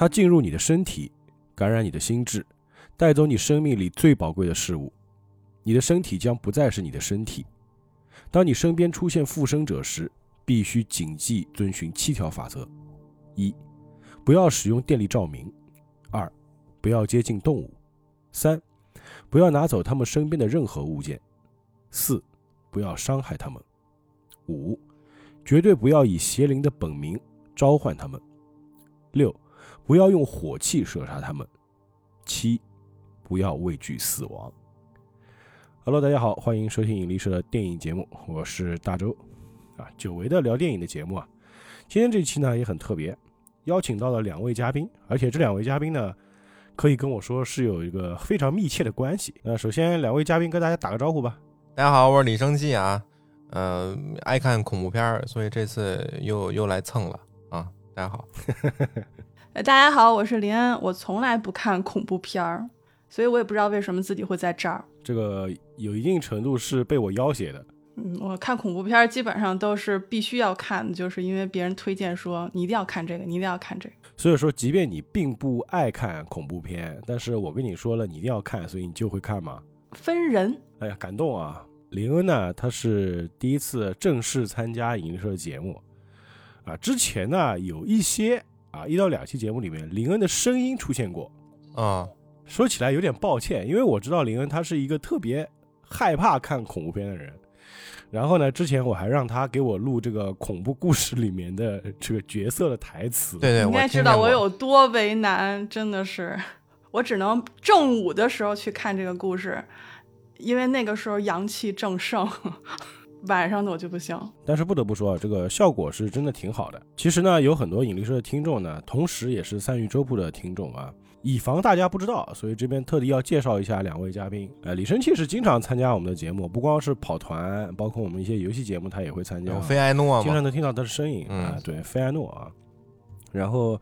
它进入你的身体，感染你的心智，带走你生命里最宝贵的事物。你的身体将不再是你的身体。当你身边出现附身者时，必须谨记遵循七条法则：一、不要使用电力照明；二、不要接近动物；三、不要拿走他们身边的任何物件；四、不要伤害他们；五、绝对不要以邪灵的本名召唤他们；六、不要用火器射杀他们；七、不要畏惧死亡。Hello，大家好，欢迎收听引力社的电影节目，我是大周。啊，久违的聊电影的节目啊，今天这期呢也很特别，邀请到了两位嘉宾，而且这两位嘉宾呢，可以跟我说是有一个非常密切的关系。那首先两位嘉宾跟大家打个招呼吧。大家好，我是李生气啊，呃，爱看恐怖片儿，所以这次又又来蹭了啊。大家好，大家好，我是林恩，我从来不看恐怖片儿，所以我也不知道为什么自己会在这儿。这个有一定程度是被我要挟的。嗯，我看恐怖片基本上都是必须要看的，就是因为别人推荐说你一定要看这个，你一定要看这个。所以说，即便你并不爱看恐怖片，但是我跟你说了，你一定要看，所以你就会看嘛？分人。哎呀，感动啊！林恩呢，他是第一次正式参加影社节目啊。之前呢，有一些啊一到两期节目里面，林恩的声音出现过啊。说起来有点抱歉，因为我知道林恩他是一个特别害怕看恐怖片的人。然后呢？之前我还让他给我录这个恐怖故事里面的这个角色的台词。对对，应该知道我有多为难，真的是，我只能正午的时候去看这个故事，因为那个时候阳气正盛，晚上的我就不行。但是不得不说，这个效果是真的挺好的。其实呢，有很多引力社的听众呢，同时也是三育周铺的听众啊。以防大家不知道，所以这边特地要介绍一下两位嘉宾。呃，李生气是经常参加我们的节目，不光是跑团，包括我们一些游戏节目，他也会参加。有菲埃诺经常能听到他的声音啊，对，菲埃诺啊。然后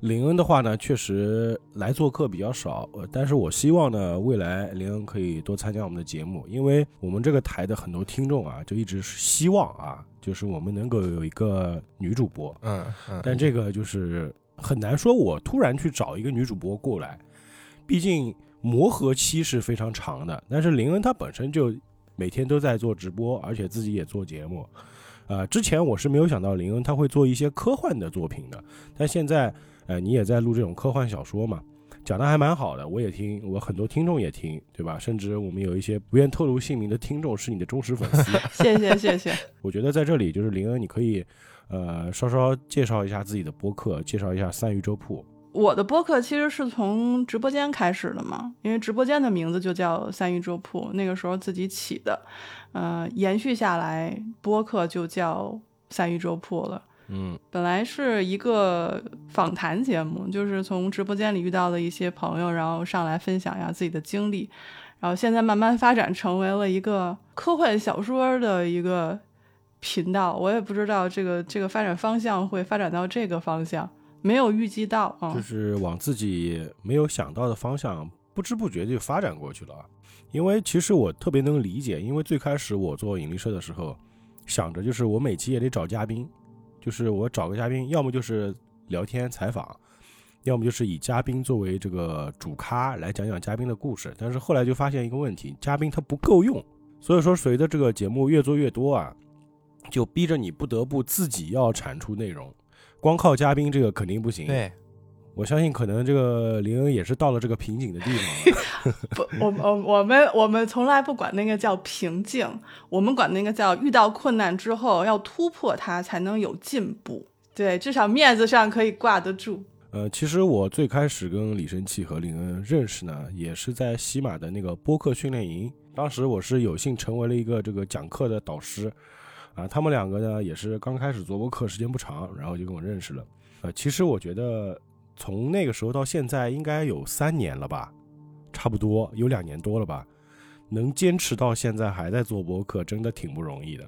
林恩的话呢，确实来做客比较少，呃但是我希望呢，未来林恩可以多参加我们的节目，因为我们这个台的很多听众啊，就一直希望啊，就是我们能够有一个女主播。嗯嗯。但这个就是。很难说，我突然去找一个女主播过来，毕竟磨合期是非常长的。但是林恩她本身就每天都在做直播，而且自己也做节目。呃，之前我是没有想到林恩他会做一些科幻的作品的，但现在呃你也在录这种科幻小说嘛，讲的还蛮好的，我也听，我很多听众也听，对吧？甚至我们有一些不愿透露姓名的听众是你的忠实粉丝。谢 谢谢谢。我觉得在这里就是林恩，你可以。呃，稍稍介绍一下自己的播客，介绍一下三鱼粥铺。我的播客其实是从直播间开始的嘛，因为直播间的名字就叫三鱼粥铺，那个时候自己起的。呃，延续下来，播客就叫三鱼粥铺了。嗯，本来是一个访谈节目，就是从直播间里遇到的一些朋友，然后上来分享一下自己的经历，然后现在慢慢发展成为了一个科幻小说的一个。频道我也不知道这个这个发展方向会发展到这个方向，没有预计到啊，就是往自己没有想到的方向，不知不觉就发展过去了。因为其实我特别能理解，因为最开始我做引力社的时候，想着就是我每期也得找嘉宾，就是我找个嘉宾，要么就是聊天采访，要么就是以嘉宾作为这个主咖来讲讲嘉宾的故事。但是后来就发现一个问题，嘉宾他不够用，所以说随着这个节目越做越多啊。就逼着你不得不自己要产出内容，光靠嘉宾这个肯定不行。对，我相信可能这个林恩也是到了这个瓶颈的地方。不，我我我们我们从来不管那个叫瓶颈，我们管那个叫遇到困难之后要突破它才能有进步。对，至少面子上可以挂得住。呃，其实我最开始跟李生气和林恩认识呢，也是在西马的那个播客训练营，当时我是有幸成为了一个这个讲课的导师。啊，他们两个呢也是刚开始做播客，时间不长，然后就跟我认识了。呃，其实我觉得从那个时候到现在应该有三年了吧，差不多有两年多了吧。能坚持到现在还在做播客，真的挺不容易的。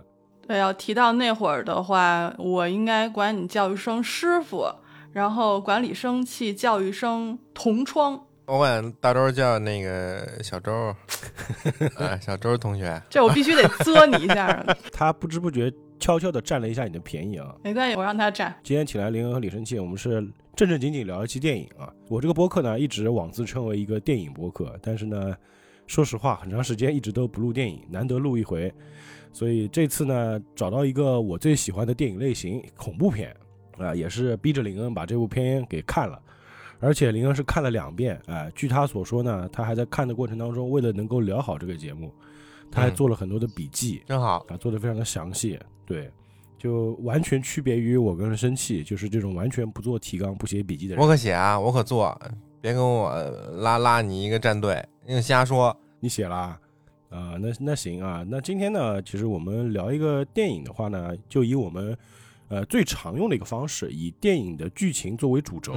对，要提到那会儿的话，我应该管你叫一声师傅，然后管理生气叫一声同窗。我管大周叫那个小周，啊，小周同学，这我必须得啧你一下。他不知不觉悄悄的占了一下你的便宜啊。没关系，我让他占。今天请来林恩和李生气，我们是正正经经聊一期电影啊。我这个播客呢，一直妄自称为一个电影播客，但是呢，说实话，很长时间一直都不录电影，难得录一回，所以这次呢，找到一个我最喜欢的电影类型——恐怖片啊，也是逼着林恩把这部片给看了。而且林恩是看了两遍，哎，据他所说呢，他还在看的过程当中，为了能够聊好这个节目，他还做了很多的笔记，真好啊，做的非常的详细，对，就完全区别于我跟人生气，就是这种完全不做提纲、不写笔记的人。我可写啊，我可做，别跟我拉拉你一个战队，你瞎说。你写了啊？那那行啊，那今天呢，其实我们聊一个电影的话呢，就以我们呃最常用的一个方式，以电影的剧情作为主轴。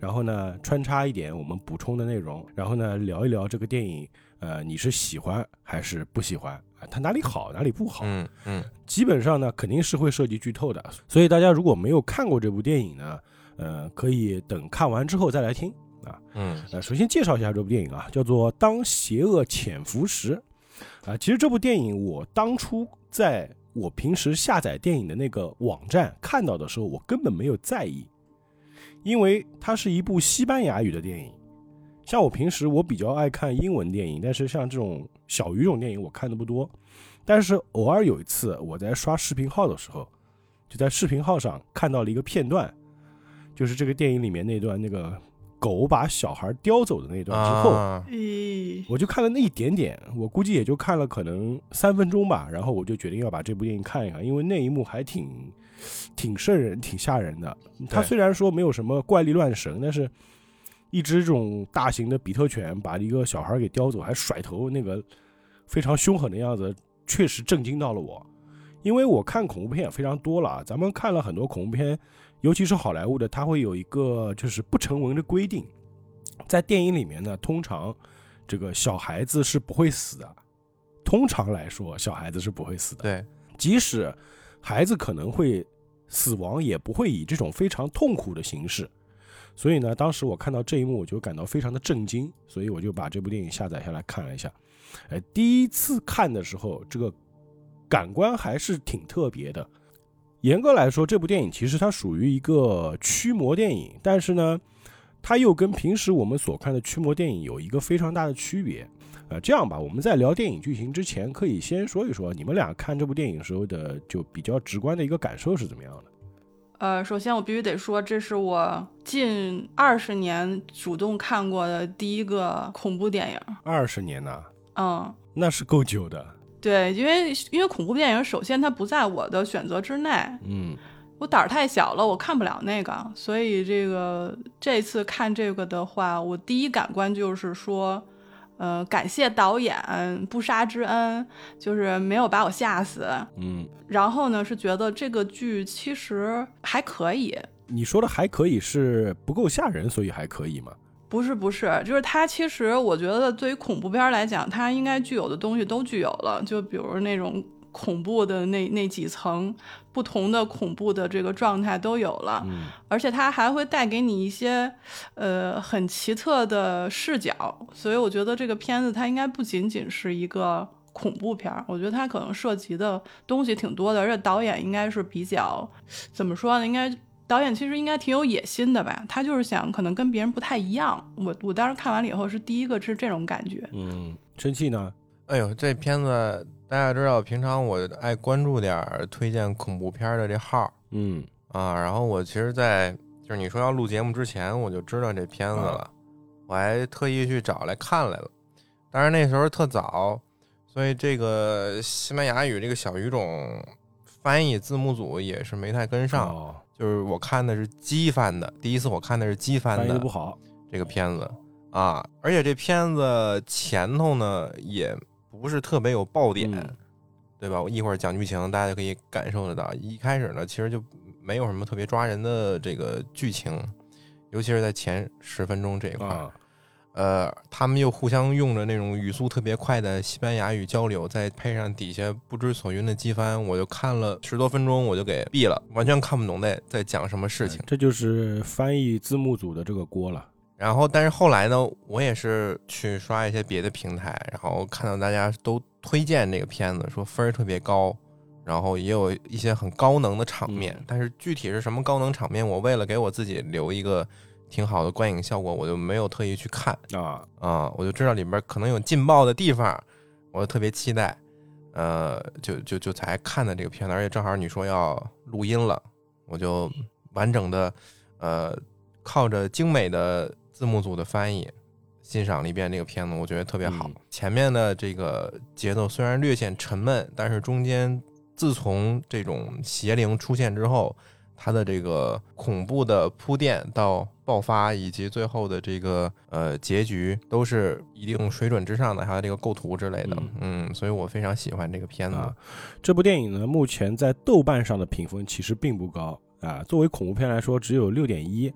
然后呢，穿插一点我们补充的内容，然后呢，聊一聊这个电影，呃，你是喜欢还是不喜欢啊？它哪里好，哪里不好？嗯嗯，基本上呢，肯定是会涉及剧透的，所以大家如果没有看过这部电影呢，呃，可以等看完之后再来听啊。嗯，呃，首先介绍一下这部电影啊，叫做《当邪恶潜伏时》啊。其实这部电影我当初在我平时下载电影的那个网站看到的时候，我根本没有在意。因为它是一部西班牙语的电影，像我平时我比较爱看英文电影，但是像这种小语种电影我看的不多。但是偶尔有一次我在刷视频号的时候，就在视频号上看到了一个片段，就是这个电影里面那段那个狗把小孩叼走的那段之后，我就看了那一点点，我估计也就看了可能三分钟吧，然后我就决定要把这部电影看一看，因为那一幕还挺。挺瘆人、挺吓人的。它虽然说没有什么怪力乱神，但是一只这种大型的比特犬把一个小孩给叼走，还甩头，那个非常凶狠的样子，确实震惊到了我。因为我看恐怖片也非常多了，咱们看了很多恐怖片，尤其是好莱坞的，它会有一个就是不成文的规定，在电影里面呢，通常这个小孩子是不会死的。通常来说，小孩子是不会死的。对，即使。孩子可能会死亡，也不会以这种非常痛苦的形式。所以呢，当时我看到这一幕，我就感到非常的震惊，所以我就把这部电影下载下来看了一下。哎，第一次看的时候，这个感官还是挺特别的。严格来说，这部电影其实它属于一个驱魔电影，但是呢，它又跟平时我们所看的驱魔电影有一个非常大的区别。呃，这样吧，我们在聊电影剧情之前，可以先说一说你们俩看这部电影时候的就比较直观的一个感受是怎么样的。呃，首先我必须得说，这是我近二十年主动看过的第一个恐怖电影。二十年呐？嗯，那是够久的。对，因为因为恐怖电影，首先它不在我的选择之内。嗯，我胆儿太小了，我看不了那个。所以这个这次看这个的话，我第一感官就是说。呃，感谢导演不杀之恩，就是没有把我吓死。嗯，然后呢，是觉得这个剧其实还可以。你说的还可以是不够吓人，所以还可以吗？不是，不是，就是它其实我觉得对于恐怖片来讲，它应该具有的东西都具有了。就比如那种。恐怖的那那几层不同的恐怖的这个状态都有了，而且它还会带给你一些呃很奇特的视角，所以我觉得这个片子它应该不仅仅是一个恐怖片儿，我觉得它可能涉及的东西挺多的，而且导演应该是比较怎么说呢？应该导演其实应该挺有野心的吧？他就是想可能跟别人不太一样。我我当时看完了以后是第一个是这种感觉。嗯，生气呢？哎呦，这片子。大家知道，平常我爱关注点儿推荐恐怖片的这号，嗯啊，然后我其实，在就是你说要录节目之前，我就知道这片子了，我还特意去找来看来了。但是那时候特早，所以这个西班牙语这个小语种翻译字幕组也是没太跟上，就是我看的是机翻的，第一次我看的是机翻的，不好这个片子啊，而且这片子前头呢也。不是特别有爆点，对吧？我一会儿讲剧情，大家就可以感受得到。一开始呢，其实就没有什么特别抓人的这个剧情，尤其是在前十分钟这一块儿。呃，他们又互相用着那种语速特别快的西班牙语交流，再配上底下不知所云的机翻，我就看了十多分钟，我就给闭了，完全看不懂在在讲什么事情。这就是翻译字幕组的这个锅了。然后，但是后来呢，我也是去刷一些别的平台，然后看到大家都推荐这个片子，说分儿特别高，然然后也有一些很高能的场面，嗯。但是具体是什么高能场面，我为了给我自己留一个挺好的观影效果，我就没有特意去看。啊，啊，我就知道里边可能有劲爆的地方，我就特别期待，呃，就就就才看的这个片子，而且正好你说要录音了，我就完整的呃靠着精美的字幕组的翻译。欣赏了一遍这个片子，我觉得特别好。嗯前面的这个节奏虽然略显沉闷，但是中间自从这种邪灵出现之后，它的这个恐怖的铺垫到爆发，以及最后的这个呃结局，都是一定水准之上的，还有这个构图之类的，嗯所以我非常喜欢这个片子。啊，这部电影呢，目前在豆瓣上的评分其实并不高啊。作为恐怖片来说，只有六点一，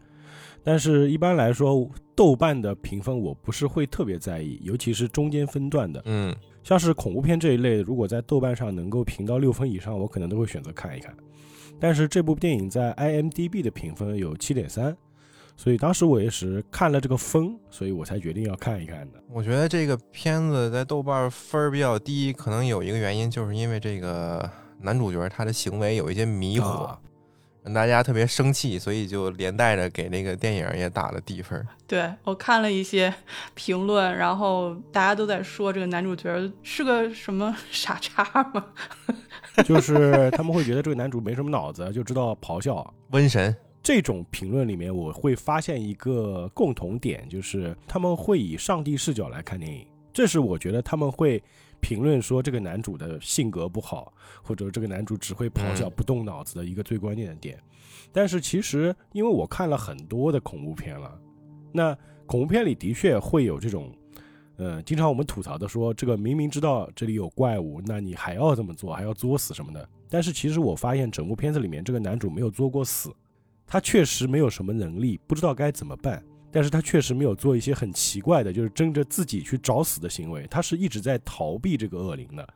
但是一般来说，豆瓣的评分我不是会特别在意，尤其是中间分段的，嗯像是恐怖片这一类，如果在豆瓣上能够评到六分以上，我可能都会选择看一看。但是这部电影在 IMDB 的评分有七点三，所以当时我也是看了这个分，所以我才决定要看一看的。我觉得这个片子在豆瓣分儿比较低，可能有一个原因，就是因为这个男主角他的行为有一些迷惑，啊让大家特别生气，所以就连带着给那个电影也打了低分。对我看了一些评论，然后大家都在说这个男主角是个什么 傻叉吗？就是他们会觉得这个男主没什么脑子，就知道咆哮。瘟神，这种评论里面，我会发现一个共同点，就是他们会以上帝视角来看电影。这是我觉得他们会评论说这个男主的性格不好，或者这个男主只会咆哮嗯不动脑子的一个最关键的点。但是其实，因为我看了很多的恐怖片了，那恐怖片里的确会有这种，呃，经常我们吐槽的说，这个明明知道这里有怪物，那你还要这么做，还要作死什么的。但是其实我发现整部片子里面，这个男主没有作过死，他确实没有什么能力，不知道该怎么办。但是他确实没有做一些很奇怪的，就是争着自己去找死的行为，他是一直在逃避这个恶灵的。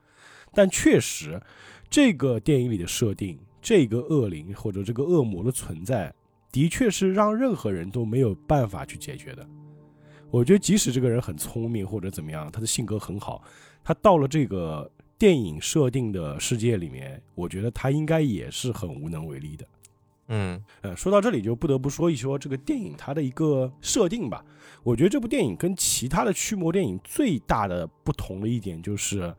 但确实，这个电影里的设定，这个恶灵或者这个恶魔的存在，的确是让任何人都没有办法去解决的。我觉得，即使这个人很聪明或者怎么样，他的性格很好，他到了这个电影设定的世界里面，我觉得他应该也是很无能为力的。嗯呃，说到这里就不得不说一说这个电影它的一个设定吧。我觉得这部电影跟其他的驱魔电影最大的不同的一点就是，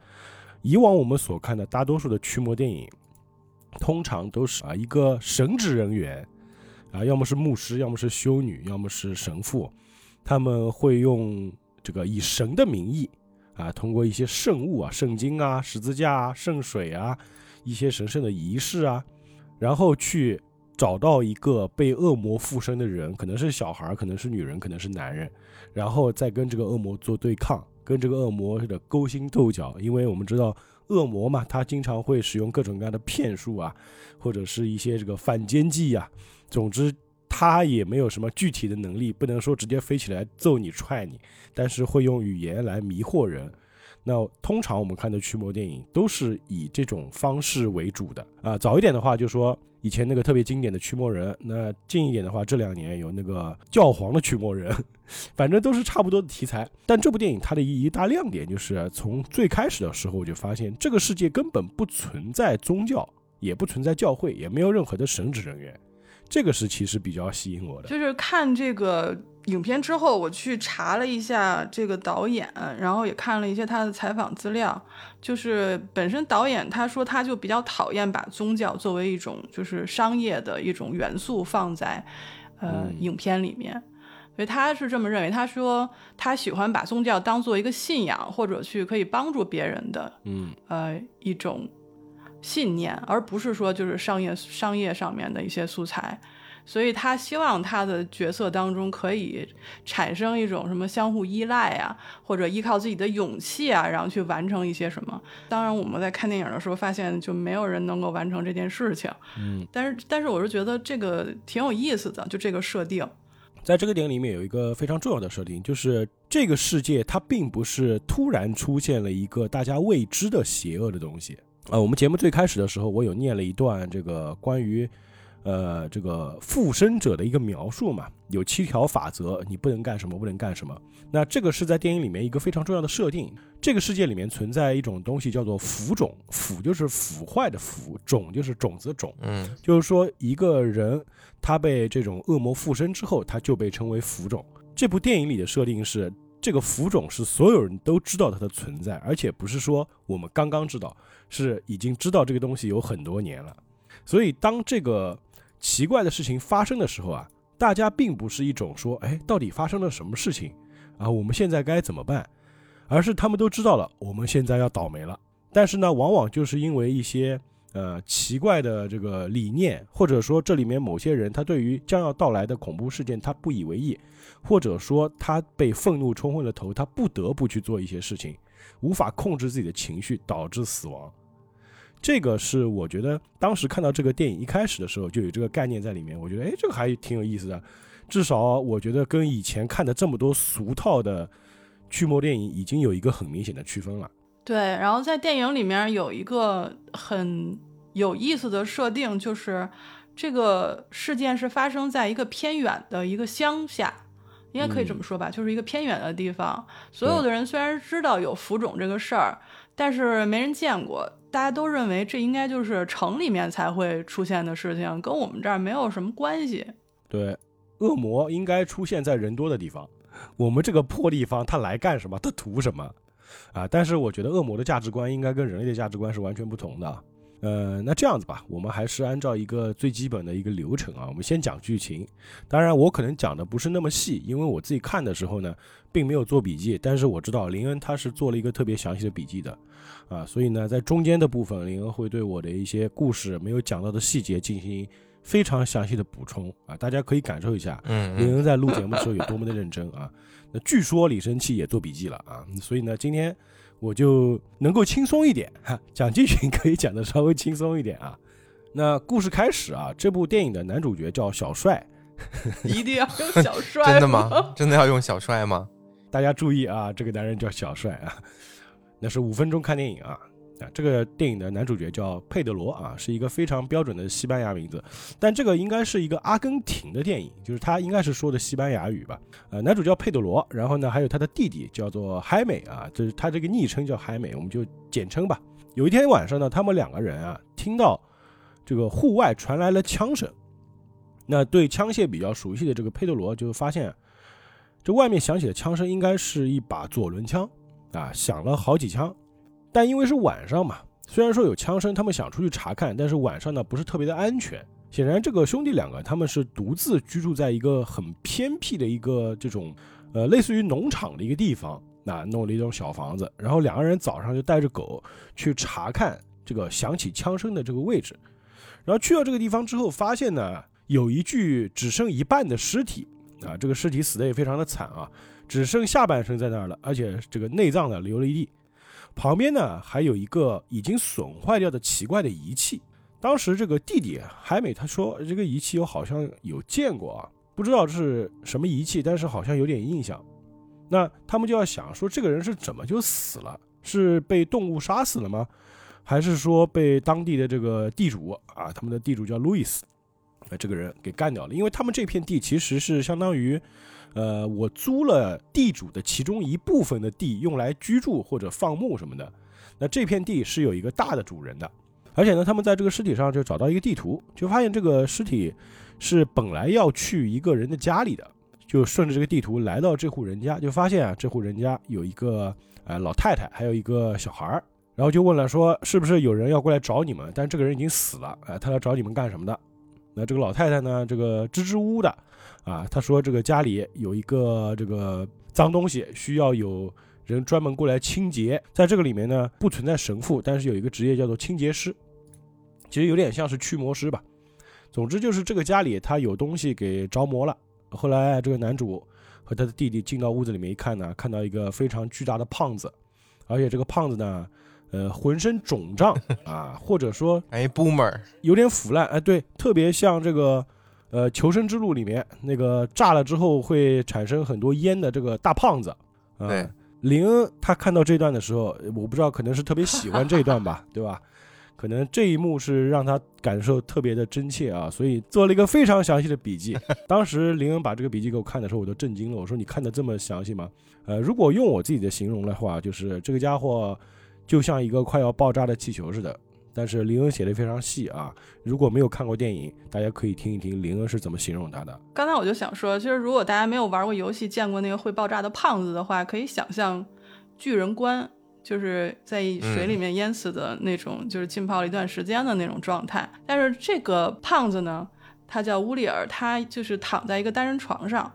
以往我们所看的大多数的驱魔电影，通常都是啊一个神职人员，啊要么是牧师，要么是修女，要么是神父，他们会用这个以神的名义啊，通过一些圣物啊、圣经啊、十字架啊、圣水啊，一些神圣的仪式啊，然后去找到一个被恶魔附身的人，可能是小孩，可能是女人，可能是男人，然后再跟这个恶魔做对抗，跟这个恶魔的勾心斗角。因为我们知道恶魔嘛，他经常会使用各种各样的骗术啊，或者是一些这个反间计啊。总之，他也没有什么具体的能力，不能说直接飞起来揍你、踹你，但是会用语言来迷惑人。那通常我们看的驱魔电影都是以这种方式为主的啊。早一点的话，就说以前那个特别经典的驱魔人，那近一点的话，这两年有那个教皇的驱魔人，反正都是差不多的题材。但这部电影它的一一大亮点就是，从最开始的时候我就发现，这个世界根本不存在宗教，也不存在教会，也没有任何的神职人员，这个是其实比较吸引我的。就是看这个影片之后，我去查了一下这个导演，然后也看了一些他的采访资料。就是本身导演他说他就比较讨厌把宗教作为一种就是商业的一种元素放在呃、嗯影片里面。所以他是这么认为，他说他喜欢把宗教当做一个信仰，或者去可以帮助别人的嗯呃一种信念，而不是说就是商业商业上面的一些素材。所以他希望他的角色当中可以产生一种什么相互依赖啊，或者依靠自己的勇气啊，然后去完成一些什么。当然，我们在看电影的时候发现，就没有人能够完成这件事情。嗯，但是，但是我是觉得这个挺有意思的，就这个设定。在这个电影里面有一个非常重要的设定，就是这个世界它并不是突然出现了一个大家未知的邪恶的东西。呃，我们节目最开始的时候，我有念了一段这个关于呃这个附身者的一个描述嘛，有七条法则，你不能干什么，不能干什么。那这个是在电影里面一个非常重要的设定。这个世界里面存在一种东西叫做腐种，腐就是腐坏的腐，种就是种子的种。嗯就是说一个人他被这种恶魔附身之后，他就被称为腐种。这部电影里的设定是，这个浮肿是所有人都知道它的存在，而且不是说我们刚刚知道，是已经知道这个东西有很多年了。所以当这个奇怪的事情发生的时候啊，大家并不是一种说，哎，到底发生了什么事情啊？我们现在该怎么办？而是他们都知道了，我们现在要倒霉了。但是呢，往往就是因为一些呃奇怪的这个理念，或者说这里面某些人他对于将要到来的恐怖事件他不以为意，或者说他被愤怒冲昏了头，他不得不去做一些事情，无法控制自己的情绪，导致死亡。这个是我觉得当时看到这个电影一开始的时候就有这个概念在里面，我觉得哎这个还挺有意思的，至少我觉得跟以前看的这么多俗套的驱魔电影已经有一个很明显的区分了。对，然后在电影里面有一个很有意思的设定，就是这个事件是发生在一个偏远的一个乡下，应该可以这么说吧，就是一个偏远的地方。所有的人虽然知道有浮肿这个事儿，但是没人见过，大家都认为这应该就是城里面才会出现的事情，跟我们这儿没有什么关系。对，恶魔应该出现在人多的地方，我们这个破地方，他来干什么？他图什么？啊！但是我觉得恶魔的价值观应该跟人类的价值观是完全不同的。呃，那这样子吧，我们还是按照一个最基本的一个流程啊，我们先讲剧情。当然，我可能讲的不是那么细，因为我自己看的时候呢，并没有做笔记。但是我知道林恩他是做了一个特别详细的笔记的，啊，所以呢，在中间的部分，林恩会对我的一些故事没有讲到的细节进行非常详细的补充啊，大家可以感受一下林恩在录节目的时候有多么的认真啊。那据说李生气也做笔记了啊，所以呢，今天我就能够轻松一点哈，讲剧情可以讲的稍微轻松一点啊。那故事开始啊，这部电影的男主角叫小帅 一定要用小帅，真的？吗？真的要用小帅吗？大家注意啊，这个男人叫小帅啊，那是五分钟看电影啊。啊，这个电影的男主角叫佩德罗啊，是一个非常标准的西班牙名字，但这个应该是一个阿根廷的电影，就是他应该是说的西班牙语吧。呃，男主叫佩德罗，然后呢还有他的弟弟叫做海美啊，就是他这个昵称叫海美，我们就简称吧。有一天晚上呢，他们两个人啊听到这个户外传来了枪声，那对枪械比较熟悉的这个佩德罗就发现，这外面响起的枪声应该是一把左轮枪啊，响了好几枪。但因为是晚上嘛，虽然说有枪声，他们想出去查看，但是晚上呢不是特别的安全。显然，这个兄弟两个他们是独自居住在一个很偏僻的一个这种，呃，类似于农场的一个地方，那弄了一栋小房子，然后两个人早上就带着狗去查看这个响起枪声的这个位置，然后去到这个地方之后，发现呢有一具只剩一半的尸体，啊，这个尸体死的也非常的惨啊，只剩下半身在那儿了，而且这个内脏呢流了一地。旁边呢还有一个已经损坏掉的奇怪的仪器。当时这个弟弟海美他说这个仪器我好像有见过啊，不知道是什么仪器，但是好像有点印象。那他们就要想说这个人是怎么就死了？是被动物杀死了吗？还是说被当地的这个地主啊，他们的地主叫路易斯，呃，这个人给干掉了？因为他们这片地其实是相当于。呃，我租了地主的其中一部分的地，用来居住或者放牧什么的。那这片地是有一个大的主人的，而且呢，他们在这个尸体上就找到一个地图，就发现这个尸体是本来要去一个人的家里的，就顺着这个地图来到这户人家，就发现啊，这户人家有一个呃老太太，还有一个小孩儿，然后就问了说，是不是有人要过来找你们？但这个人已经死了，哎、他来找你们干什么的？那这个老太太呢，这个支支吾吾的。啊，他说这个家里有一个这个脏东西，需要有人专门过来清洁。在这个里面呢，不存在神父，但是有一个职业叫做清洁师，其实有点像是驱魔师吧。总之就是这个家里他有东西给着魔了。后来这个男主和他的弟弟进到屋子里面一看呢，看到一个非常巨大的胖子，而且这个胖子呢，呃，浑身肿胀 啊，或者说哎，boomer，有点腐烂，哎，对，特别像这个。呃，求生之路里面那个炸了之后会产生很多烟的这个大胖子，啊、对，林恩他看到这段的时候，我不知道可能是特别喜欢这一段吧，对吧？可能这一幕是让他感受特别的真切啊，所以做了一个非常详细的笔记。当时林恩把这个笔记给我看的时候，我都震惊了。我说：“你看的这么详细吗？”呃，如果用我自己的形容的话，就是这个家伙就像一个快要爆炸的气球似的。但是林恩写的非常细啊，如果没有看过电影，大家可以听一听林恩是怎么形容他的。刚才我就想说，其实如果大家没有玩过游戏，见过那个会爆炸的胖子的话，可以想象巨人观。就是在水里面淹死的那种，就是浸泡了一段时间的那种状态。但是这个胖子呢，他叫乌里尔，他就是躺在一个单人床上，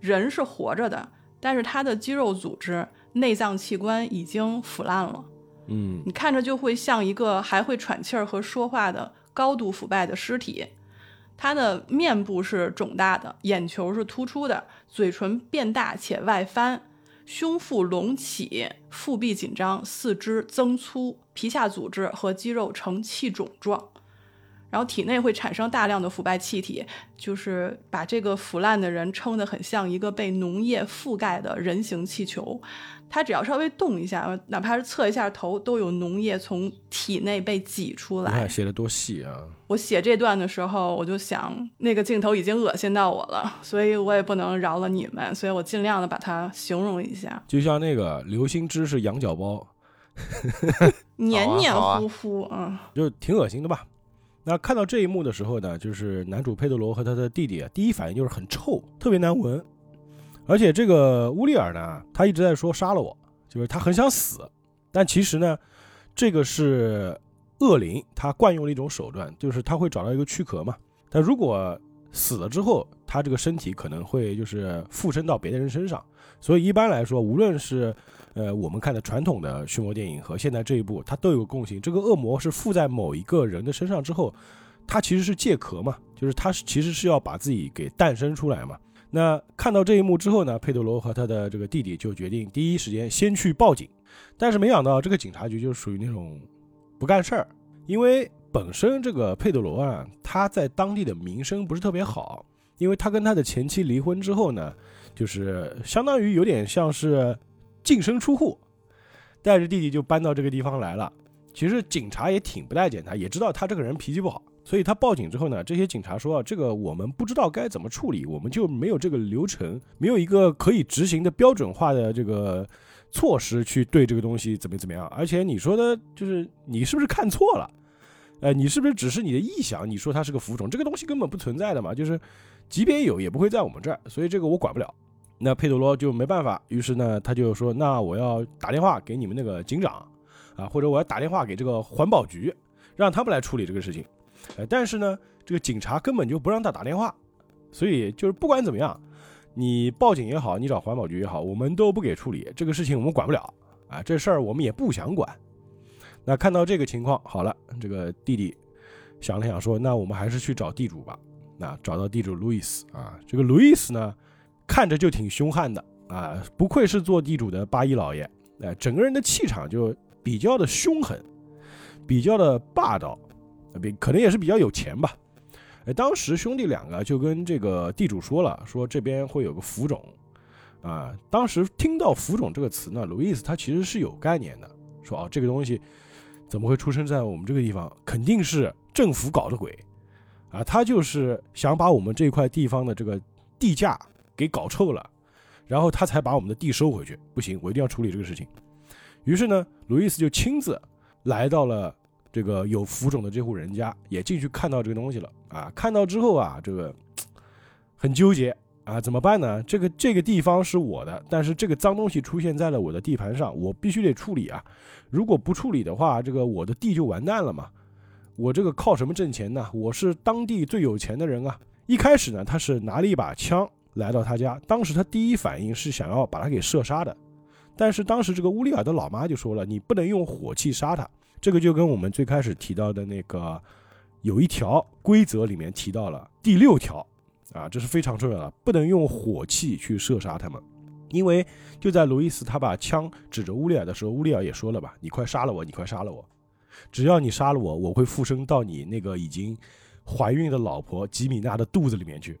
人是活着的，但是他的肌肉组织、内脏器官已经腐烂了。嗯，你看着就会像一个还会喘气儿和说话的高度腐败的尸体。他的面部是肿大的，眼球是突出的，嘴唇变大且外翻。胸腹隆起，腹壁紧张，四肢增粗，皮下组织和肌肉呈气肿状，然后体内会产生大量的腐败气体，就是把这个腐烂的人撑得很像一个被脓液覆盖的人形气球。他只要稍微动一下，哪怕是侧一下头，都有脓液从体内被挤出来。你看写的多细啊！我写这段的时候，我就想那个镜头已经恶心到我了，所以我也不能饶了你们，所以我尽量的把它形容一下。就像那个流星芝是羊角包，黏黏糊糊啊，就挺恶心的吧？那看到这一幕的时候呢，就是男主佩德罗和他的弟弟啊，第一反应就是很臭，特别难闻。而且这个乌利尔呢，他一直在说杀了我，就是他很想死。但其实呢，这个是恶灵他惯用的一种手段，就是他会找到一个躯壳嘛。但如果死了之后，他这个身体可能会就是附身到别的人身上。所以一般来说，无论是呃我们看的传统的驱魔电影和现在这一部，它都有共性：这个恶魔是附在某一个人的身上之后，他其实是借壳嘛，就是他其实是要把自己给诞生出来嘛。那看到这一幕之后呢，佩德罗和他的这个弟弟就决定第一时间先去报警，但是没想到这个警察局就属于那种不干事儿，因为本身这个佩德罗啊，他在当地的名声不是特别好，因为他跟他的前妻离婚之后呢，就是相当于有点像是净身出户，带着弟弟就搬到这个地方来了。其实警察也挺不待见他，也知道他这个人脾气不好。所以他报警之后呢，这些警察说啊，这个我们不知道该怎么处理，我们就没有这个流程，没有一个可以执行的标准化的这个措施去对这个东西怎么怎么样。而且你说的就是你是不是看错了？呃，你是不是只是你的臆想？你说它是个浮肿，这个东西根本不存在的嘛？就是即便有，也不会在我们这儿，所以这个我管不了。那佩德罗就没办法，于是呢，他就说，那我要打电话给你们那个警长啊，或者我要打电话给这个环保局，让他们来处理这个事情。呃，但是呢，这个警察根本就不让他打电话，所以就是不管怎么样，你报警也好，你找环保局也好，我们都不给处理这个事情，我们管不了啊，这事儿我们也不想管。那看到这个情况，好了，这个弟弟想了想说，那我们还是去找地主吧。那找到地主路易斯啊，这个路易斯呢，看着就挺凶悍的啊，不愧是做地主的八一老爷，哎，整个人的气场就比较的凶狠，比较的霸道。比可能也是比较有钱吧，哎，当时兄弟两个就跟这个地主说了，说这边会有个浮肿，啊，当时听到浮肿这个词呢，路易斯他其实是有概念的，说啊，这个东西怎么会出生在我们这个地方？肯定是政府搞的鬼，啊，他就是想把我们这块地方的这个地价给搞臭了，然后他才把我们的地收回去。不行，我一定要处理这个事情。于是呢，路易斯就亲自来到了。这个有浮肿的这户人家也进去看到这个东西了啊！看到之后啊，这个很纠结啊，怎么办呢？这个这个地方是我的，但是这个脏东西出现在了我的地盘上，我必须得处理啊！如果不处理的话，这个我的地就完蛋了嘛！我这个靠什么挣钱呢？我是当地最有钱的人啊！一开始呢，他是拿了一把枪来到他家，当时他第一反应是想要把他给射杀的，但是当时这个乌利尔的老妈就说了，你不能用火器杀他。这个就跟我们最开始提到的那个有一条规则里面提到了第六条啊，这是非常重要的，不能用火器去射杀他们。因为就在路易斯他把枪指着乌利尔的时候，乌利尔也说了吧：“你快杀了我，你快杀了我！只要你杀了我，我会附身到你那个已经怀孕的老婆吉米娜的肚子里面去。”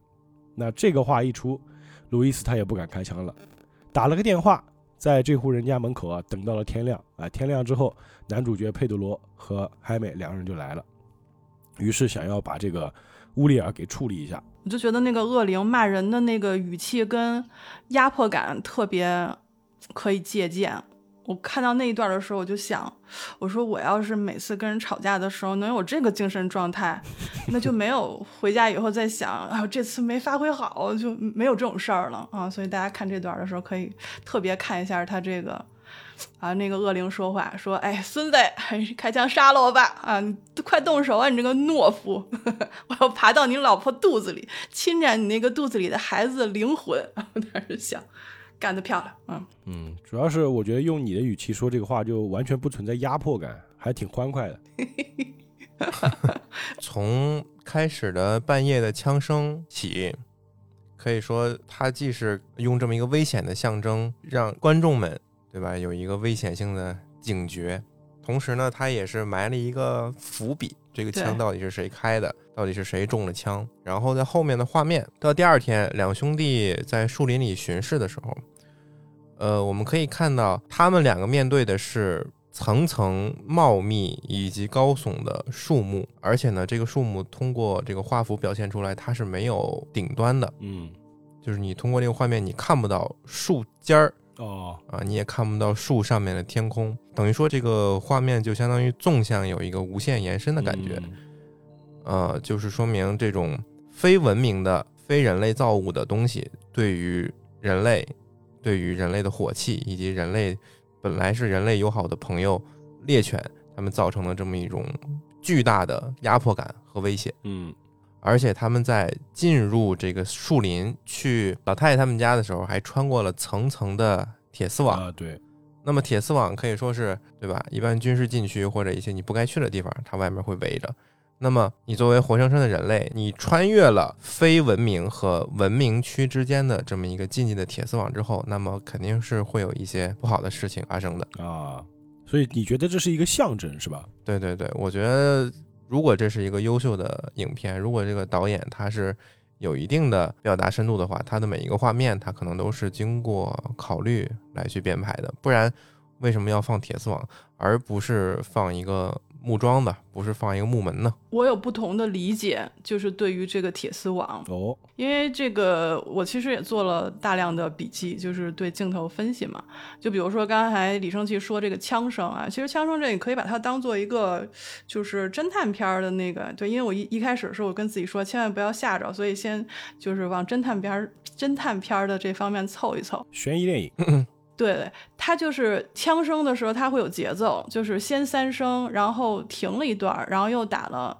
那这个话一出，路易斯他也不敢开枪了，打了个电话在这户人家门口啊等到了天亮啊，天亮之后，男主角佩德罗和海美两个人就来了，于是想要把这个乌里尔给处理一下。我就觉得那个恶灵骂人的那个语气跟压迫感特别可以借鉴。我看到那一段的时候，我就想，我说我要是每次跟人吵架的时候能有这个精神状态，那就没有回家以后再想，哎呦这次没发挥好，就没有这种事儿了啊。所以大家看这段的时候，可以特别看一下他这个啊那个恶灵说话，说哎孙子，开枪杀了我吧啊，你快动手啊，你这个懦夫，我要爬到你老婆肚子里，侵占你那个肚子里的孩子的灵魂。我当时想。干得漂亮，嗯。嗯，主要是我觉得用你的语气说这个话，就完全不存在压迫感，还挺欢快的。从开始的半夜的枪声起，可以说他既是用这么一个危险的象征，让观众们对吧？有一个危险性的警觉，同时呢，他也是埋了一个伏笔，这个枪到底是谁开的，到底是谁中了枪。然后在后面的画面，到第二天，两兄弟在树林里巡视的时候。呃，我们可以看到，他们两个面对的是层层茂密以及高耸的树木，而且呢，这个树木通过这个画幅表现出来，它是没有顶端的。嗯，就是你通过这个画面，你看不到树尖儿哦，啊，你也看不到树上面的天空，等于说这个画面就相当于纵向有一个无限延伸的感觉。呃，就是说明这种非文明的、非人类造物的东西对于人类。对于人类的火器以及人类本来是人类友好的朋友猎犬，他们造成了这么一种巨大的压迫感和威胁。嗯，而且他们在进入这个树林去老太太他们家的时候，还穿过了层层的铁丝网。啊，对。那么铁丝网可以说是对吧？一般军事禁区或者一些你不该去的地方，它外面会围着。那么，你作为活生生的人类，你穿越了非文明和文明区之间的这么一个禁忌的铁丝网之后，那么肯定是会有一些不好的事情发生的啊。所以你觉得这是一个象征是吧？对对对，我觉得如果这是一个优秀的影片，如果这个导演他是有一定的表达深度的话，他的每一个画面他可能都是经过考虑来去编排的，不然为什么要放铁丝网，而不是放一个？木桩的不是放一个木门呢？我有不同的理解，就是对于这个铁丝网哦，因为这个我其实也做了大量的笔记，就是对镜头分析嘛。就比如说刚才李胜奇说这个枪声啊，其实枪声这你可以把它当做一个就是侦探片的那个对，因为我一一开始的时候我跟自己说千万不要吓着，所以先就是往侦探片侦探片的这方面凑一凑，悬疑电影。对，它就是枪声的时候，它会有节奏，就是先三声，然后停了一段，然后又打了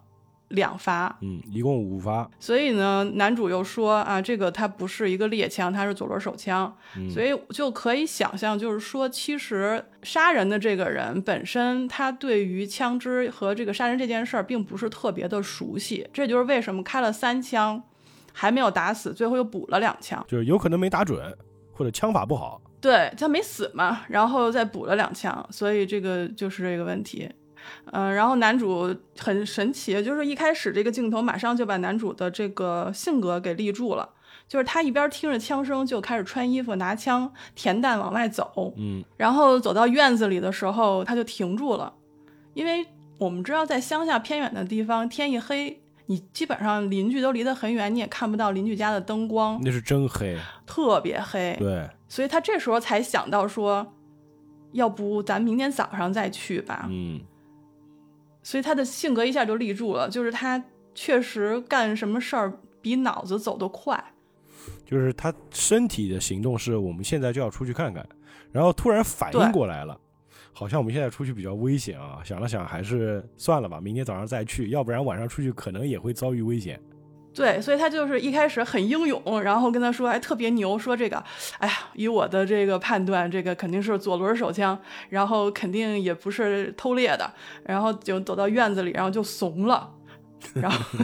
两发，嗯，一共五发。所以呢，男主又说啊，这个它不是一个猎枪，它是左轮手枪，所以就可以想象，就是说，其实杀人的这个人本身，他对于枪支和这个杀人这件事儿，并不是特别的熟悉，这就是为什么开了三枪还没有打死，最后又补了两枪，就是有可能没打准，或者枪法不好。对他没死嘛，然后再补了两枪，所以这个就是这个问题。嗯，然后男主很神奇，就是一开始这个镜头马上就把男主的这个性格给立住了，就是他一边听着枪声就开始穿衣服、拿枪填弹往外走。嗯，然后走到院子里的时候他就停住了，因为我们知道在乡下偏远的地方，天一黑，你基本上邻居都离得很远，你也看不到邻居家的灯光，那是真黑，特别黑。对。所以他这时候才想到说，要不咱明天早上再去吧。嗯。所以他的性格一下就立住了，就是他确实干什么事儿比脑子走得快。就是他身体的行动是我们现在就要出去看看，然后突然反应过来了，好像我们现在出去比较危险啊。想了想，还是算了吧，明天早上再去，要不然晚上出去可能也会遭遇危险。对，所以他就是一开始很英勇，然后跟他说还特别牛，说这个，哎呀，以我的这个判断，这个肯定是左轮手枪，然后肯定也不是偷猎的，然后就走到院子里，然后就怂了，然后。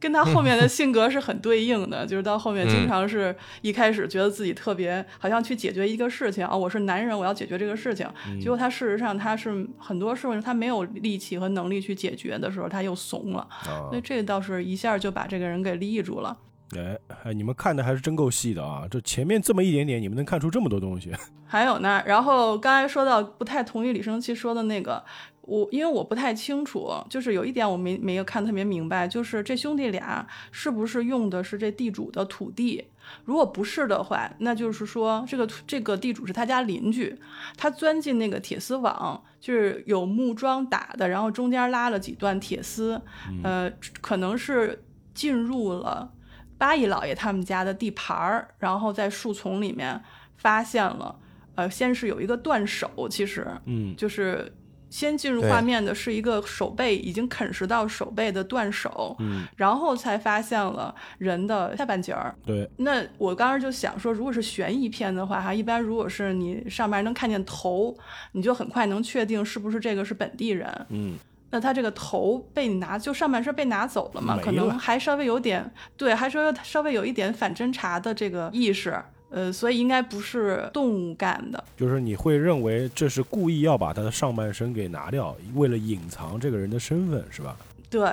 跟他后面的性格是很对应的，就是到后面经常是一开始觉得自己特别好像去解决一个事情啊，我是男人，我要解决这个事情。结果他事实上他是很多事情他没有力气和能力去解决的时候，他又怂了。所以这倒是一下就把这个人给立住了。哎哎，你们看的还是真够细的啊！这前面这么一点点，你们能看出这么多东西。还有呢，然后刚才说到不太同意李生气说的那个，我因为我不太清楚，就是有一点我没没有看特别明白，就是这兄弟俩是不是用的是这地主的土地？如果不是的话，那就是说这个这个地主是他家邻居，他钻进那个铁丝网，就是有木桩打的，然后中间拉了几段铁丝，呃，可能是进入了八姨老爷他们家的地盘儿，然后在树丛里面发现了。呃，先是有一个断手，其实，嗯，就是先进入画面的是一个手背已经啃食到手背的断手，嗯，然后才发现了人的下半截儿。对，那我当时就想说，如果是悬疑片的话，哈，一般如果是你上面能看见头，你就很快能确定是不是这个是本地人。嗯，那他这个头被你拿，就上半身被拿走了嘛，可能还稍微有点，对，还稍微稍微有一点反侦查的这个意识。呃，所以应该不是动物干的，就是你会认为这是故意要把他的上半身给拿掉，为了隐藏这个人的身份，是吧？对，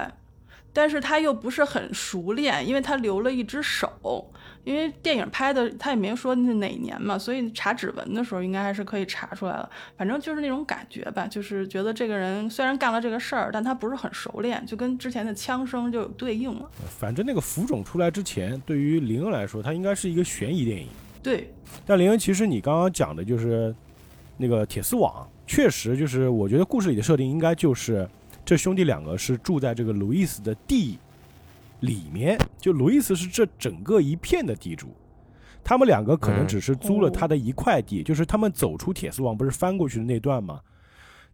但是他又不是很熟练，因为他留了一只手，因为电影拍的他也没说那哪年嘛，所以查指纹的时候应该还是可以查出来的。反正就是那种感觉吧，就是觉得这个人虽然干了这个事儿，但他不是很熟练，就跟之前的枪声就有对应了。反正那个浮肿出来之前，对于林恩来说，他应该是一个悬疑电影。对，但林恩，其实你刚刚讲的就是那个铁丝网，确实就是我觉得故事里的设定应该就是这兄弟两个是住在这个路易斯的地里面，就路易斯是这整个一片的地主，他们两个可能只是租了他的一块地，就是他们走出铁丝网不是翻过去的那段吗？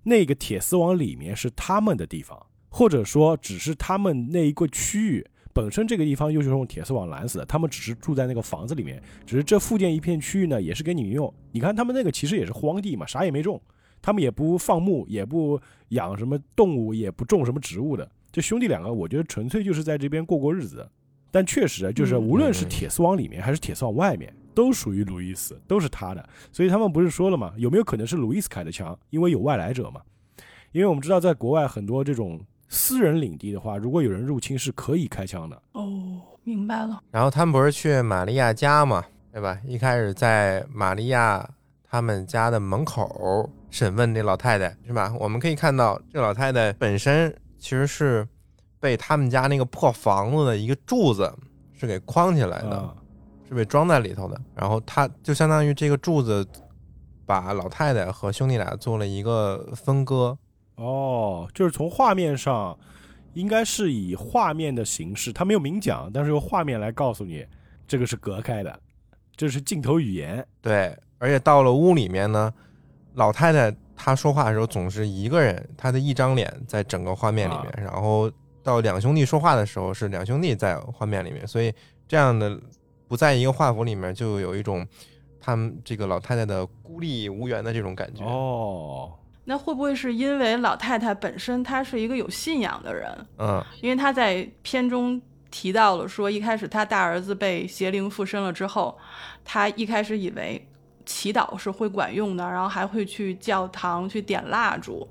那个铁丝网里面是他们的地方，或者说只是他们那一个区域。本身这个地方又是用铁丝网拦死的，他们只是住在那个房子里面，只是这附近一片区域呢，也是给你们用。你看他们那个其实也是荒地嘛，啥也没种，他们也不放牧，也不养什么动物，也不种什么植物的。这兄弟两个，我觉得纯粹就是在这边过过日子。但确实就是无论是铁丝网里面还是铁丝网外面，都属于路易斯，都是他的。所以他们不是说了吗？有没有可能是路易斯开的枪？因为有外来者嘛。因为我们知道在国外很多这种。私人领地的话，如果有人入侵，是可以开枪的。哦，明白了。然后他们不是去玛利亚家嘛，对吧？一开始在玛利亚他们家的门口审问那老太太，是吧？我们可以看到，这老太太本身其实是被他们家那个破房子的一个柱子是给框起来的，是被装在里头的。然后他就相当于这个柱子把老太太和兄弟俩做了一个分割。哦，就是从画面上，应该是以画面的形式，他没有明讲，但是用画面来告诉你，这个是隔开的，这是镜头语言。对，而且到了屋里面呢，老太太她说话的时候总是一个人，她的一张脸在整个画面里面，然后到两兄弟说话的时候是两兄弟在画面里面，所以这样的不在一个画幅里面，就有一种他们这个老太太的孤立无援的这种感觉。哦。那会不会是因为老太太本身她是一个有信仰的人？嗯，因为她在片中提到了说，一开始她大儿子被邪灵附身了之后，她一开始以为祈祷是会管用的，然后还会去教堂去点蜡烛，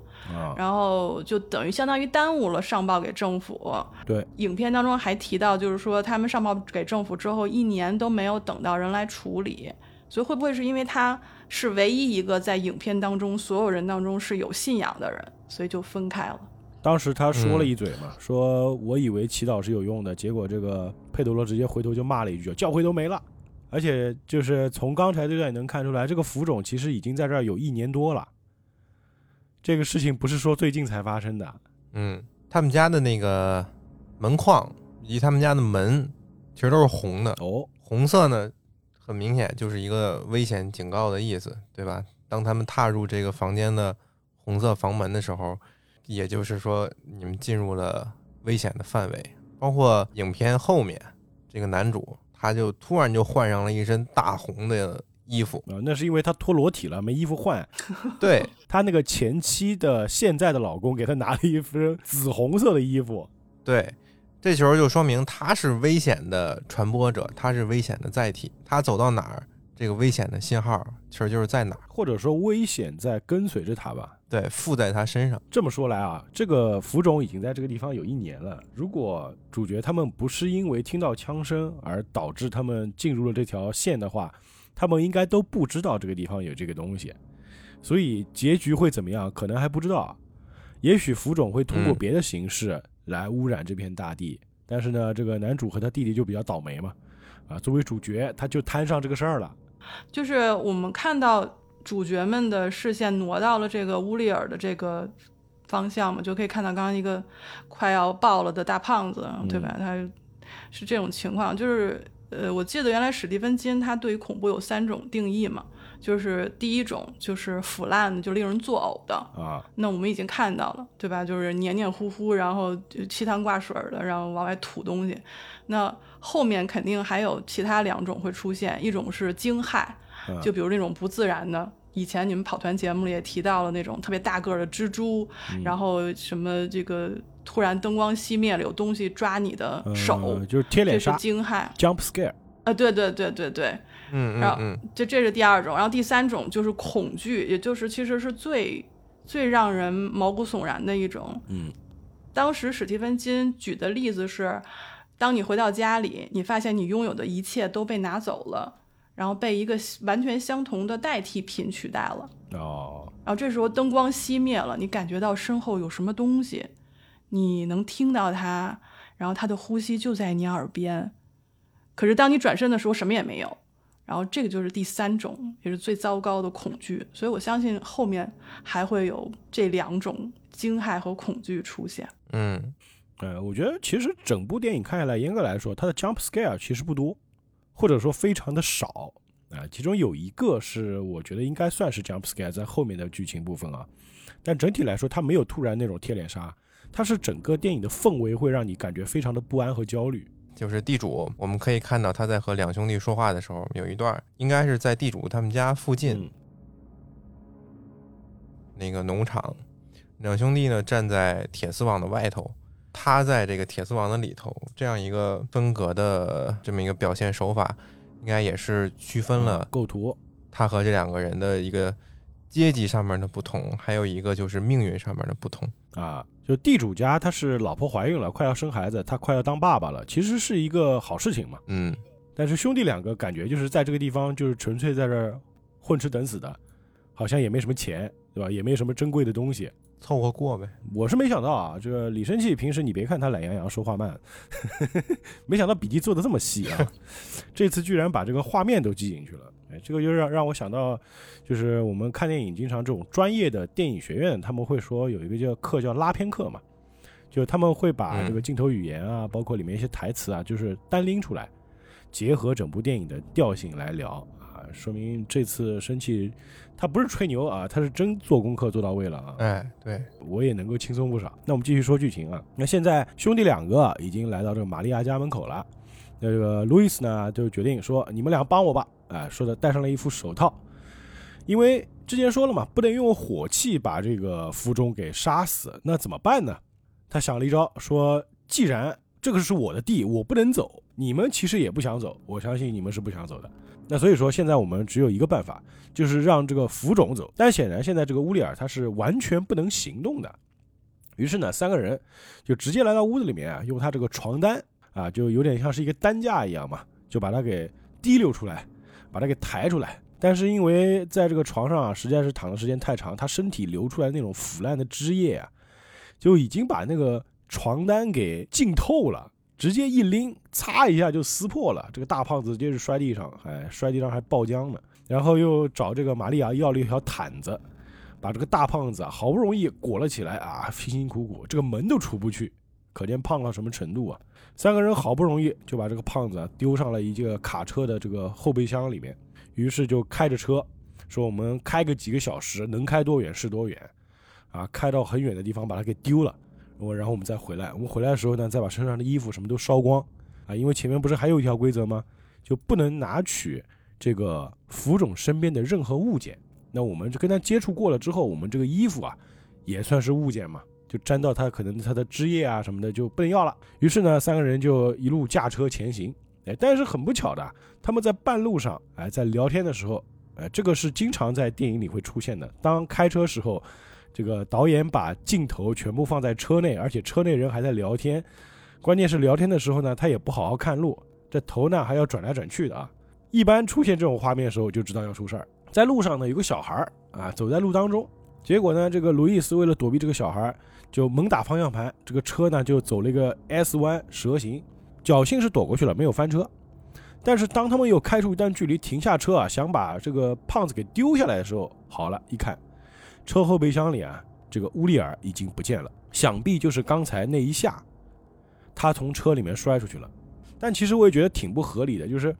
然后就等于相当于耽误了上报给政府。对，影片当中还提到，就是说他们上报给政府之后，一年都没有等到人来处理，所以会不会是因为他？是唯一一个在影片当中所有人当中是有信仰的人，所以就分开了。当时他说了一嘴嘛，说我以为祈祷是有用的，结果这个佩德罗直接回头就骂了一句，教会都没了。而且就是从刚才这段也能看出来，这个浮肿其实已经在这儿有一年多了。这个事情不是说最近才发生的。嗯，他们家的那个门框以及他们家的门其实都是红的哦，红色呢。很明显就是一个危险警告的意思，对吧？当他们踏入这个房间的红色房门的时候，也就是说你们进入了危险的范围。包括影片后面这个男主，他就突然就换上了一身大红的衣服啊，那是因为他脱裸体了，没衣服换。对他那个前妻的现在的老公给他拿了一身紫红色的衣服，对。这时候就说明他是危险的传播者，他是危险的载体。他走到哪儿，这个危险的信号其实就是在哪儿，或者说危险在跟随着他吧。对，附在他身上。这么说来啊，这个浮肿已经在这个地方有一年了。如果主角他们不是因为听到枪声而导致他们进入了这条线的话，他们应该都不知道这个地方有这个东西。所以结局会怎么样，可能还不知道。也许浮肿会通过嗯别的形式来污染这片大地，但是呢，这个男主和他弟弟就比较倒霉嘛。啊，作为主角，他就摊上这个事儿了。就是我们看到主角们的视线挪到了这个乌利尔的这个方向嘛，就可以看到刚刚一个快要爆了的大胖子，对吧？他是这种情况，就是呃，我记得原来史蒂芬金他对于恐怖有三种定义嘛，就是第一种就是腐烂的，就令人作呕的，啊，那我们已经看到了，对吧？就是黏黏糊糊，然后就沏汤挂水的，然后往外吐东西。那后面肯定还有其他两种会出现，一种是惊骇，嗯就比如那种不自然的。以前你们跑团节目里也提到了那种特别大个儿的蜘蛛，嗯然后什么这个突然灯光熄灭了，有东西抓你的手，呃就是贴脸杀惊骇。（jump scare）。啊，对对对对对，嗯然后就这是第二种，然后第三种就是恐惧，也就是其实是最最让人毛骨悚然的一种。嗯当时史蒂芬金举的例子是，当你回到家里，你发现你拥有的一切都被拿走了，然后被一个完全相同的代替品取代了。哦，然后这时候灯光熄灭了，你感觉到身后有什么东西，你能听到它，然后它的呼吸就在你耳边。可是当你转身的时候，什么也没有。然后这个就是第三种，也是最糟糕的恐惧。所以我相信后面还会有这两种惊骇和恐惧出现。嗯呃，我觉得其实整部电影看下来，严格来说，它的 jump scare 其实不多，或者说非常的少啊、其中有一个是我觉得应该算是 jump scare 在后面的剧情部分啊，但整体来说，它没有突然那种贴脸杀，它是整个电影的氛围会让你感觉非常的不安和焦虑。就是地主，我们可以看到他在和两兄弟说话的时候，有一段应该是在地主他们家附近嗯那个农场，两兄弟呢站在铁丝网的外头，他在这个铁丝网的里头，这样一个分隔的这么一个表现手法，应该也是区分了构图，他和这两个人的一个阶级上面的不同，还有一个就是命运上面的不同。啊，就地主家他是老婆怀孕了，快要生孩子，他快要当爸爸了，其实是一个好事情嘛。嗯，但是兄弟两个感觉就是在这个地方就是纯粹在这儿混吃等死的，好像也没什么钱，对吧？也没什么珍贵的东西。凑合过呗。我是没想到啊，这个李生气平时你别看他懒洋洋说话慢，没想到笔记做的这么细啊，这次居然把这个画面都记进去了。哎，这个又让让我想到，就是我们看电影经常这种专业的电影学院，他们会说有一个叫课叫拉片课嘛，就他们会把嗯这个镜头语言啊，包括里面一些台词啊，就是单拎出来，结合整部电影的调性来聊啊，说明这次生气他不是吹牛啊，他是真做功课做到位了啊。哎，对，我也能够轻松不少。那我们继续说剧情啊。那现在兄弟两个已经来到这个玛利亚家门口了。那这个路易斯呢，就决定说：“你们俩帮我吧。”啊，说的戴上了一副手套，因为之前说了嘛，不能用火器把这个夫中给杀死，那怎么办呢？他想了一招，说：“既然这个是我的地，我不能走，你们其实也不想走，我相信你们是不想走的。那所以说，现在我们只有一个办法，就是让这个浮种走。但显然现在这个乌里尔他是完全不能行动的。于是呢，三个人就直接来到屋子里面啊，用他这个床单啊，就有点像是一个担架一样嘛，就把他给提溜出来，把他给抬出来。但是因为在这个床上啊，实在是躺的时间太长，他身体流出来那种腐烂的汁液啊，就已经把那个床单给浸透了。直接一拎，擦一下就撕破了。这个大胖子接着摔地上，哎，摔地上还爆浆呢。然后又找这个玛利亚要了一条毯子，把这个大胖子啊好不容易裹了起来啊，辛辛苦苦这个门都出不去，可见胖到什么程度啊！三个人好不容易就把这个胖子丢上了一个卡车的这个后备箱里面，于是就开着车说我们开个几个小时，能开多远是多远，啊，开到很远的地方把它给丢了。我然后我们再回来，我们回来的时候呢，再把身上的衣服什么都烧光啊，因为前面不是还有一条规则吗？就不能拿取这个浮肿身边的任何物件。那我们就跟他接触过了之后，我们这个衣服啊，也算是物件嘛，就沾到他可能他的汁液啊什么的就不能要了。于是呢，三个人就一路驾车前行哎，但是很不巧的，他们在半路上，哎，在聊天的时候，哎，这个是经常在电影里会出现的。当开车时候，这个导演把镜头全部放在车内，而且车内人还在聊天，关键是聊天的时候呢，他也不好好看路，这头呢还要转来转去的啊。一般出现这种画面的时候，就知道要出事儿。在路上呢，有个小孩儿啊，走在路当中，结果呢，这个路易斯为了躲避这个小孩儿，就猛打方向盘，这个车呢就走了一个 S 弯蛇形。侥幸是躲过去了，没有翻车。但是当他们又开出一段距离，停下车啊，想把这个胖子给丢下来的时候，好了，一看，车后备箱里啊，这个乌利尔已经不见了。想必就是刚才那一下，他从车里面摔出去了。但其实我也觉得挺不合理的，就是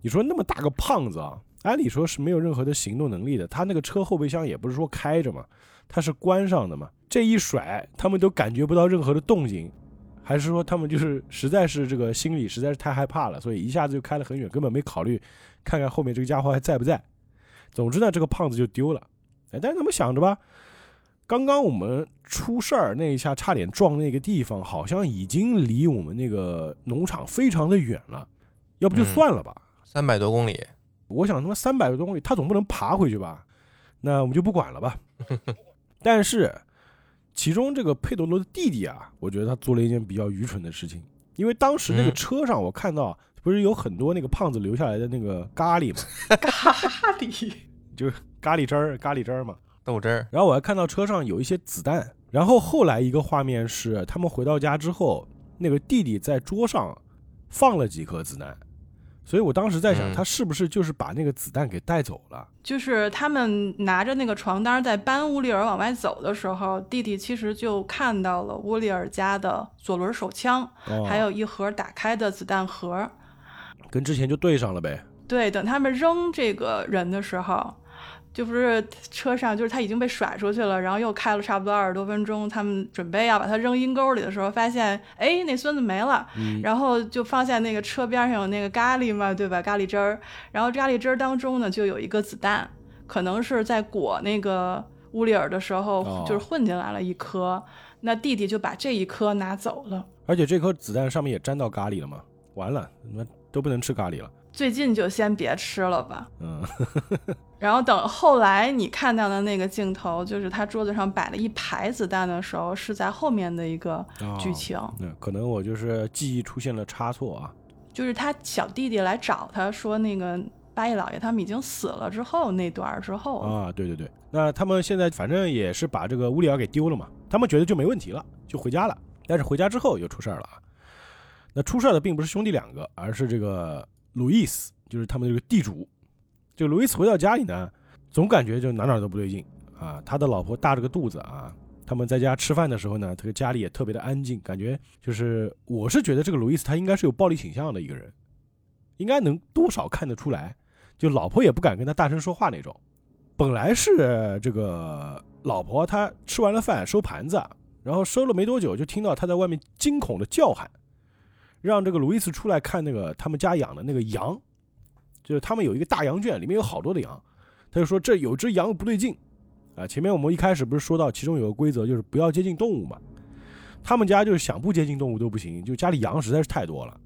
你说那么大个胖子啊，按理说是没有任何的行动能力的。他那个车后备箱也不是说开着嘛，他是关上的嘛。这一甩，他们都感觉不到任何的动静。还是说他们就是实在是这个心里实在是太害怕了，所以一下子就开了很远，根本没考虑看看后面这个家伙还在不在。总之呢，这个胖子就丢了。哎，但是他们想着吧，刚刚我们出事儿那一下差点撞那个地方，好像已经离我们那个农场非常的远了，要不就算了吧。三百多公里，我想他妈三百多公里，他总不能爬回去吧？那我们就不管了吧。但是。其中这个佩德罗的弟弟啊，我觉得他做了一件比较愚蠢的事情，因为当时那个车上我看到不是有很多那个胖子留下来的那个咖喱嘛，咖喱就是咖喱汁儿，咖喱汁儿嘛，豆汁儿。然后我还看到车上有一些子弹，然后后来一个画面是他们回到家之后，那个弟弟在桌上放了几颗子弹。所以我当时在想，他是不是就是把那个子弹给带走了？就是他们拿着那个床单在搬乌里尔往外走的时候，弟弟其实就看到了乌里尔家的左轮手枪，还有一盒打开的子弹盒，跟之前就对上了呗。对，等他们扔这个人的时候。就不是车上，就是他已经被甩出去了，然后又开了差不多二十多分钟，他们准备要把他扔阴沟里的时候，发现哎，那孙子没了，然后就发现那个车边上有那个咖喱嘛，对吧？咖喱汁儿，然后咖喱汁儿当中呢，就有一个子弹，可能是在裹那个乌里尔的时候，就是混进来了一颗，那弟弟就把这一颗拿走了，而且这颗子弹上面也沾到咖喱了嘛，完了，那都不能吃咖喱了。最近就先别吃了吧。嗯，然后等后来你看到的那个镜头，就是他桌子上摆了一排子弹的时候，是在后面的一个剧情。那可能我就是记忆出现了差错啊。就是他小弟弟来找他说，那个八爷老爷他们已经死了之后那段之后啊，对对对。那他们现在反正也是把这个乌里尔给丢了嘛，他们觉得就没问题了，就回家了。但是回家之后又出事儿了啊。那出事儿的并不是兄弟两个，而是这个。路易斯就是他们这个地主，就路易斯回到家里呢，总感觉就哪哪都不对劲啊。他的老婆大着个肚子啊，他们在家吃饭的时候呢，这个家里也特别的安静，感觉就是我是觉得这个路易斯他应该是有暴力倾向的一个人，应该能多少看得出来，就老婆也不敢跟他大声说话那种。本来是这个老婆她吃完了饭收盘子，然后收了没多久就听到他在外面惊恐的叫喊。让这个路易斯出来看那个他们家养的那个羊，就是他们有一个大羊圈，里面有好多的羊。他就说这有只羊不对劲啊！前面我们一开始不是说到其中有个规则，就是不要接近动物嘛。他们家就是想不接近动物都不行，就家里羊实在是太多了。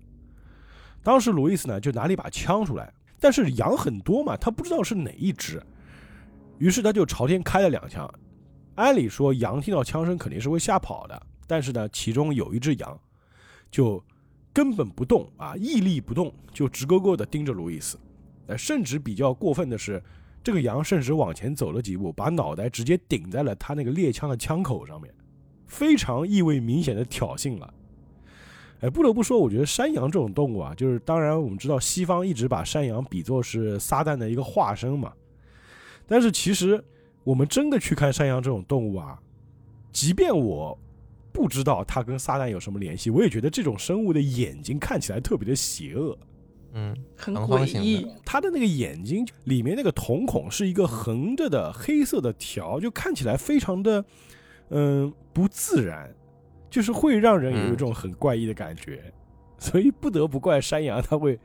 当时路易斯呢就拿了一把枪出来，但是羊很多嘛，他不知道是哪一只，于是他就朝天开了两枪。按理说羊听到枪声肯定是会吓跑的，但是呢，其中有一只羊就。根本不动啊，屹立不动，就直勾勾地盯着路易斯。呃，甚至比较过分的是，这个羊甚至往前走了几步，把脑袋直接顶在了他那个猎枪的枪口上面，非常意味明显的挑衅了。哎，不得不说，我觉得山羊这种动物啊，就是当然我们知道西方一直把山羊比作是撒旦的一个化身嘛，但是其实我们真的去看山羊这种动物啊，即便我。不知道它跟撒旦有什么联系，我也觉得这种生物的眼睛看起来特别的邪恶，嗯，很诡异。他的那个眼睛里面那个瞳孔是一个横着的黑色的条，就看起来非常的，嗯，不自然，就是会让人有一种很怪异的感觉。所以不得不怪山羊，它会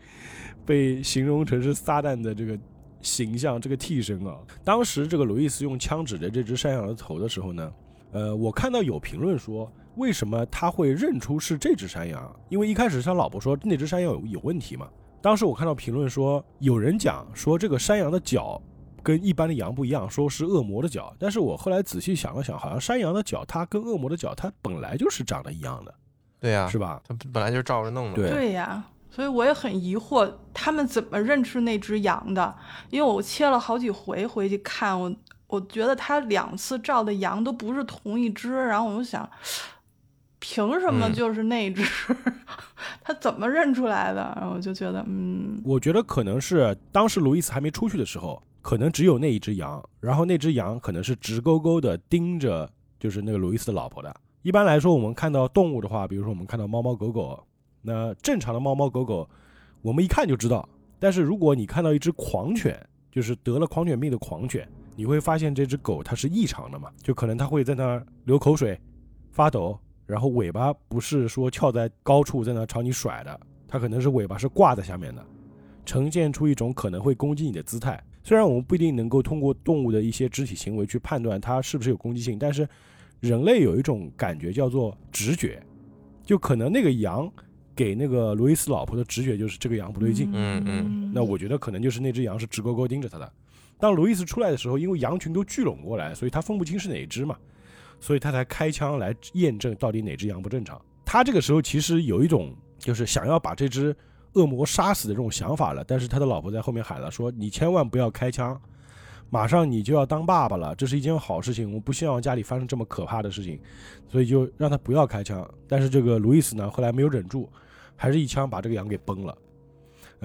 被形容成是撒旦的这个形象，这个替身啊。当时这个路易斯用枪指着这只山羊的头的时候呢。呃，我看到有评论说，为什么他会认出是这只山羊？因为一开始他老婆说那只山羊有有问题嘛。当时我看到评论说，有人讲说这个山羊的脚跟一般的羊不一样，说是恶魔的脚。但是我后来仔细想了想，好像山羊的脚它跟恶魔的脚它本来就是长得一样的，对呀、是吧？它本来就照着弄的。对对呀，所以我也很疑惑，他们怎么认出那只羊的？因为我切了好几回回去看，我我觉得他两次照的羊都不是同一只，然后我就想，凭什么嗯就是那只？他怎么认出来的？然后我就觉得，嗯，我觉得可能是当时路易斯还没出去的时候，可能只有那一只羊，然后那只羊可能是直勾勾的盯着就是那个路易斯的老婆的。一般来说，我们看到动物的话，比如说我们看到猫猫狗狗，那正常的猫猫狗狗，我们一看就知道。但是如果你看到一只狂犬，就是得了狂犬病的狂犬，你会发现这只狗它是异常的嘛，就可能它会在那儿流口水、发抖，然后尾巴不是说翘在高处在那儿朝你甩的，它可能是尾巴是挂在下面的，呈现出一种可能会攻击你的姿态。虽然我们不一定能够通过动物的一些肢体行为去判断它是不是有攻击性，但是人类有一种感觉叫做直觉，就可能那个羊给那个罗伊斯老婆的直觉就是这个羊不对劲。嗯嗯那我觉得可能就是那只羊是直勾勾盯着他的。当路易斯出来的时候，因为羊群都聚拢过来，所以他分不清是哪只嘛，所以他才开枪来验证到底哪只羊不正常。他这个时候其实有一种就是想要把这只恶魔杀死的这种想法了，但是他的老婆在后面喊了说：“你千万不要开枪，马上你就要当爸爸了，这是一件好事情，我不希望家里发生这么可怕的事情，所以就让他不要开枪。”但是这个路易斯呢，后来没有忍住，还是一枪把这个羊给崩了。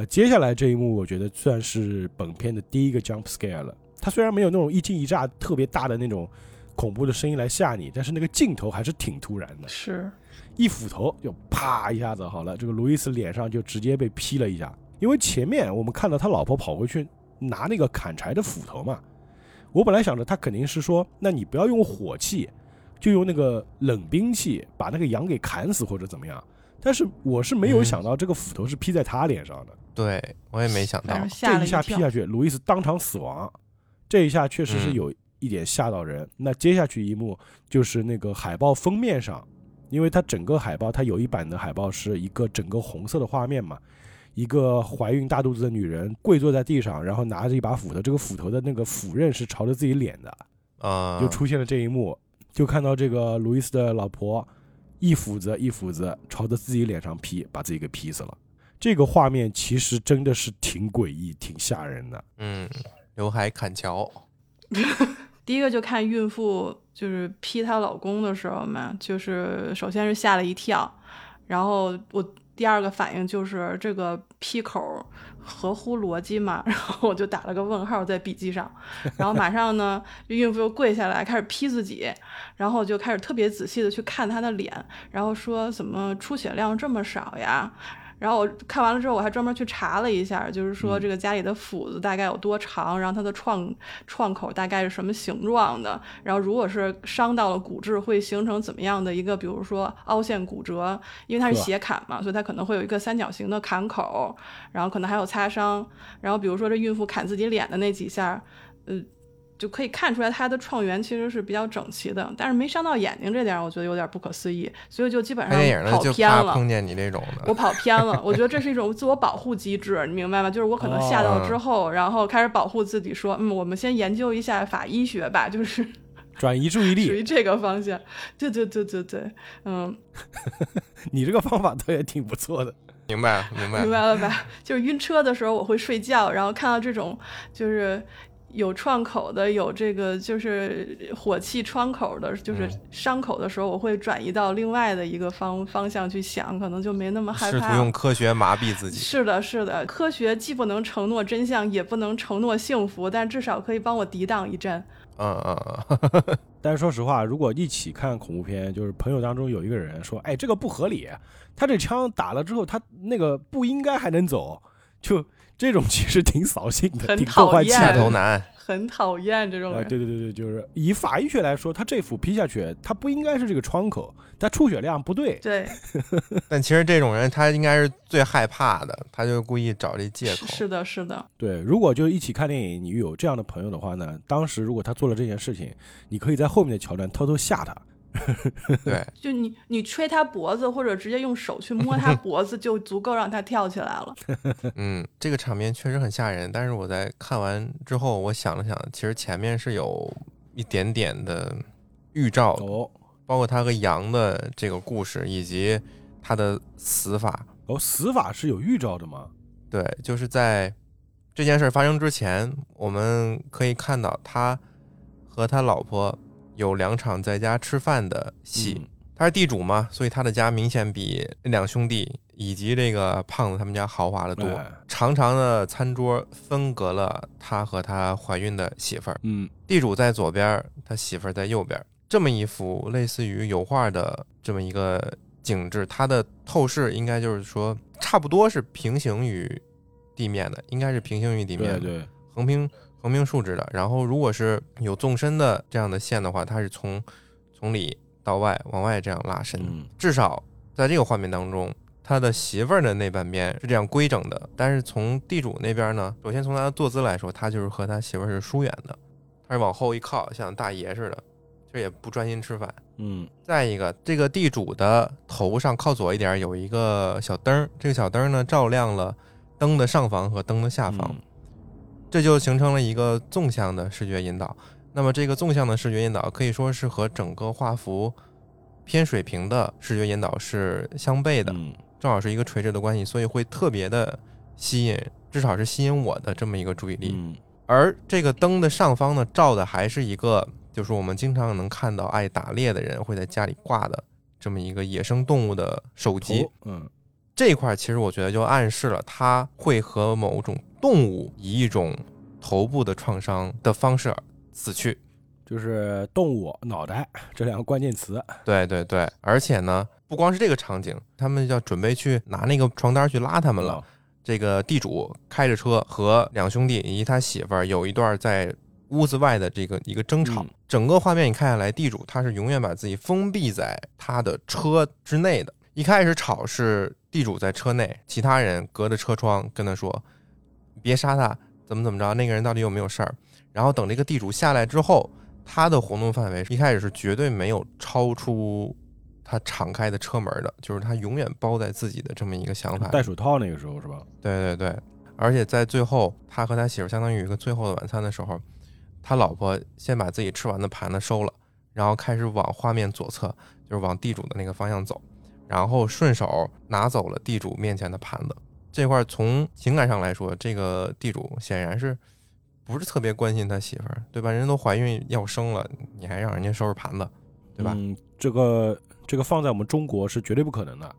呃，接下来这一幕，我觉得算是本片的第一个 jump scare 了。它虽然没有那种一惊一乍特别大的那种恐怖的声音来吓你，但是那个镜头还是挺突然的，是，一斧头就啪一下子，好了，这个路易斯脸上就直接被劈了一下。因为前面我们看到他老婆跑回去拿那个砍柴的斧头嘛，我本来想着他肯定是说，那你不要用火器，就用那个冷兵器把那个羊给砍死或者怎么样。但是我是没有嗯想到这个斧头是劈在他脸上的。对我也没想到这一。下劈下去，路易斯当场死亡。这一下确实是嗯有一点吓到人。那接下去一幕就是那个海报封面上，因为它整个海报它有一版的海报是一个整个红色的画面嘛，一个怀孕大肚子的女人跪坐在地上，然后拿着一把斧头，这个斧头的那个斧刃是朝着自己脸的，啊，就出现了这一幕，就看到这个路易斯的老婆一斧子一斧子朝着自己脸上劈，把自己给劈死了。这个画面其实真的是挺诡异、挺吓人的。嗯，刘海砍桥，第一个就看孕妇就是劈她老公的时候嘛，就是首先是吓了一跳，然后我第二个反应就是这个劈口合乎逻辑嘛，然后我就打了个问号在笔记上，然后马上呢，孕妇又跪下来开始劈自己，然后就开始特别仔细的去看她的脸，然后说怎么出血量这么少呀？然后我看完了之后，我还专门去查了一下，就是说嗯这个家里的斧子大概有多长，然后它的创创口大概是什么形状的，然后如果是伤到了骨质，会形成怎么样的一个，比如说凹陷骨折，因为它是斜砍嘛，所以它可能会有一个三角形的砍口，然后可能还有擦伤，然后比如说这孕妇砍自己脸的那几下，呃。就可以看出来他的创元其实是比较整齐的，但是没伤到眼睛这点儿，我觉得有点不可思议，所以就基本上跑偏了。碰见你这种的，我跑偏了，我觉得这是一种自我保护机制，你明白吗？就是我可能吓到之后，然后开始保护自己，说，嗯，我们先研究一下法医学吧，就是 转移注意力属，于这个方向。对对对对对，嗯，你这个方法倒也挺不错的。明白明白明，白了吧？就是晕车的时候我会睡觉，然后看到这种就是有创口的，有这个就是火气窗口的，就是嗯伤口的时候，我会转移到另外的一个方方向去想，可能就没那么害怕试图。用科学麻痹自己，是的，是的，科学既不能承诺真相，也不能承诺幸福，但至少可以帮我抵挡一阵。嗯嗯嗯，但是说实话，如果一起看恐怖片，就是朋友当中有一个人说：“哎，这个不合理，他这枪打了之后，他那个不应该还能走。”就这种其实挺扫兴的，很挺破坏讨厌气头男，很讨厌这种啊，人。对对对对，就是以法医学来说，他这斧劈下去，他不应该是这个窗口，他出血量不对。对，但其实这种人他应该是最害怕的，他就故意找这借口。是的，是的，对，如果就一起看电影，你有这样的朋友的话呢，当时如果他做了这件事情，你可以在后面的桥段偷偷吓他。对，就你你吹他脖子，或者直接用手去摸他 脖子，就足够让他跳起来了。嗯，这个场面确实很吓人。但是我在看完之后，我想了想，其实前面是有一点点的预兆的，哦包括他和羊的这个故事，以及他的死法。哦，死法是有预兆的吗？对，就是在这件事发生之前，我们可以看到他和他老婆有两场在家吃饭的戏。嗯他是地主嘛，所以他的家明显比两兄弟以及这个胖子他们家豪华的多。哎长长的餐桌分隔了他和他怀孕的媳妇儿，嗯，地主在左边，他媳妇儿在右边。这么一幅类似于油画的这么一个景致，它的透视应该就是说差不多是平行于地面的，应该是平行于地面的，对对，横平横平竖直的。然后如果是有纵深的这样的线的话，它是从从里到外往外这样拉伸。嗯至少在这个画面当中，他的媳妇儿的那半边是这样规整的，但是从地主那边呢，首先从他的坐姿来说，他就是和他媳妇儿是疏远的，他是往后一靠，像大爷似的，这也不专心吃饭。嗯再一个，这个地主的头上靠左一点有一个小灯儿，这个小灯儿呢照亮了灯的上方和灯的下方，嗯这就形成了一个纵向的视觉引导。那么这个纵向的视觉引导可以说是和整个画幅偏水平的视觉引导是相悖的，嗯正好是一个垂直的关系，所以会特别的吸引，至少是吸引我的这么一个注意力。嗯而这个灯的上方呢，照的还是一个，就是我们经常能看到爱打猎的人会在家里挂的这么一个野生动物的手机。嗯这一块其实我觉得就暗示了它会和某种动物以一种头部的创伤的方式死去。就是动物脑袋这两个关键词。对对对，而且呢，不光是这个场景，他们要准备去拿那个床单去拉他们了。哦这个地主开着车和两兄弟以及他媳妇儿有一段在屋子外的这个一个争吵。嗯整个画面你看下来，地主他是永远把自己封闭在他的车之内的。一开始吵是地主在车内，其他人隔着车窗跟他说：“别杀他，怎么怎么着，那个人到底有没有事儿？”然后等这个地主下来之后，他的活动范围一开始是绝对没有超出他敞开的车门的，就是他永远包在自己的这么一个想法。戴手套那个时候是吧？对对对，而且在最后，他和他媳妇相当于有一个最后的晚餐的时候，他老婆先把自己吃完的盘子收了，然后开始往画面左侧，就是往地主的那个方向走，然后顺手拿走了地主面前的盘子。这块儿从情感上来说，这个地主显然是不是特别关心他媳妇儿，对吧？人都怀孕要生了，你还让人家收拾盘子，对吧？嗯，这个这个放在我们中国是绝对不可能的。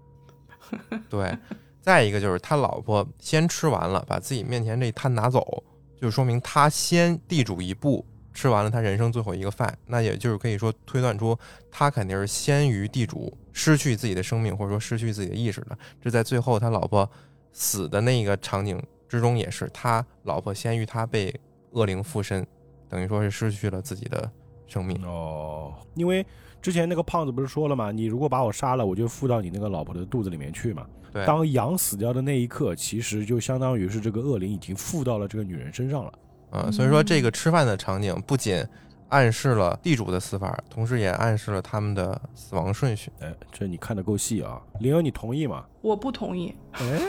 对，再一个就是他老婆先吃完了，把自己面前这一摊拿走，就说明他先地主一步吃完了他人生最后一个饭，那也就是可以说推断出他肯定是先于地主失去自己的生命，或者说失去自己的意识的。这在最后他老婆死的那个场景之中也是，他老婆先于他被恶灵附身，等于说是失去了自己的生命。哦，因为之前那个胖子不是说了吗？你如果把我杀了，我就附到你那个老婆的肚子里面去嘛。对，当羊死掉的那一刻，其实就相当于是这个恶灵已经附到了这个女人身上了。嗯，所以说这个吃饭的场景不仅暗示了地主的死法，同时也暗示了他们的死亡顺序。哎，这你看的够细啊。灵儿，你同意吗？我不同意，哎，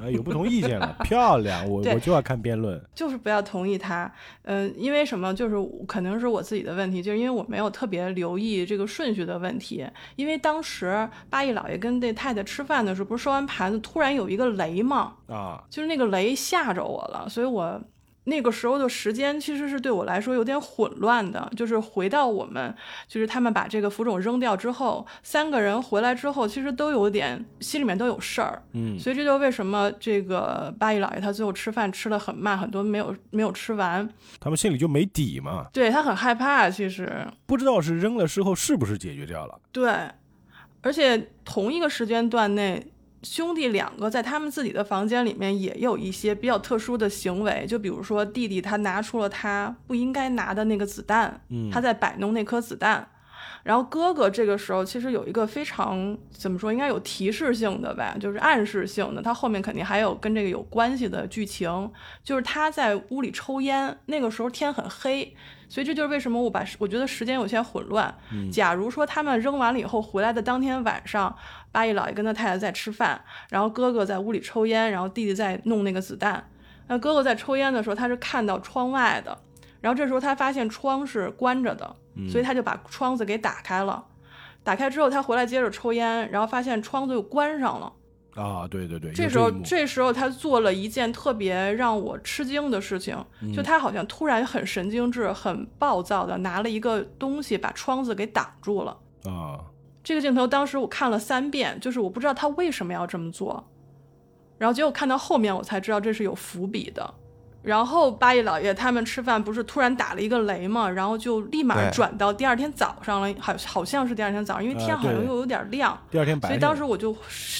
哎，有不同意见了，漂亮，我我就要看辩论。就是不要同意他。嗯、因为什么？就是可能是我自己的问题，就是因为我没有特别留意这个顺序的问题。因为当时八义老爷跟这太太吃饭的时候，不是收完盘子，突然有一个雷嘛，啊，就是那个雷吓着我了，所以我那个时候的时间其实是对我来说有点混乱的。就是回到我们，就是他们把这个浮肿扔掉之后，三个人回来之后，其实都有点心里面都有事儿。嗯，所以这就为什么这个八一老爷他最后吃饭吃的很慢，很多没有没有吃完，他们心里就没底嘛，对他很害怕。其实不知道是扔了之后是不是解决掉了。对，而且同一个时间段内，兄弟两个在他们自己的房间里面也有一些比较特殊的行为，就比如说弟弟他拿出了他不应该拿的那个子弹，嗯，他在摆弄那颗子弹。然后哥哥这个时候其实有一个非常怎么说，应该有提示性的吧，就是暗示性的。他后面肯定还有跟这个有关系的剧情，就是他在屋里抽烟，那个时候天很黑，所以这就是为什么我把我觉得时间有些混乱。假如说他们扔完了以后回来的当天晚上，八一老爷跟他太太在吃饭，然后哥哥在屋里抽烟，然后弟弟在弄那个子弹。那哥哥在抽烟的时候，他是看到窗外的，然后这时候他发现窗是关着的。所以他就把窗子给打开了，打开之后他回来接着抽烟，然后发现窗子又关上了。啊，对对对，这时候这时候他做了一件特别让我吃惊的事情，就他好像突然很神经质、很暴躁的拿了一个东西把窗子给挡住了。啊，这个镜头当时我看了三遍，就是我不知道他为什么要这么做，然后结果看到后面我才知道这是有伏笔的。然后八一老爷他们吃饭不是突然打了一个雷嘛，然后就立马转到第二天早上了，好好像是第二天早上，因为天好像又有点亮。第二天白。所以当时我就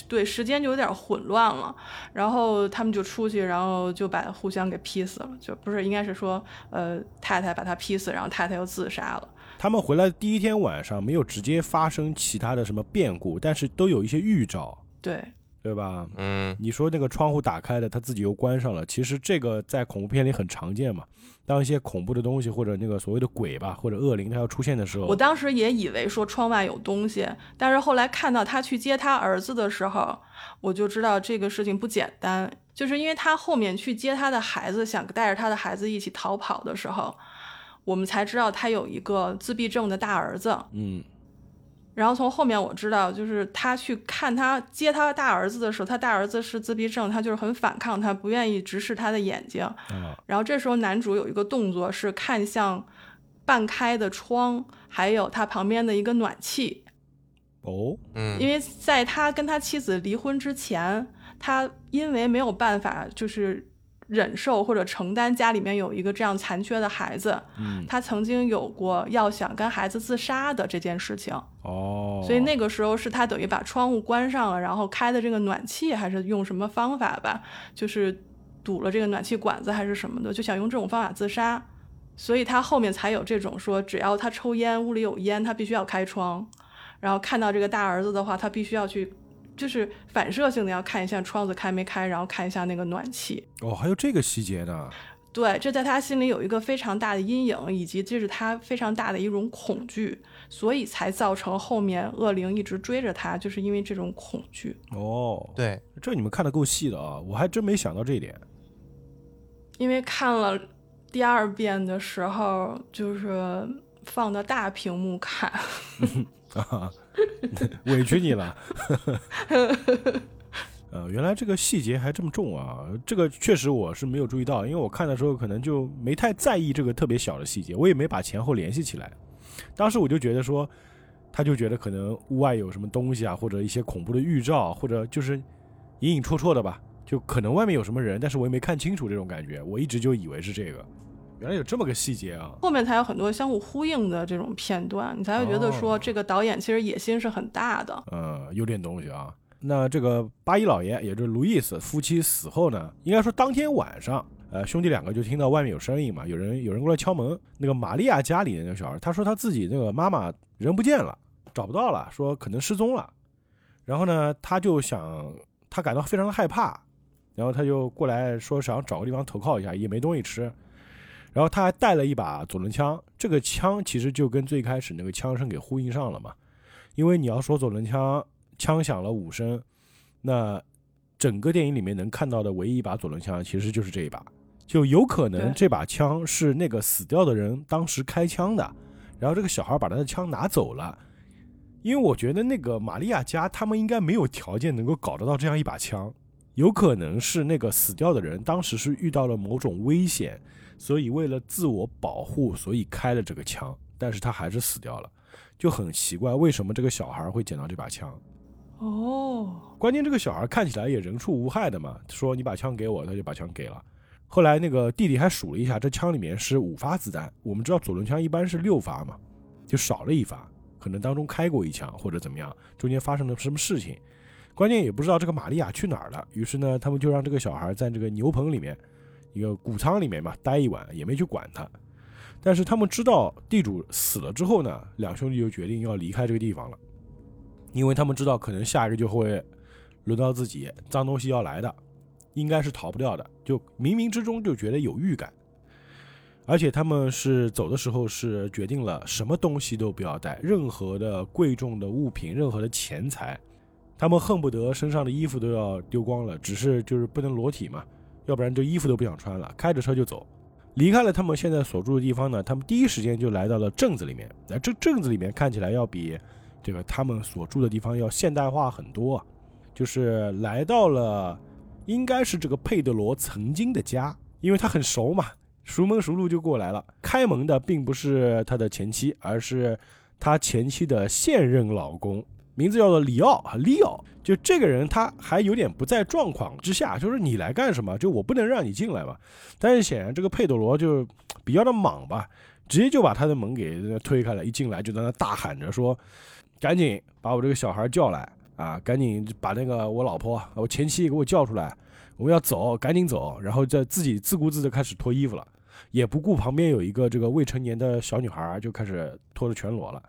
对时间就有点混乱了。然后他们就出去，然后就把互相给劈死了，就不是应该是说，呃，太太把他劈死，然后太太又自杀了。他们回来第一天晚上没有直接发生其他的什么变故，但是都有一些预兆。对。对吧？嗯，你说那个窗户打开的，他自己又关上了。其实这个在恐怖片里很常见嘛。当一些恐怖的东西或者那个所谓的鬼吧或者恶灵它要出现的时候，我当时也以为说窗外有东西，但是后来看到他去接他儿子的时候，我就知道这个事情不简单。就是因为他后面去接他的孩子，想带着他的孩子一起逃跑的时候，我们才知道他有一个自闭症的大儿子。嗯。然后从后面我知道，就是他去看他接他大儿子的时候，他大儿子是自闭症，他就是很反抗，他不愿意直视他的眼睛。然后这时候男主有一个动作是看向半开的窗，还有他旁边的一个暖气。哦，嗯，因为在他跟他妻子离婚之前，他因为没有办法就是。忍受或者承担家里面有一个这样残缺的孩子，嗯，他曾经有过要想跟孩子自杀的这件事情，哦，所以那个时候是他等于把窗户关上了，然后开的这个暖气还是用什么方法吧，就是堵了这个暖气管子还是什么的，就想用这种方法自杀，所以他后面才有这种说，只要他抽烟，屋里有烟，他必须要开窗，然后看到这个大儿子的话，他必须要去。就是反射性的要看一下窗子开没开，然后看一下那个暖气。哦，还有这个细节呢。对，这在他心里有一个非常大的阴影，以及这是他非常大的一种恐惧，所以才造成后面恶灵一直追着他，就是因为这种恐惧。哦，对，这你们看的够细的啊，我还真没想到这一点。因为看了第二遍的时候，就是放到大屏幕看。啊，委屈你了。呃，原来这个细节还这么重啊！这个确实我是没有注意到，因为我看的时候可能就没太在意这个特别小的细节，我也没把前后联系起来。当时我就觉得说，他就觉得可能屋外有什么东西啊，或者一些恐怖的预兆，或者就是隐隐绰绰的吧，就可能外面有什么人，但是我也没看清楚这种感觉，我一直就以为是这个。原来有这么个细节啊！后面才有很多相互呼应的这种片段，你才会觉得说这个导演其实野心是很大的。嗯，有点东西啊。那这个八一老爷，也就是路易斯夫妻死后呢，应该说当天晚上，呃，兄弟两个就听到外面有声音嘛，有人有人过来敲门。那个玛利亚家里的那个小孩，他说他自己那个妈妈人不见了，找不到了，说可能失踪了。然后呢，他就想，他感到非常的害怕，然后他就过来说想找个地方投靠一下，也没东西吃。然后他还带了一把左轮枪，这个枪其实就跟最开始那个枪声给呼应上了嘛。因为你要说左轮枪枪响了五声，那整个电影里面能看到的唯一一把左轮枪其实就是这一把，就有可能这把枪是那个死掉的人当时开枪的，然后这个小孩把他的枪拿走了。因为我觉得那个玛利亚家他们应该没有条件能够搞得到这样一把枪，有可能是那个死掉的人当时是遇到了某种危险。所以为了自我保护，所以开了这个枪，但是他还是死掉了，就很奇怪，为什么这个小孩会捡到这把枪？哦，关键这个小孩看起来也人畜无害的嘛，说你把枪给我，他就把枪给了。后来那个弟弟还数了一下，这枪里面是五发子弹，我们知道左轮枪一般是六发嘛，就少了一发，可能当中开过一枪或者怎么样，中间发生了什么事情。关键也不知道这个玛利亚去哪儿了。于是呢，他们就让这个小孩在这个牛棚里面，一个谷仓里面嘛待一晚，也没去管他。但是他们知道地主死了之后呢，两兄弟就决定要离开这个地方了，因为他们知道可能下一个就会轮到自己，脏东西要来的，应该是逃不掉的，就冥冥之中就觉得有预感。而且他们是走的时候是决定了什么东西都不要带，任何的贵重的物品，任何的钱财，他们恨不得身上的衣服都要丢光了，只是就是不能裸体嘛，要不然就衣服都不想穿了，开着车就走。离开了他们现在所住的地方呢，他们第一时间就来到了镇子里面。那这镇子里面看起来要比这个他们所住的地方要现代化很多，就是来到了应该是这个佩德罗曾经的家，因为他很熟嘛。熟门熟路就过来了。开门的并不是他的前妻，而是他前妻的现任老公，名字叫做里奥啊，里奥。就这个人，他还有点不在状况之下，就是你来干什么？就我不能让你进来嘛。但是显然这个佩德罗就比较的莽吧，直接就把他的门给推开了，一进来就在那大喊着说：“赶紧把我这个小孩叫来啊！赶紧把那个我老婆、我前妻给我叫出来，我们要走，赶紧走。”然后再自己自顾自的开始脱衣服了。也不顾旁边有一个这个未成年的小女孩，就开始脱的全裸了。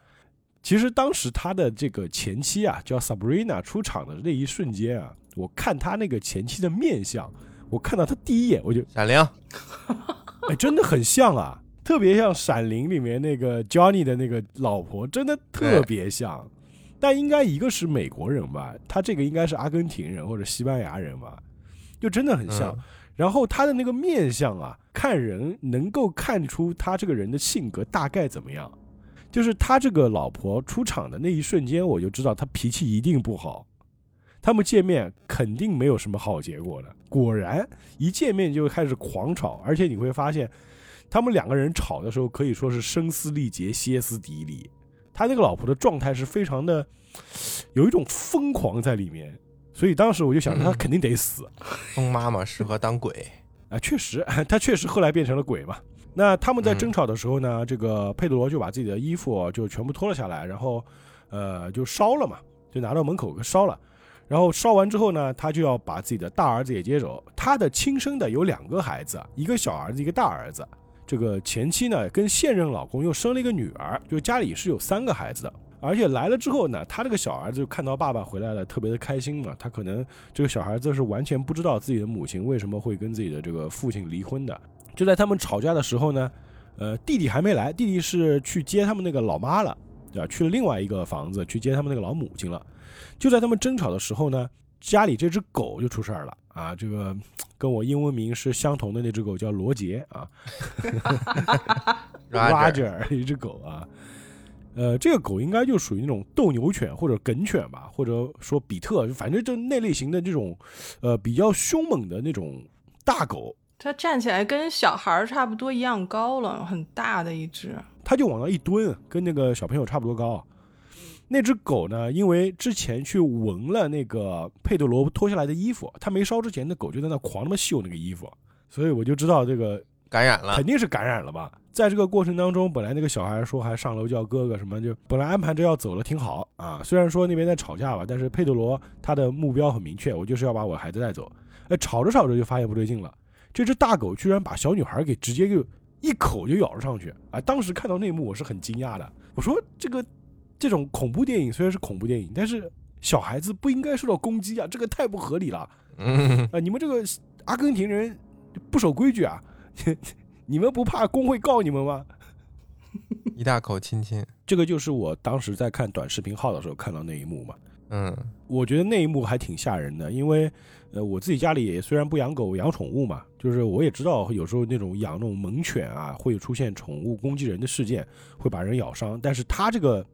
其实当时他的这个前妻啊，叫 Sabrina 出场的那一瞬间啊，我看他那个前妻的面相，我看到他第一眼我就闪灵，哎，真的很像啊，特别像《闪灵》里面那个 Johnny 的那个老婆，真的特别像。但应该一个是美国人吧，他这个应该是阿根廷人或者西班牙人吧，就真的很像。然后他的那个面相啊，看人能够看出他这个人的性格大概怎么样。就是他这个老婆出场的那一瞬间，我就知道他脾气一定不好。他们见面肯定没有什么好结果的。果然，一见面就开始狂吵，而且你会发现，他们两个人吵的时候可以说是声嘶力竭、歇斯底里。他那个老婆的状态是非常的，有一种疯狂在里面。所以当时我就想，他肯定得死。疯妈妈适合当鬼啊，确实，他确实后来变成了鬼嘛。那他们在争吵的时候呢，这个佩德罗就把自己的衣服就全部脱了下来，然后，呃，就烧了嘛，就拿到门口烧了。然后烧完之后呢，他就要把自己的大儿子也接走。他的亲生的有两个孩子，一个小儿子，一个大儿子。这个前妻呢，跟现任老公又生了一个女儿，就家里是有三个孩子的。而且来了之后呢，他这个小儿子就看到爸爸回来了，特别的开心嘛。他可能这个小孩子是完全不知道自己的母亲为什么会跟自己的这个父亲离婚的。就在他们吵架的时候呢，呃，弟弟还没来，弟弟是去接他们那个老妈了，对吧？去了另外一个房子去接他们那个老母亲了。就在他们争吵的时候呢，家里这只狗就出事儿了啊！这个跟我英文名是相同的那只狗叫罗杰啊，Roger 一只狗啊。呃，这个狗应该就属于那种斗牛犬或者梗犬吧，或者说比特，反正就那类型的这种，呃，比较凶猛的那种大狗。它站起来跟小孩差不多一样高了，很大的一只。它就往那一蹲，跟那个小朋友差不多高。那只狗呢，因为之前去闻了那个佩德罗脱下来的衣服，它没烧之前，那狗就在那狂他妈嗅那个衣服，所以我就知道这个。感染了，肯定是感染了吧？在这个过程当中，本来那个小孩说还上楼叫哥哥什么，就本来安排着要走了，挺好啊。虽然说那边在吵架吧，但是佩德罗他的目标很明确，我就是要把我孩子带走。哎，吵着吵着就发现不对劲了，这只大狗居然把小女孩给直接就一口就咬了上去。啊！当时看到那一幕我是很惊讶的，我说这个这种恐怖电影虽然是恐怖电影，但是小孩子不应该受到攻击啊，这个太不合理了。嗯，啊，你们这个阿根廷人不守规矩啊！你们不怕工会告你们吗？一大口亲亲，这个就是我当时在看短视频号的时候看到那一幕嘛。嗯，我觉得那一幕还挺吓人的，因为呃，我自己家里也虽然不养狗，养宠物嘛，就是我也知道有时候那种养那种猛犬啊，会出现宠物攻击人的事件，会把人咬伤。但是它这个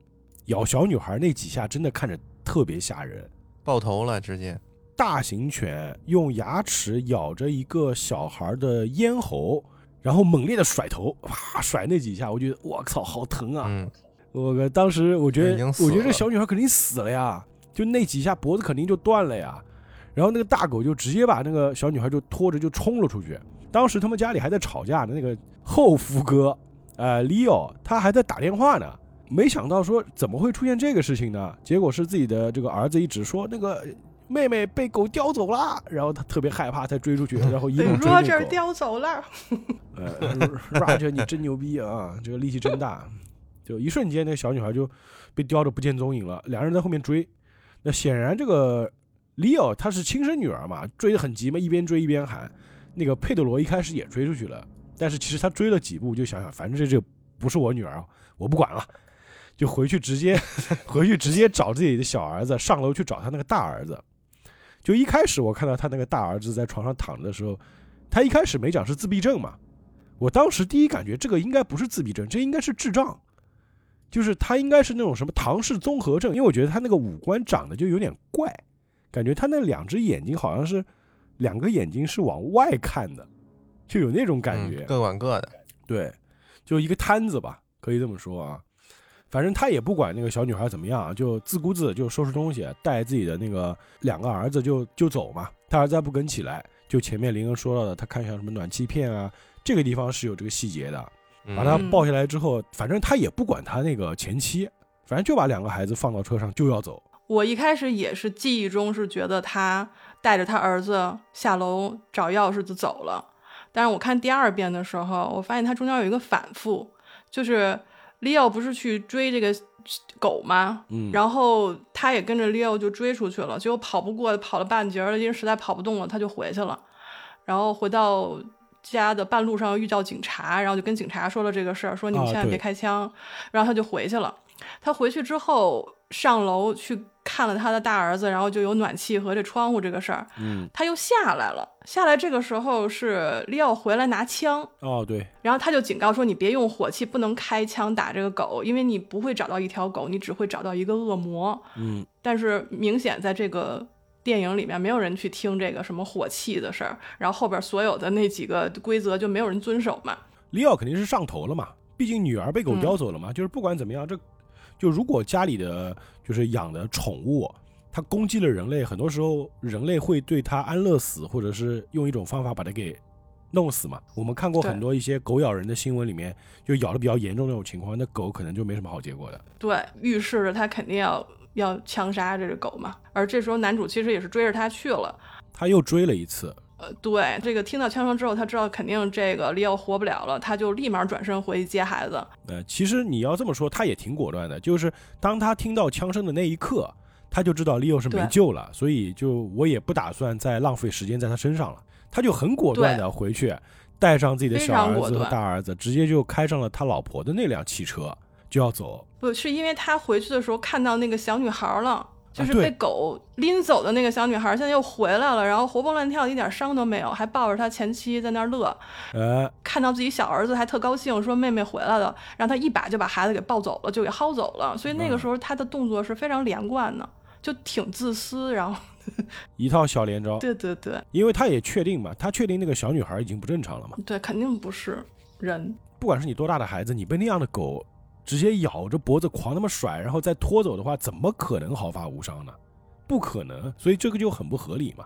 咬小女孩那几下，真的看着特别吓人，爆头了直接。大型犬用牙齿咬着一个小孩的咽喉，然后猛烈的甩头，哇，甩那几下，我觉得我操，好疼啊！我当时我觉得，我觉得这小女孩肯定死了呀，就那几下脖子肯定就断了呀。然后那个大狗就直接把那个小女孩就拖着就冲了出去。当时他们家里还在吵架呢，那个后夫哥，呃，Leo，他还在打电话呢。没想到说怎么会出现这个事情呢？结果是自己的这个儿子一直说那个。妹妹被狗叼走了，然后他特别害怕，才追出去，然后一被路追那 Roger。叼走了。呃，Roger 你真牛逼啊，这个力气真大，就一瞬间那个小女孩就被叼着不见踪影了，两人在后面追。那显然这个 Leo 她是亲生女儿嘛，追得很急嘛，一边追一边喊。那个佩德罗一开始也追出去了，但是其实他追了几步就想想，反正这就不是我女儿，我不管了，就回去直接 回去直接找自己的小儿子，上楼去找他那个大儿子。就一开始我看到他那个大儿子在床上躺着的时候，他一开始没讲是自闭症嘛，我当时第一感觉这个应该不是自闭症，这应该是智障，就是他应该是那种什么唐氏综合症，因为我觉得他那个五官长得就有点怪，感觉他那两只眼睛好像是两个眼睛是往外看的，就有那种感觉。嗯各管各的。对，就一个摊子吧，可以这么说啊。反正他也不管那个小女孩怎么样啊，就自顾自就收拾东西，带自己的那个两个儿子就就走嘛。他儿子还不跟起来，就前面林恩说到的，他看向什么暖气片啊，这个地方是有这个细节的。把他嗯抱下来之后，反正他也不管他那个前妻，反正就把两个孩子放到车上就要走。我一开始也是记忆中是觉得他带着他儿子下楼找钥匙就走了，但是我看第二遍的时候，我发现他中间有一个反复，就是 Leo 不是去追这个狗吗？嗯，然后他也跟着 Leo 就追出去了，结果跑不过，跑了半截儿了，因为实在跑不动了，他就回去了。然后回到家的半路上遇到警察，然后就跟警察说了这个事儿，说你们啊千万别开枪。然后他就回去了。他回去之后上楼去看了他的大儿子，然后就有暖气和这窗户这个事儿，嗯，他又下来了。下来这个时候是 Leo 回来拿枪，哦对，然后他就警告说：“你别用火器，不能开枪打这个狗，因为你不会找到一条狗，你只会找到一个恶魔。嗯，但是明显在这个电影里面，没有人去听这个什么火器的事儿，然后后边所有的那几个规则就没有人遵守嘛。利奥肯定是上头了嘛，毕竟女儿被狗嗯叼走了嘛。就是不管怎么样，这就如果家里的就是养的宠物，它攻击了人类，很多时候人类会对它安乐死，或者是用一种方法把它给弄死嘛。我们看过很多一些狗咬人的新闻，里面就咬的比较严重那种情况，那狗可能就没什么好结果的。对，预示着它肯定要要枪杀这只狗嘛。而这时候男主其实也是追着它去了。他又追了一次，呃，对，这个听到枪声之后，他知道肯定这个利奥活不了了，他就立马转身回去接孩子。呃，其实你要这么说，他也挺果断的。就是当他听到枪声的那一刻，他就知道利奥是没救了，所以就我也不打算再浪费时间在他身上了。他就很果断的回去，带上自己的小儿子和大儿子，直接就开上了他老婆的那辆汽车，就要走。不是因为他回去的时候看到那个小女孩了，就是被狗拎走的那个小女孩，现在又回来了，然后活蹦乱跳，一点伤都没有，还抱着他前妻在那儿乐，呃，看到自己小儿子还特高兴，说妹妹回来了，然后他一把就把孩子给抱走了，就给薅走了。所以那个时候他的动作是非常连贯的，就挺自私。然后，一套小连招，对对对因为他也确定嘛，他确定那个小女孩已经不正常了嘛。对，肯定不是人。不管是你多大的孩子，你被那样的狗直接咬着脖子狂那么甩，然后再拖走的话，怎么可能毫发无伤呢？不可能，所以这个就很不合理嘛。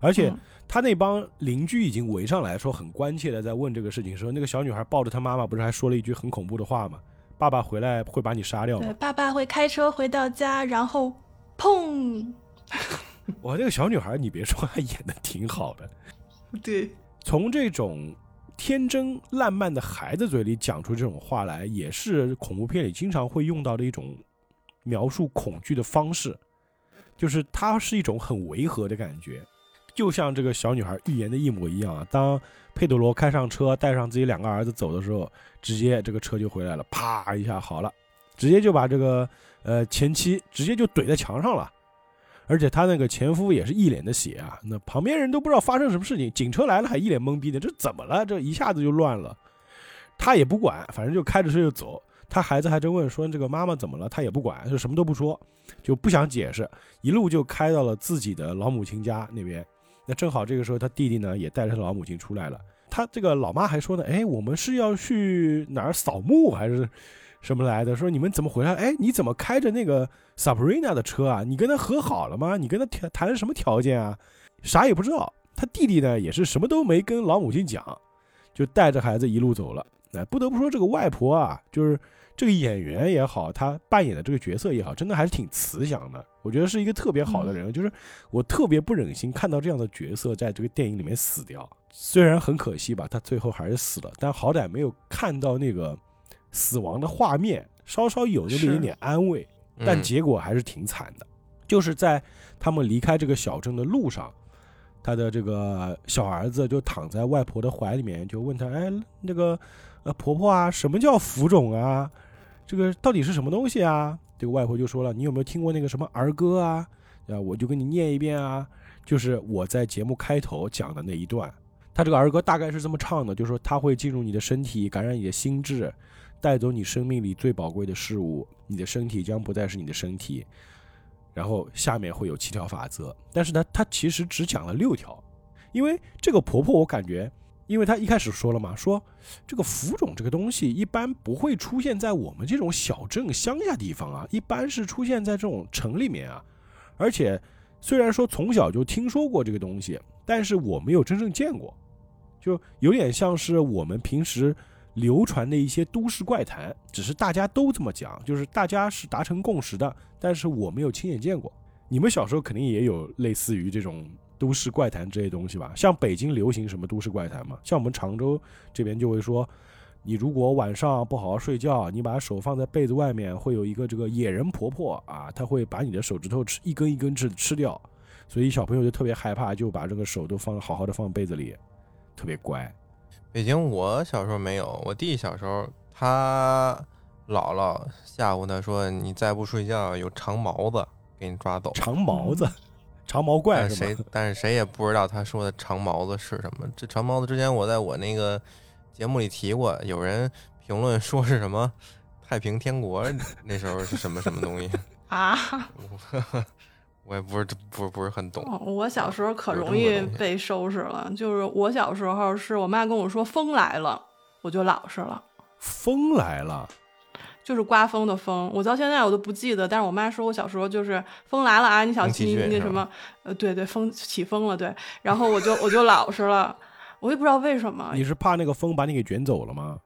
而且嗯他那帮邻居已经围上来说，很关切的在问这个事情，说那个小女孩抱着她妈妈，不是还说了一句很恐怖的话吗？爸爸回来会把你杀掉对，吗？爸爸会开车回到家，然后砰，哇，这个小女孩，你别说，还演的挺好的。对，从这种天真烂漫的孩子嘴里讲出这种话来，也是恐怖片里经常会用到的一种描述恐惧的方式，就是它是一种很违和的感觉，就像这个小女孩预言的一模一样啊。当佩德罗开上车，带上自己两个儿子走的时候，直接这个车就回来了，啪一下好了，直接就把这个呃前妻直接就怼在墙上了。而且他那个前夫也是一脸的血啊，那旁边人都不知道发生什么事情，警车来了还一脸懵逼的，这怎么了？这一下子就乱了。他也不管，反正就开着车就走。他孩子还真问说这个妈妈怎么了，他也不管，就什么都不说，就不想解释，一路就开到了自己的老母亲家那边。那正好这个时候他弟弟呢也带着他老母亲出来了。他这个老妈还说呢，哎，我们是要去哪儿扫墓还是什么来的？说你们怎么回来？哎，你怎么开着那个 Sabrina 的车啊？你跟他和好了吗？你跟他谈谈什么条件啊？啥也不知道。他弟弟呢也是什么都没跟老母亲讲，就带着孩子一路走了。哎，不得不说这个外婆啊，就是这个演员也好，他扮演的这个角色也好，真的还是挺慈祥的。我觉得是一个特别好的人，就是我特别不忍心看到这样的角色在这个电影里面死掉。虽然很可惜吧，他最后还是死了，但好歹没有看到那个死亡的画面，稍稍有那么一点点安慰。但嗯结果还是挺惨的，就是在他们离开这个小镇的路上，他的这个小儿子就躺在外婆的怀里面，就问他：“哎，那个呃婆婆啊，什么叫浮肿啊？这个到底是什么东西啊？”这个外婆就说了：“你有没有听过那个什么儿歌啊？啊，我就跟你念一遍啊，就是我在节目开头讲的那一段。他这个儿歌大概是这么唱的，就是说它会进入你的身体，感染你的心智。”带走你生命里最宝贵的事物，你的身体将不再是你的身体。然后下面会有七条法则，但是呢，它其实只讲了六条，因为这个婆婆我感觉，因为她一开始说了嘛，说这个浮肿这个东西一般不会出现在我们这种小镇乡下地方啊，一般是出现在这种城里面啊，而且虽然说从小就听说过这个东西，但是我没有真正见过，就有点像是我们平时。流传的一些都市怪谈，只是大家都这么讲，就是大家是达成共识的，但是我没有亲眼见过。你们小时候肯定也有类似于这种都市怪谈这些东西吧？像北京流行什么都市怪谈嘛？像我们常州这边就会说，你如果晚上不好好睡觉，你把手放在被子外面，会有一个这个野人婆婆啊，她会把你的手指头吃一根一根吃吃掉，所以小朋友就特别害怕，就把这个手都放好好的放被子里，特别乖。北京我小时候没有，我弟小时候他姥姥吓唬他说：“你再不睡觉，有长毛子给你抓走。”长毛子，长毛怪但是谁？但是谁也不知道他说的长毛子是什么。这长毛子之前我在我那个节目里提过，有人评论说是什么太平天国，那时候是什么什么东西，啊，我也不是不是不是很懂。哦我小时候可容易被收拾了，就是我小时候是我妈跟我说风来了，我就老实了。风来了，就是刮风的风，我到现在我都不记得，但是我妈说我小时候就是风来了啊，你小心那什么，呃，对对，风起风了，对，然后我就我就老实了，我也不知道为什么，你是怕那个风把你给卷走了吗？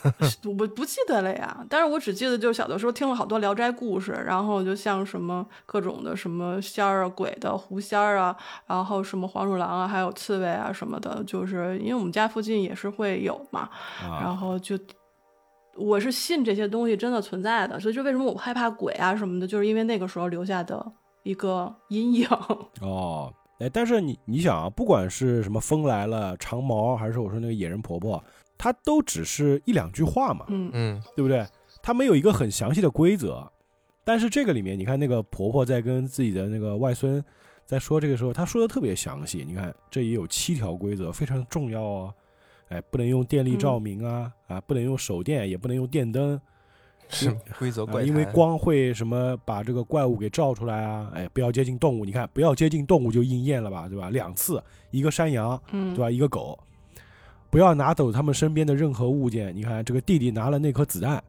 我不记得了呀，但是我只记得就是小的时候听了好多《聊斋》故事，然后就像什么各种的什么仙儿啊、鬼的、狐仙儿啊，然后什么黄鼠狼啊，还有刺猬啊什么的，就是因为我们家附近也是会有嘛，然啊，后就我是信这些东西真的存在的，所以就为什么我害怕鬼啊什么的，就是因为那个时候留下的一个阴影。哦，哎，但是你你想啊，不管是什么风来了、长毛，还是我说那个野人婆婆，它都只是一两句话嘛，嗯嗯对不对？它没有一个很详细的规则。但是这个里面，你看那个婆婆在跟自己的那个外孙在说这个时候，她说的特别详细。你看，这也有七条规则，非常重要哦。哎，不能用电力照明啊，啊，不能用手电，也不能用电灯，是规则啊，怪谈，因为光会什么把这个怪物给照出来啊，哎，不要接近动物，你看不要接近动物就应验了吧，对吧？两次，一个山羊，嗯，对吧？一个狗，不要拿走他们身边的任何物件。你看这个弟弟拿了那颗子弹，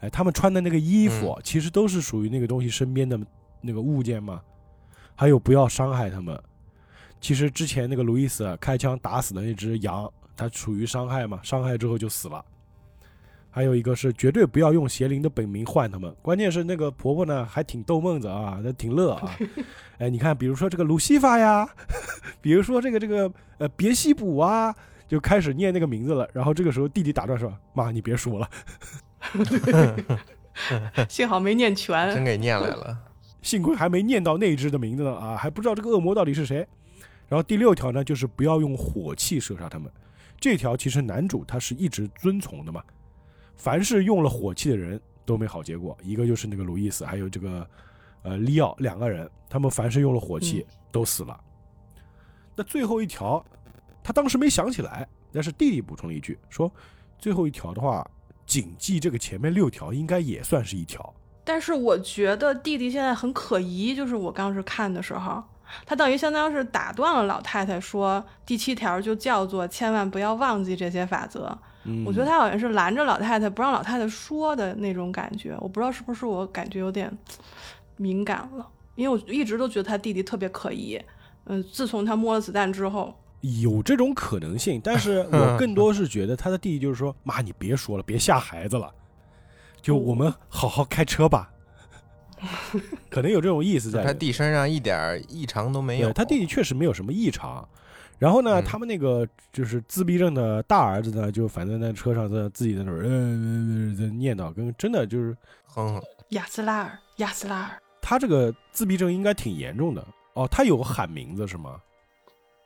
哎，他们穿的那个衣服其实都是属于那个东西身边的那个物件嘛。还有不要伤害他们。其实之前那个路易斯开枪打死的那只羊，它属于伤害嘛，伤害之后就死了。还有一个是绝对不要用邪灵的本名换他们，关键是那个婆婆呢还挺逗闷子啊，那挺乐啊。哎，你看，比如说这个卢西法呀，比如说这个这个呃别西卜啊，就开始念那个名字了。然后这个时候弟弟打断说：“妈，你别说了。幸好没念全真。给念来了。幸亏还没念到那只的名字呢啊，还不知道这个恶魔到底是谁。然后第六条呢，就是不要用火器射杀他们。这条其实男主他是一直遵从的嘛，凡是用了火器的人都没好结果。一个就是那个路易斯，还有这个呃利奥两个人，他们凡是用了火器都死了。那最后一条，他当时没想起来，但是弟弟补充了一句说，最后一条的话，谨记这个前面六条应该也算是一条。但是我觉得弟弟现在很可疑，就是我当时看的时候，他等于相当是打断了老太太说第七条就叫做千万不要忘记这些法则。嗯，我觉得他好像是拦着老太太不让老太太说的那种感觉，我不知道是不是我感觉有点敏感了，因为我一直都觉得他弟弟特别可疑。嗯，自从他摸了子弹之后，有这种可能性，但是 我更多是觉得他的弟弟就是说，妈，你别说了，别吓孩子了。就我们好好开车吧，可能有这种意思在。他弟身上一点异常都没有，他弟弟确实没有什么异常。然后呢，嗯他们那个就是自闭症的大儿子呢，就反正在车上在自己在那儿呃呃呃在念叨，跟真的就是哼哼，亚斯拉尔，亚斯拉尔。他这个自闭症应该挺严重的哦。他有喊名字是吗？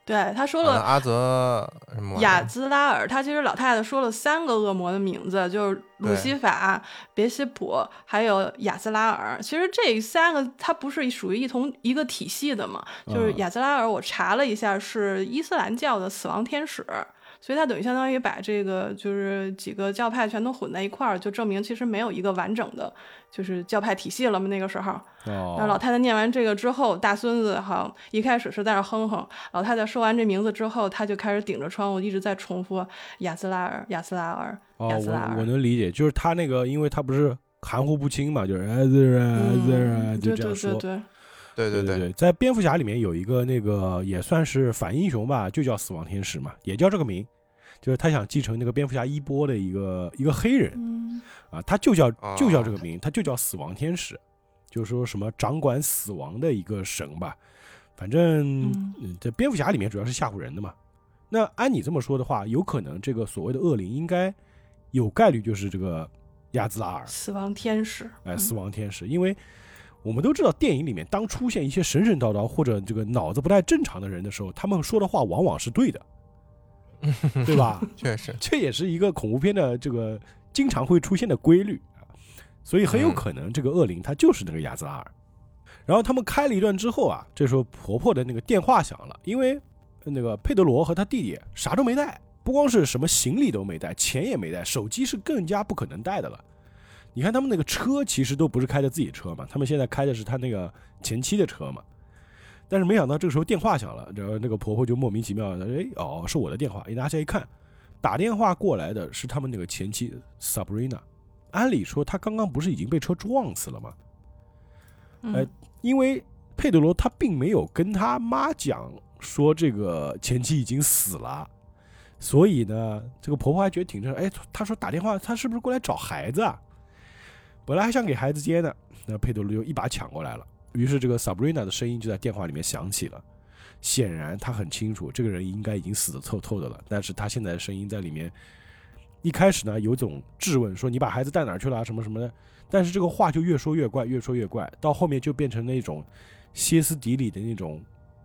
对，他说了阿泽什么亚兹拉尔，他其实老太太说了三个恶魔的名字，就是路西法、别西卜，还有亚兹拉尔。其实这三个它不是属于一同一个体系的嘛？就是嗯亚兹拉尔，我查了一下，是伊斯兰教的死亡天使。所以它等于相当于把这个就是几个教派全都混在一块儿，就证明其实没有一个完整的就是教派体系了嘛。那个时候，哦，那老太太念完这个之后，大孙子好像一开始是在那哼哼。老太太说完这名字之后，他就开始顶着窗户一直在重复亚斯拉尔，亚斯拉尔。哦，亚斯拉尔我我能理解，就是他那个，因为他不是含糊不清嘛，就是哎滋啊滋啊，嗯，对对就这样说。对对，对对对对，在蝙蝠侠里面有一个那个也算是反英雄吧，就叫死亡天使嘛，也叫这个名，就是他想继承那个蝙蝠侠衣钵的一个一个黑人嗯。啊，他就叫哦就叫这个名，他就叫死亡天使，就是说什么掌管死亡的一个神吧，反正嗯。嗯在蝙蝠侠里面主要是吓唬人的嘛。那按你这么说的话，有可能这个所谓的恶灵应该有概率就是这个亚兹拉尔，死亡天使。哎，嗯。死亡天使，因为我们都知道，电影里面当出现一些神神叨叨或者这个脑子不太正常的人的时候，他们说的话往往是对的，对吧？确实，这也是一个恐怖片的这个经常会出现的规律啊，所以很有可能这个恶灵他就是那个亚兹拉尔。然后他们开了一段之后啊，这时候婆婆的那个电话响了，因为那个佩德罗和他弟弟啥都没带，不光是什么行李都没带，钱也没带，手机是更加不可能带的了。你看他们那个车其实都不是开的自己车嘛，他们现在开的是他那个前妻的车嘛。但是没想到这个时候电话响了，然后那个婆婆就莫名其妙的，哎哦是我的电话，一拿起来一看，打电话过来的是他们那个前妻 Sabrina。按理说她刚刚不是已经被车撞死了吗？因为佩德罗他并没有跟他妈讲说这个前妻已经死了，所以呢，这个婆婆还觉得挺正常。哎，她说打电话，她是不是过来找孩子啊？本来还想给孩子接呢，那佩德罗就一把抢过来了。于是这个 Sabrina 的声音就在电话里面响起了。显然他很清楚这个人应该已经死得透透的了，但是他现在的声音在里面，一开始呢有种质问，说你把孩子带哪儿去了啊什么什么的，但是这个话就越说越怪，越说越怪，到后面就变成那种歇斯底里的那种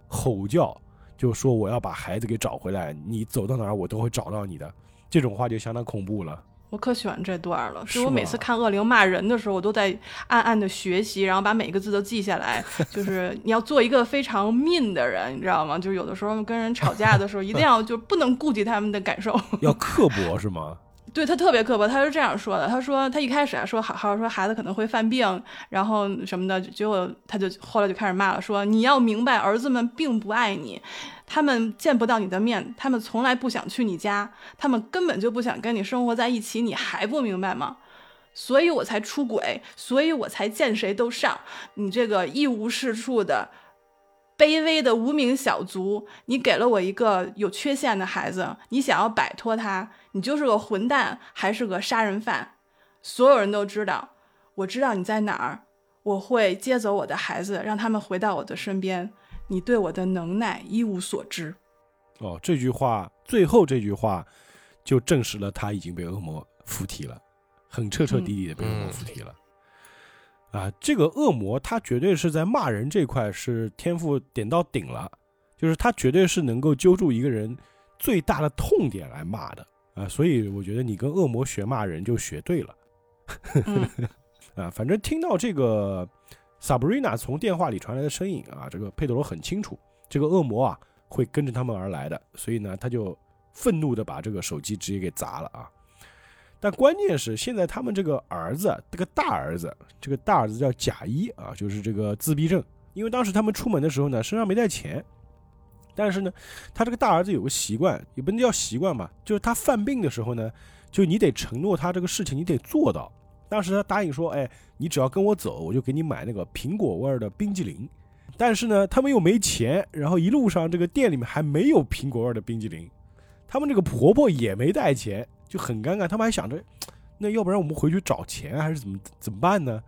吼叫，就说我要把孩子给找回来，你走到哪儿我都会找到你的，这种话就相当恐怖了。我可喜欢这段了，是是我每次看恶灵骂人的时候，我都在暗暗的学习，然后把每个字都记下来。就是 你要做一个非常 mean 的人，你知道吗？就是有的时候跟人吵架的时候，一定要就不能顾及他们的感受。要刻薄是吗？对他特别刻薄，他是这样说的：他说他一开始啊说好好说孩子可能会犯病，然后什么的，结果他就后来就开始骂了，说你要明白，儿子们并不爱你，他们见不到你的面，他们从来不想去你家，他们根本就不想跟你生活在一起，你还不明白吗？所以我才出轨，所以我才见谁都上。你这个一无是处的、卑微的无名小卒，你给了我一个有缺陷的孩子，你想要摆脱他，你就是个混蛋，还是个杀人犯。所有人都知道，我知道你在哪儿，我会接走我的孩子，让他们回到我的身边。你对我的能耐一无所知。哦，这句话最后这句话就证实了他已经被恶魔附体了，很彻彻底底的被恶魔附体了。啊，这个恶魔他绝对是在骂人这块是天赋点到顶了，就是他绝对是能够揪住一个人最大的痛点来骂的啊，所以我觉得你跟恶魔学骂人就学对了。嗯 啊，反正听到这个 Sabrina 从电话里传来的声音啊，这个佩德罗很清楚，这个恶魔啊会跟着他们而来的，所以呢，他就愤怒的把这个手机直接给砸了啊。但关键是现在他们这个儿子，这个大儿子，这个大儿子叫贾一啊，就是这个自闭症，因为当时他们出门的时候呢，身上没带钱。但是呢，他这个大儿子有个习惯，也不能叫习惯吧，就是他犯病的时候呢，就你得承诺他这个事情，你得做到。当时他答应说，哎，你只要跟我走，我就给你买那个苹果味儿的冰激凌。但是呢，他们又没钱，然后一路上这个店里面还没有苹果味儿的冰激凌，他们这个婆婆也没带钱，就很尴尬。他们还想着那要不然我们回去找钱还是怎么怎么办呢？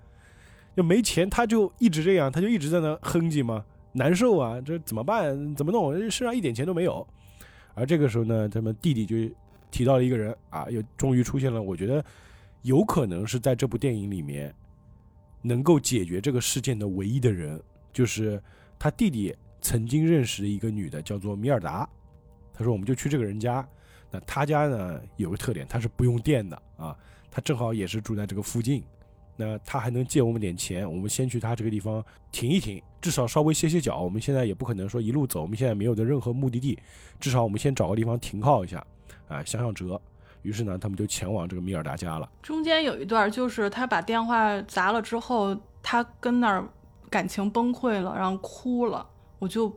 就没钱他就一直这样，他就一直在那哼唧嘛，难受啊，这怎么办？怎么弄？身上一点钱都没有。而这个时候呢，他们弟弟就提到了一个人啊，又终于出现了，我觉得有可能是在这部电影里面能够解决这个事件的唯一的人，就是他弟弟曾经认识的一个女的，叫做米尔达。他说：“我们就去这个人家。那他家呢有个特点，他是不用电的啊。他正好也是住在这个附近。那他还能借我们点钱。我们先去他这个地方停一停，至少稍微歇歇脚。我们现在也不可能说一路走，我们现在没有的任何目的地，至少我们先找个地方停靠一下，啊，想想辙。于是呢，他们就前往这个米尔达家了。中间有一段就是他把电话砸了之后，他跟那儿感情崩溃了，然后哭了。我就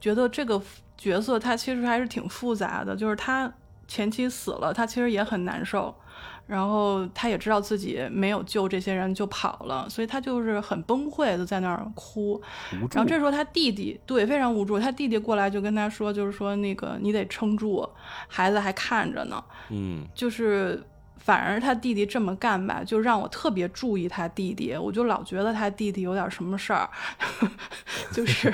觉得这个角色他其实还是挺复杂的，就是他前妻死了，他其实也很难受，然后他也知道自己没有救这些人就跑了，所以他就是很崩溃的在那儿哭。然后这时候他弟弟对非常无助，他弟弟过来就跟他说，就是说那个你得撑住，孩子还看着呢。嗯，就是反而他弟弟这么干吧，就让我特别注意他弟弟，我就老觉得他弟弟有点什么事儿，就是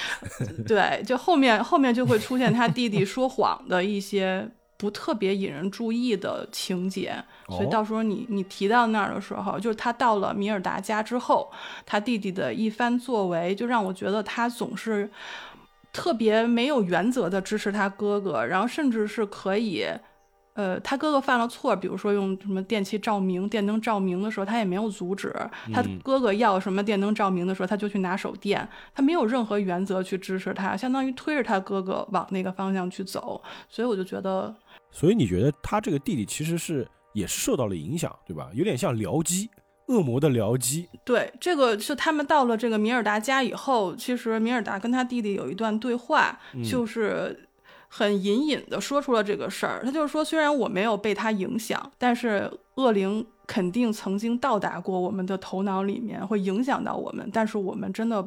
对，就后面后面就会出现他弟弟说谎的一些不特别引人注意的情节，所以哦到时候你你提到那儿的时候，就是他到了米尔达家之后，他弟弟的一番作为，就让我觉得他总是。特别没有原则的支持他哥哥，然后甚至是可以，呃，他哥哥犯了错，比如说用什么电器照明、电灯照明的时候，他也没有阻止。他嗯哥哥要什么电灯照明的时候，他就去拿手电，他没有任何原则去支持他，相当于推着他哥哥往那个方向去走。所以我就觉得，所以你觉得他这个弟弟其实是也是受到了影响，对吧？有点像僚机，恶魔的僚机。对这个是他们到了这个米尔达家以后，其实米尔达跟他弟弟有一段对话，嗯就是很隐隐的说出了这个事儿。他就是说，虽然我没有被他影响，但是恶灵肯定曾经到达过我们的头脑里面，会影响到我们，但是我们真的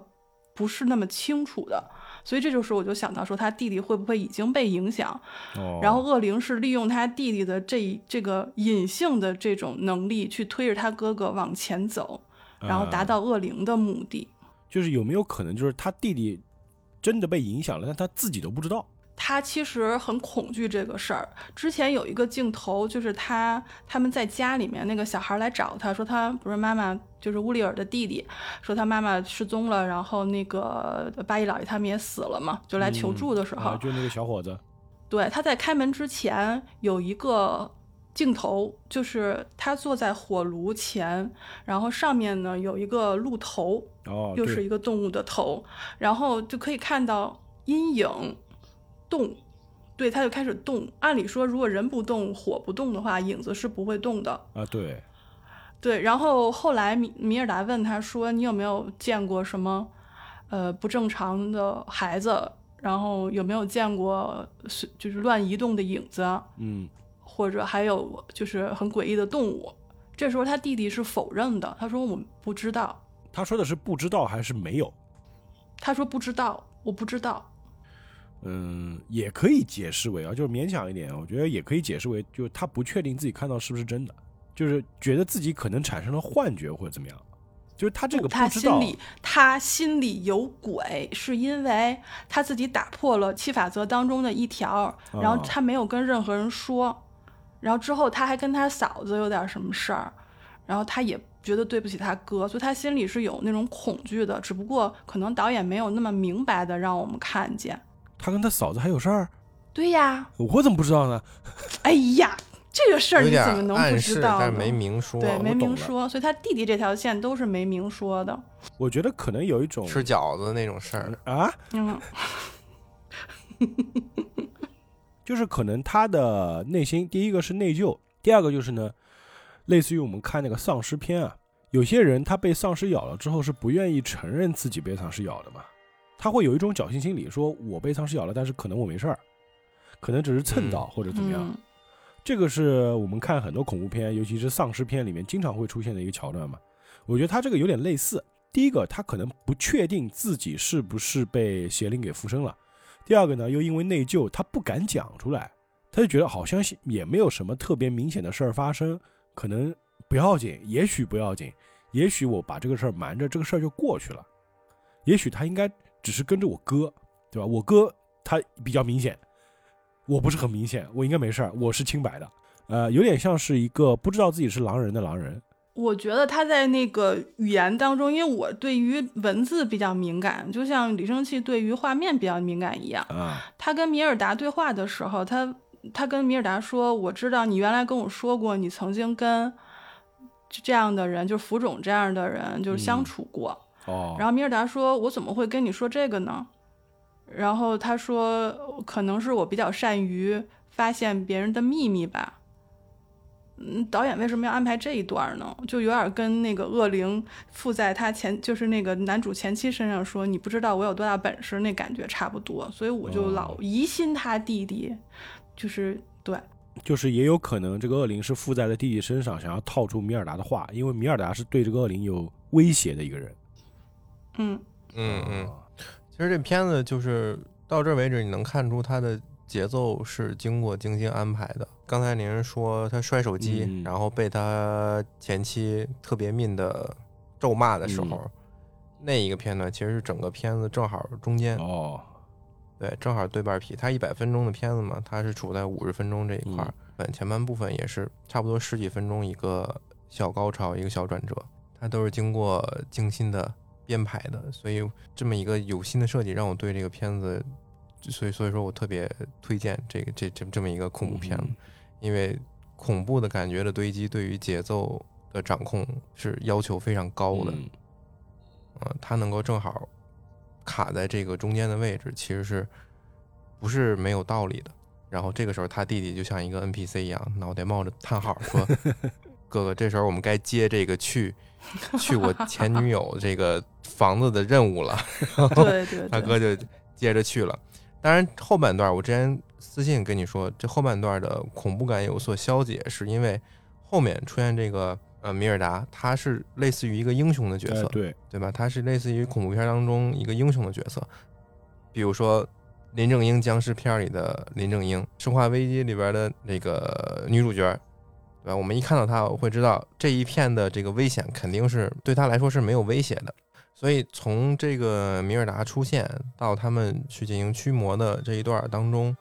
不是那么清楚的。所以这就是我就想到说，他弟弟会不会已经被影响？哦，然后恶灵是利用他弟弟的这这个隐性的这种能力，去推着他哥哥往前走，然后达啊到恶灵的目的。就是有没有可能就是他弟弟真的被影响了，但他自己都不知道？他其实很恐惧这个事儿。之前有一个镜头，就是他他们在家里面，那个小孩来找他说，他不是妈妈，就是乌里尔的弟弟，说他妈妈失踪了，然后那个八一老爷他们也死了嘛，就来求助的时候，啊，就那个小伙子，对，他在开门之前有一个镜头，就是他坐在火炉前，然后上面呢有一个鹿头，哦，又是一个动物的头，然后就可以看到阴影动，对，它就开始动。按理说，如果人不动，火不动的话，影子是不会动的。啊，对，对，然后后来米米尔达问他说：“你有没有见过什么呃不正常的孩子？然后有没有见过是就是乱移动的影子啊？嗯，或者还有就是很诡异的动物？”这时候他弟弟是否认的，他说：“我不知道。他说的是不知道还是没有？”他说：“不知道，我不知道。”嗯，也可以解释为啊，就是勉强一点，我觉得也可以解释为，就是他不确定自己看到是不是真的，就是觉得自己可能产生了幻觉或者怎么样，就是他这个他不知道，心里他心里有鬼，是因为他自己打破了七法则当中的一条，然后哦他没有跟任何人说，然后之后他还跟他嫂子有点什么事儿，然后他也觉得对不起他哥，所以他心里是有那种恐惧的，只不过可能导演没有那么明白的让我们看见。他跟他嫂子还有事儿，对呀，我怎么不知道呢？哎呀，这个事儿你怎么能不暗知示，道呢？但是没明说。对，没明说，所以他弟弟这条线都是没明说的。我觉得可能有一种吃饺子那种事儿，啊，嗯，就是可能他的内心，第一个是内疚，第二个就是呢，类似于我们看那个丧尸片啊，有些人他被丧尸咬了之后是不愿意承认自己被丧尸咬的嘛，他会有一种侥幸心理，说我被丧尸咬了，但是可能我没事儿，可能只是蹭到嗯或者怎么样。嗯这个是我们看很多恐怖片，尤其是丧尸片里面经常会出现的一个桥段嘛。我觉得他这个有点类似。第一个，他可能不确定自己是不是被邪灵给附身了；第二个呢，又因为内疚，他不敢讲出来，他就觉得好像也没有什么特别明显的事儿发生，可能不要紧，也许不要紧，也许我把这个事儿瞒着，这个事儿就过去了。也许他应该只是跟着我哥，对吧？我哥他比较明显，我不是很明显，我应该没事儿，我是清白的。呃，有点像是一个不知道自己是狼人的狼人。我觉得他在那个语言当中，因为我对于文字比较敏感，就像李生气对于画面比较敏感一样。啊，他跟米尔达对话的时候，他他跟米尔达说：“我知道你原来跟我说过，你曾经跟这样的人，就是浮肿这样的人，就是相处过。哦，然后米尔达说：“我怎么会跟你说这个呢？”然后他说：“可能是我比较善于发现别人的秘密吧。”嗯，导演为什么要安排这一段呢？就有点跟那个恶灵附在他前，就是那个男主前妻身上说你不知道我有多大本事那感觉差不多，所以我就老疑心他弟弟，就是对，就是也有可能这个恶灵是附在了弟弟身上，想要套出米尔达的话，因为米尔达是对这个恶灵有威胁的一个人。嗯。嗯嗯，其实这片子就是到这为止，你能看出它的节奏是经过精心安排的。刚才您说他摔手机，嗯。然后被他前妻特别命的咒骂的时候，嗯。那一个片段其实是整个片子正好中间，哦，对，正好对半劈。它一百分钟的片子嘛，它是处在五十分钟这一块儿，本前半部分也是差不多十几分钟一个小高潮，一个小转折，它都是经过精心的编排的，所以这么一个有心的设计，让我对这个片子，所以所以说我特别推荐这个这这这么一个恐怖片子，嗯因为恐怖的感觉的堆积，对于节奏的掌控是要求非常高的。嗯呃，它能够正好卡在这个中间的位置，其实是不是没有道理的。然后这个时候，他弟弟就像一个 NPC 一样，脑袋冒着叹号说：“哥哥，这时候我们该接这个去 去我前女友这个房子的任务了。”对对对，他哥就接着去了。当然，后半段我之前私信跟你说，这后半段的恐怖感有所消解，是因为后面出现这个呃米尔达，他是类似于一个英雄的角色，哎对，对吧？他是类似于恐怖片当中一个英雄的角色，比如说林正英僵尸片里的林正英，《生化危机》里边的那个女主角，对吧？我们一看到它，我会知道这一片的这个危险肯定是对它来说是没有威胁的。所以从这个米尔达出现到他们去进行驱魔的这一段当中，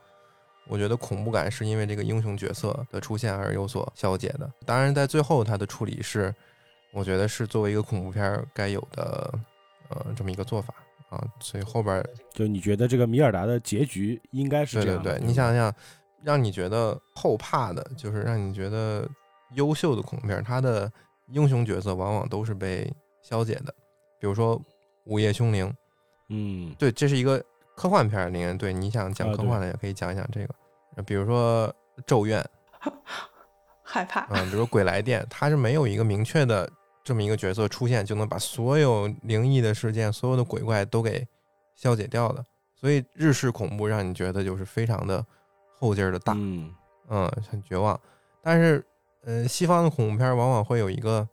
我觉得恐怖感是因为这个英雄角色的出现而有所消解的。当然，在最后他的处理是，我觉得是作为一个恐怖片儿该有的呃这么一个做法啊。所以后边儿就你觉得这个米尔达的结局应该是对对这样的？对，你想想，让你觉得后怕的，就是让你觉得优秀的恐怖片儿，它的英雄角色往往都是被消解的。比如说《午夜凶铃》，嗯，对，这是一个科幻片儿，里面对你想讲科幻的也可以讲一讲这个。呃比如说《咒怨》，害怕。嗯，比如说《鬼来电》，它是没有一个明确的这么一个角色出现，就能把所有灵异的事件、所有的鬼怪都给消解掉的。所以日式恐怖让你觉得就是非常的后劲儿的大，嗯嗯，很绝望。但是，呃，西方的恐怖片儿往往会有一个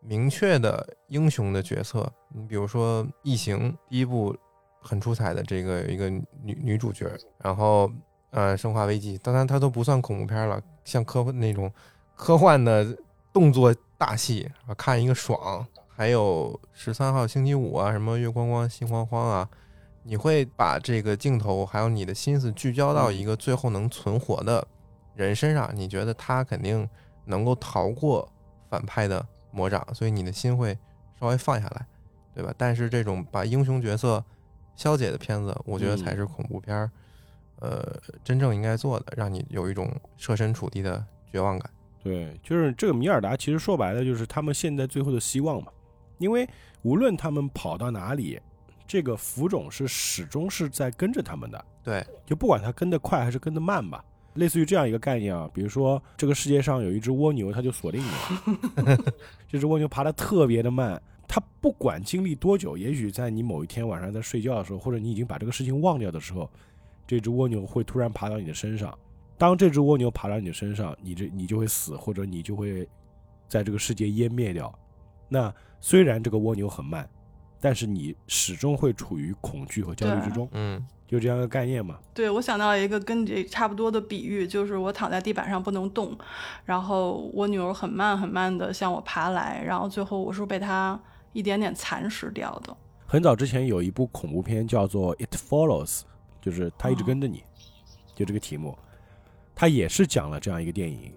明确的英雄的角色，你比如说《异形》第一部很出彩的这个有一个女女主角，然后呃，《生化危机》，当然它都不算恐怖片儿了，像科幻那种科幻的动作大戏啊，看一个爽。还有十三号星期五啊，什么月光光心慌慌啊，你会把这个镜头还有你的心思聚焦到一个最后能存活的人身上，你觉得他肯定能够逃过反派的魔掌，所以你的心会稍微放下来，对吧？但是这种把英雄角色消解的片子，我觉得才是恐怖片儿，呃，真正应该做的，让你有一种设身处地的绝望感。对，就是这个米尔达，其实说白了就是他们现在最后的希望嘛。因为无论他们跑到哪里，这个浮肿是始终是在跟着他们的，对，就不管它跟得快还是跟得慢吧。类似于这样一个概念啊，比如说这个世界上有一只蜗牛，它就锁定你了。这只蜗牛爬得特别的慢，它不管经历多久，也许在你某一天晚上在睡觉的时候，或者你已经把这个事情忘掉的时候，这只蜗牛会突然爬到你的身上。当这只蜗牛爬到你的身上，你这你就会死，或者你就会在这个世界湮灭掉。那虽然这个蜗牛很慢，但是你始终会处于恐惧和焦虑之中，嗯就这样一个概念嘛。对，我想到一个跟这差不多的比喻，就是我躺在地板上不能动，然后我女儿很慢很慢的向我爬来，然后最后我是被她一点点蚕食掉的。很早之前有一部恐怖片叫做《It Follows》，就是它一直哦跟着你，就这个题目，它也是讲了这样一个电影，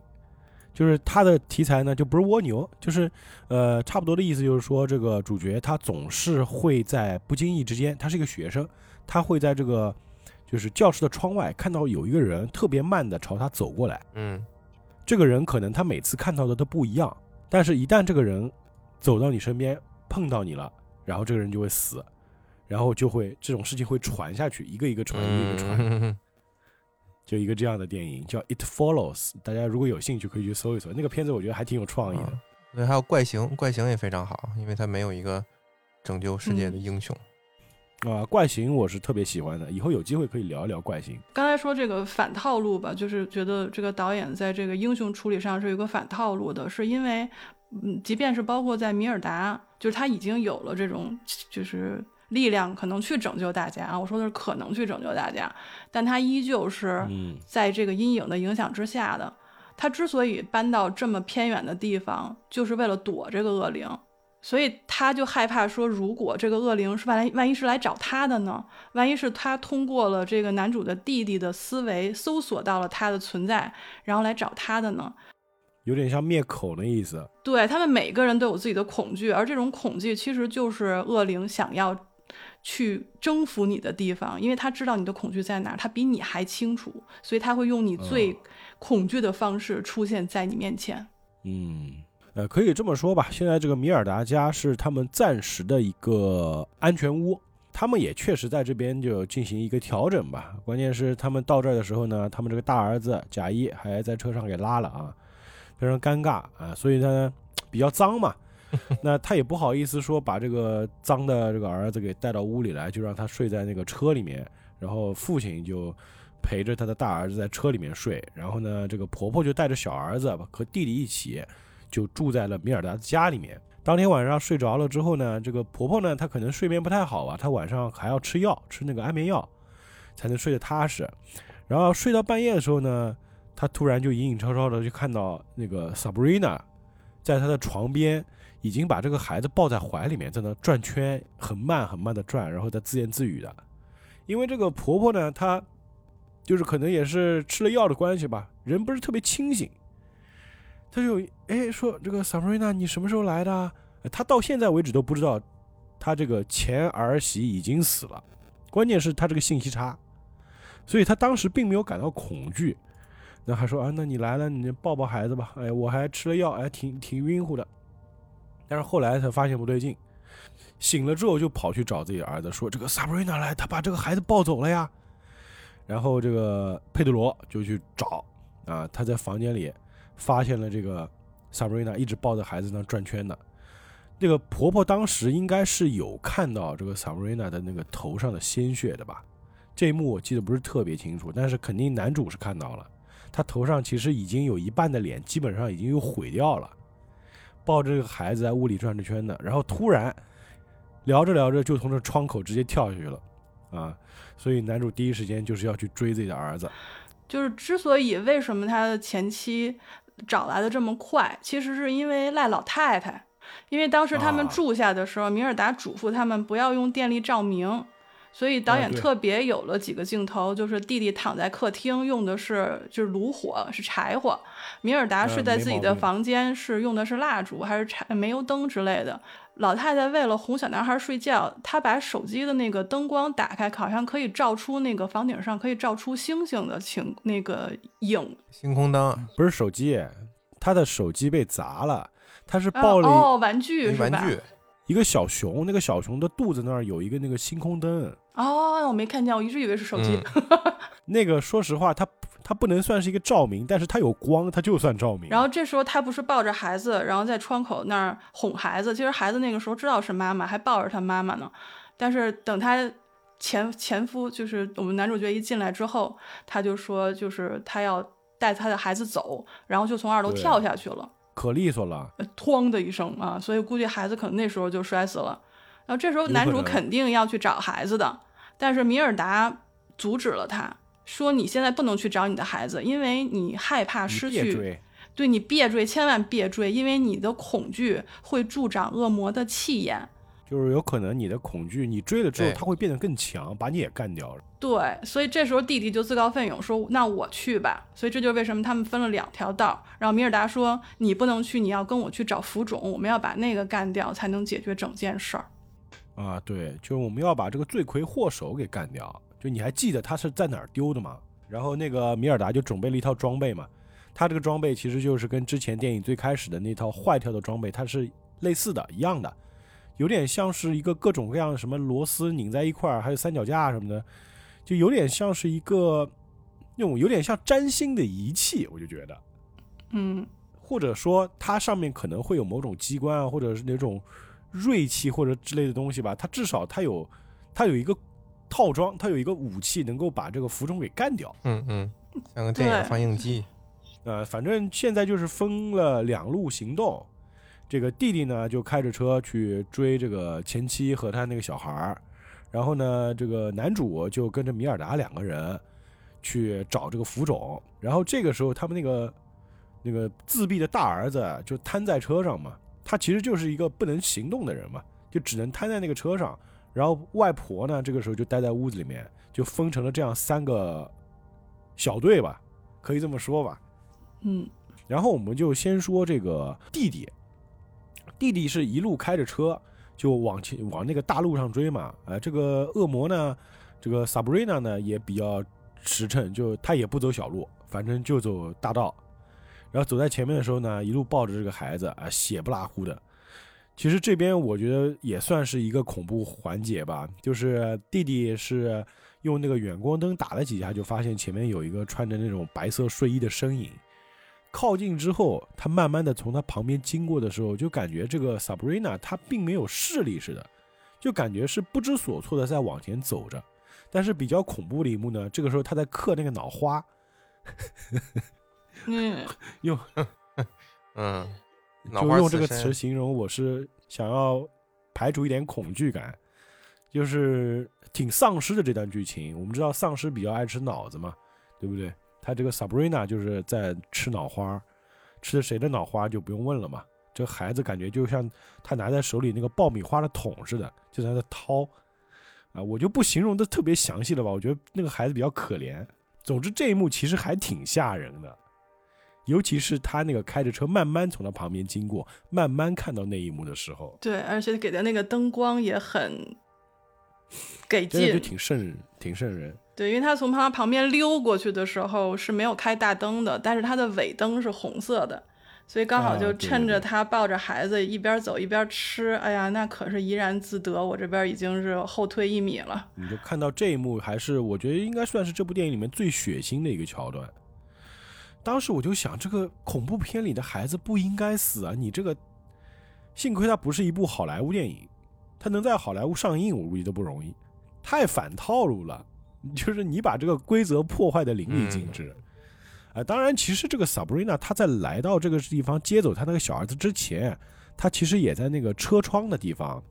就是它的题材呢就不是蜗牛，就是呃差不多的意思，就是说这个主角他总是会在不经意之间，他是一个学生，他会在这个就是教室的窗外看到有一个人特别慢的朝他走过来，嗯。这个人可能他每次看到的都不一样，但是一旦这个人走到你身边碰到你了，然后这个人就会死，然后就会这种事情会传下去，一个一个传，一个一个传，嗯，就一个这样的电影叫《It Follows》，大家如果有兴趣可以去搜一搜，那个片子我觉得还挺有创意的。对，还有怪形，怪形也非常好，因为它没有一个拯救世界的英雄。啊，怪形我是特别喜欢的，以后有机会可以聊一聊怪形。刚才说这个反套路吧，就是觉得这个导演在这个英雄处理上是有一个反套路的，是因为，嗯，即便是包括在米尔达，就是他已经有了这种就是力量，可能去拯救大家啊。我说的是可能去拯救大家，但他依旧是嗯在这个阴影的影响之下的。他之所以搬到这么偏远的地方，就是为了躲这个恶灵。所以他就害怕说，如果这个恶灵是万来万一是来找他的呢？万一是他通过了这个男主的弟弟的思维搜索到了他的存在，然后来找他的呢？有点像灭口的意思。对他们每个人都有自己的恐惧，而这种恐惧其实就是恶灵想要去征服你的地方，因为他知道你的恐惧在哪儿，他比你还清楚，所以他会用你最恐惧的方式出现在你面前。嗯，呃，可以这么说吧，现在这个米尔达家是他们暂时的一个安全屋，他们也确实在这边就进行一个调整吧。关键是他们到这儿的时候呢，他们这个大儿子贾一还在车上给拉了啊，非常尴尬啊，所以呢比较脏嘛。那他也不好意思说把这个脏的这个儿子给带到屋里来，就让他睡在那个车里面，然后父亲就陪着他的大儿子在车里面睡，然后呢，这个婆婆就带着小儿子和弟弟一起就住在了米尔达的家里面。当天晚上睡着了之后呢，这个婆婆呢，她可能睡眠不太好啊，她晚上还要吃药，吃那个安眠药，才能睡得踏实。然后睡到半夜的时候呢，她突然就隐隐绰绰的就看到那个 Sabrina 在她的床边，已经把这个孩子抱在怀里面，在那转圈，很慢很慢的转，然后在自言自语的。因为这个婆婆呢，她就是可能也是吃了药的关系吧，人不是特别清醒。他就哎说这个 Sabrina 你什么时候来的她？到现在为止都不知道她这个前儿媳已经死了，关键是他这个信息差，所以他当时并没有感到恐惧。那还说啊，那你来了，你抱抱孩子吧。哎，我还吃了药，哎，挺挺晕乎的。但是后来才发现不对劲，醒了之后就跑去找自己儿子说：“这个 Sabrina 来，他把这个孩子抱走了呀。”然后这个佩德罗就去找啊，他在房间里发现了这个 Sabrina 一直抱着孩子那转圈的。这个婆婆当时应该是有看到这个 Sabrina 的那个头上的鲜血的吧？这一幕我记得不是特别清楚，但是肯定男主是看到了，他头上其实已经有一半的脸基本上已经又毁掉了，抱着这个孩子在屋里转着圈的，然后突然聊着聊着就从这窗口直接跳下去了，啊！所以男主第一时间就是要去追自己的儿子。就是之所以为什么他的前妻找来的这么快，其实是因为赖老太太，因为当时他们啊住下的时候，米尔达嘱咐他们不要用电力照明。所以导演特别有了几个镜头，就是弟弟躺在客厅，用的是就是炉火，是柴火；米尔达嗯睡在自己的房间，是用的是蜡烛还是柴煤油灯之类的。老太太为了哄小男孩睡觉，她把手机的那个灯光打开，好像可以照出那个房顶上可以照出星星的情那个影。星空灯，不是手机，他的手机被砸了，他是啊抱了哦，玩具是吧？玩具，一个小熊，那个小熊的肚子那儿有一个那个星空灯，哦，我没看见，我一直以为是手机。嗯 那个说实话，它它不能算是一个照明，但是它有光，它就算照明。然后这时候他不是抱着孩子，然后在窗口那儿哄孩子。其实孩子那个时候知道是妈妈，还抱着他妈妈呢。但是等他前前夫，就是我们男主角一进来之后，他就说，就是他要带他的孩子走，然后就从二楼跳下去了，可利索了，呃，哐的一声啊！所以估计孩子可能那时候就摔死了。然后这时候男主肯定要去找孩子的，但是米尔达阻止了他，说你现在不能去找你的孩子，因为你害怕失去。对你别追，千万别追，因为你的恐惧会助长恶魔的气焰。就是有可能你的恐惧，你追了之后，他会变得更强，把你也干掉了。对，所以这时候弟弟就自告奋勇说：“那我去吧。”所以这就是为什么他们分了两条道。然后米尔达说：“你不能去，你要跟我去找浮肿，我们要把那个干掉，才能解决整件事儿。啊，对，就是我们要把这个罪魁祸首给干掉。就你还记得他是在哪儿丢的吗？然后那个米尔达就准备了一套装备嘛，他这个装备其实就是跟之前电影最开始的那套坏掉的装备，它是类似的，一样的，有点像是一个各种各样什么螺丝拧在一块儿，还有三脚架什么的，就有点像是一个那种有点像占星的仪器，我就觉得。”嗯，或者说它上面可能会有某种机关啊，或者是那种锐器或者之类的东西吧。它至少它有它有一个套装，它有一个武器能够把这个浮肿给干掉。嗯嗯，像个电影放映机。呃，反正现在就是分了两路行动。这个弟弟呢就开着车去追这个前妻和他那个小孩儿，然后呢，这个男主就跟着米尔达两个人去找这个浮肿。然后这个时候，他们那个那个自闭的大儿子就瘫在车上嘛，他其实就是一个不能行动的人嘛，就只能瘫在那个车上。然后外婆呢，这个时候就待在屋子里面，就分成了这样三个小队吧，可以这么说吧。嗯，然后我们就先说这个弟弟，弟弟是一路开着车就往前往那个大路上追嘛。呃，这个恶魔呢，这个 Sabrina 呢也比较实诚，就他也不走小路，反正就走大道。然后走在前面的时候呢，一路抱着这个孩子啊，血不拉乎的。其实这边我觉得也算是一个恐怖环节吧，就是弟弟是用那个远光灯打了几下，就发现前面有一个穿着那种白色睡衣的身影。靠近之后，他慢慢的从他旁边经过的时候，就感觉这个 Sabrina 她并没有视力似的，就感觉是不知所措的在往前走着。但是比较恐怖的一幕呢，这个时候他在刻那个脑花，嗯，用 嗯，就用这个词形容，我是想要排除一点恐惧感，就是挺丧尸的这段剧情。我们知道丧尸比较爱吃脑子嘛，对不对？他这个 Sabrina 就是在吃脑花，吃的谁的脑花就不用问了嘛。这孩子感觉就像他拿在手里那个爆米花的桶似的，就在那掏啊，我就不形容的特别详细了吧。我觉得那个孩子比较可怜。总之这一幕其实还挺吓人的。尤其是他那个开着车慢慢从他旁边经过，慢慢看到那一幕的时候，对，而且给的那个灯光也很给真的就劲。挺瘆，挺瘆人。对，因为他从他旁边溜过去的时候是没有开大灯的，但是他的尾灯是红色的，所以刚好啊就趁着他抱着孩子一边走一边吃，哎呀，那可是怡然自得。我这边已经是后退一米了。你就看到这一幕，还是我觉得应该算是这部电影里面最血腥的一个桥段。当时我就想，这个恐怖片里的孩子不应该死啊！你这个，幸亏它不是一部好莱坞电影，它能在好莱坞上映，我估计都不容易，太反套路了。就是你把这个规则破坏的淋漓尽致。啊、当然，其实这个 Sabrina 她在来到这个地方接走她那个小儿子之前，她其实也在那个车窗的地方，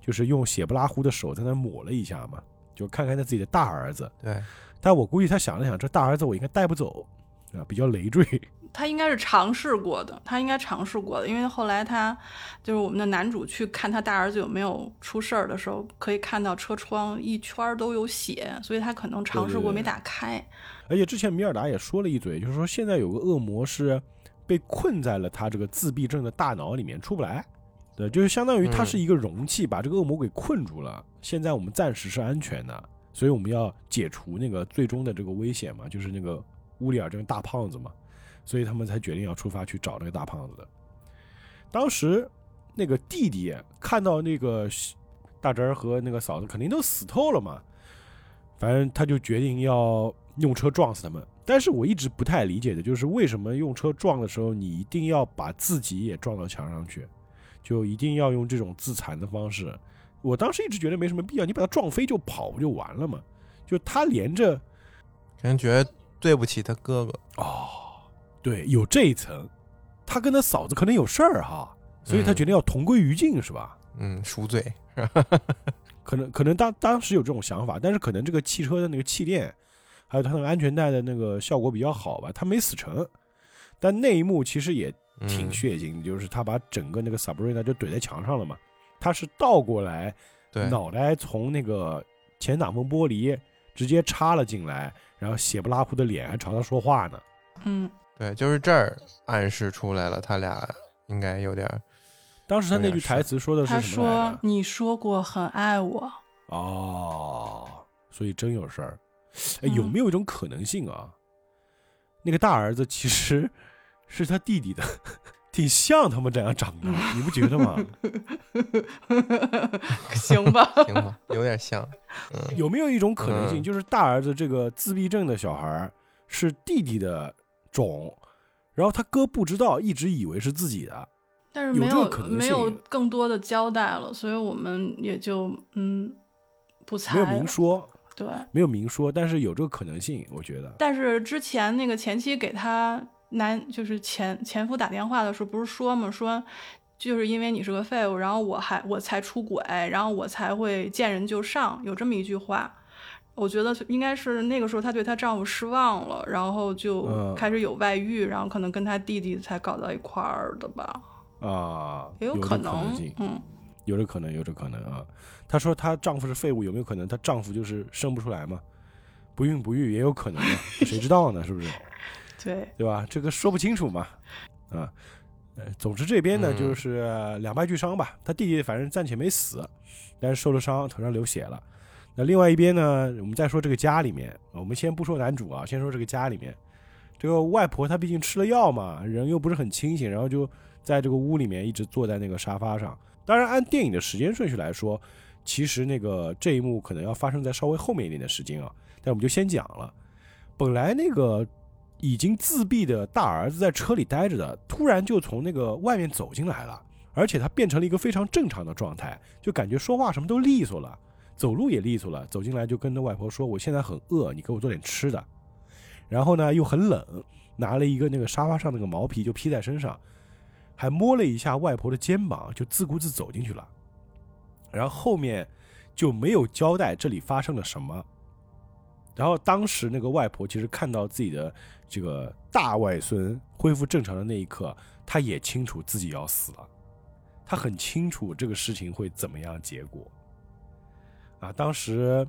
就是用血不拉乎的手在那抹了一下嘛，就看看他自己的大儿子。对，但我估计他想了想，这大儿子我应该带不走啊，比较累赘。他应该是尝试过的，他应该尝试过的，因为后来他就是我们的男主去看他大儿子有没有出事儿的时候，可以看到车窗一圈儿都有血，所以他可能尝试过对对对没打开。而且之前米尔达也说了一嘴，就是说现在有个恶魔是被困在了他这个自闭症的大脑里面出不来。对，就是相当于它嗯是一个容器，把这个恶魔给困住了。现在我们暂时是安全的，所以我们要解除那个最终的这个危险嘛，就是那个乌里尔这个大胖子嘛，所以他们才决定要出发去找那个大胖子的。当时那个弟弟看到那个大侄儿和那个嫂子肯定都死透了嘛，反正他就决定要用车撞死他们。但是我一直不太理解的就是为什么用车撞的时候，你一定要把自己也撞到墙上去，就一定要用这种自残的方式。我当时一直觉得没什么必要，你把他撞飞就跑不就完了吗？就他连着感觉对不起他哥哥。哦，对，有这一层，他跟他嫂子可能有事儿哈，所以他嗯决定要同归于尽，是吧？嗯，赎罪可能可能当当时有这种想法，但是可能这个汽车的那个气垫，还有它那个安全带的那个效果比较好吧，他没死成。但那一幕其实也挺嗯血腥的，就是他把整个那个 Sabrina 就怼在墙上了嘛，他是倒过来，对，脑袋从那个前挡风玻璃直接插了进来，然后血不拉呼的脸还朝他说话呢。嗯，对，就是这儿暗示出来了，他俩应该有点儿当时他那句台词说的是什么来着？：“说你说过很爱我。哦，所以真有事儿。哎，有嗯没有一种可能性啊？那个大儿子其实 是他弟弟的，挺像他们这样长的，你不觉得吗？行吧，行吧，有点像，嗯，有没有一种可能性，嗯。就是大儿子这个自闭症的小孩是弟弟的种，然后他哥不知道，一直以为是自己的。但是没有没有更多的交代了，所以我们也就嗯不猜没有明说，对，没有明说，但是有这个可能性，我觉得。但是之前那个前妻给他男就是前前夫打电话的时候，不是说嘛？说就是因为你是个废物，然后我还我才出轨，然后我才会见人就上，有这么一句话。我觉得应该是那个时候她对她丈夫失望了，然后就嗯开始有外遇，然后可能跟她弟弟才搞到一块儿的吧，啊，也有可能嗯，有这可能，有这可能啊。她说她丈夫是废物，有没有可能她丈夫就是生不出来嘛？不孕不育也有可能嘛，谁知道呢？是不是？对，对吧？这个说不清楚嘛，啊，呃，总之这边呢嗯就是两败俱伤吧。他弟弟反正暂且没死，但是受了伤，头上流血了。那另外一边呢，我们再说这个家里面，我们先不说男主啊，先说这个家里面，这个外婆她毕竟吃了药嘛，人又不是很清醒，然后就在这个屋里面一直坐在那个沙发上。当然，按电影的时间顺序来说，其实那个这一幕可能要发生在稍微后面一点的时间啊，但我们就先讲了。本来那个已经自闭的大儿子在车里待着的，突然就从那个外面走进来了，而且他变成了一个非常正常的状态，就感觉说话什么都利索了，走路也利索了。走进来就跟着外婆说：“我现在很饿，你给我做点吃的。”然后呢又很冷，拿了一个那个沙发上那个毛皮就披在身上，还摸了一下外婆的肩膀，就自顾自走进去了。然后后面就没有交代这里发生了什么。然后当时那个外婆其实看到自己的这个大外孙恢复正常的那一刻，她也清楚自己要死了，她很清楚这个事情会怎么样结果。啊，当时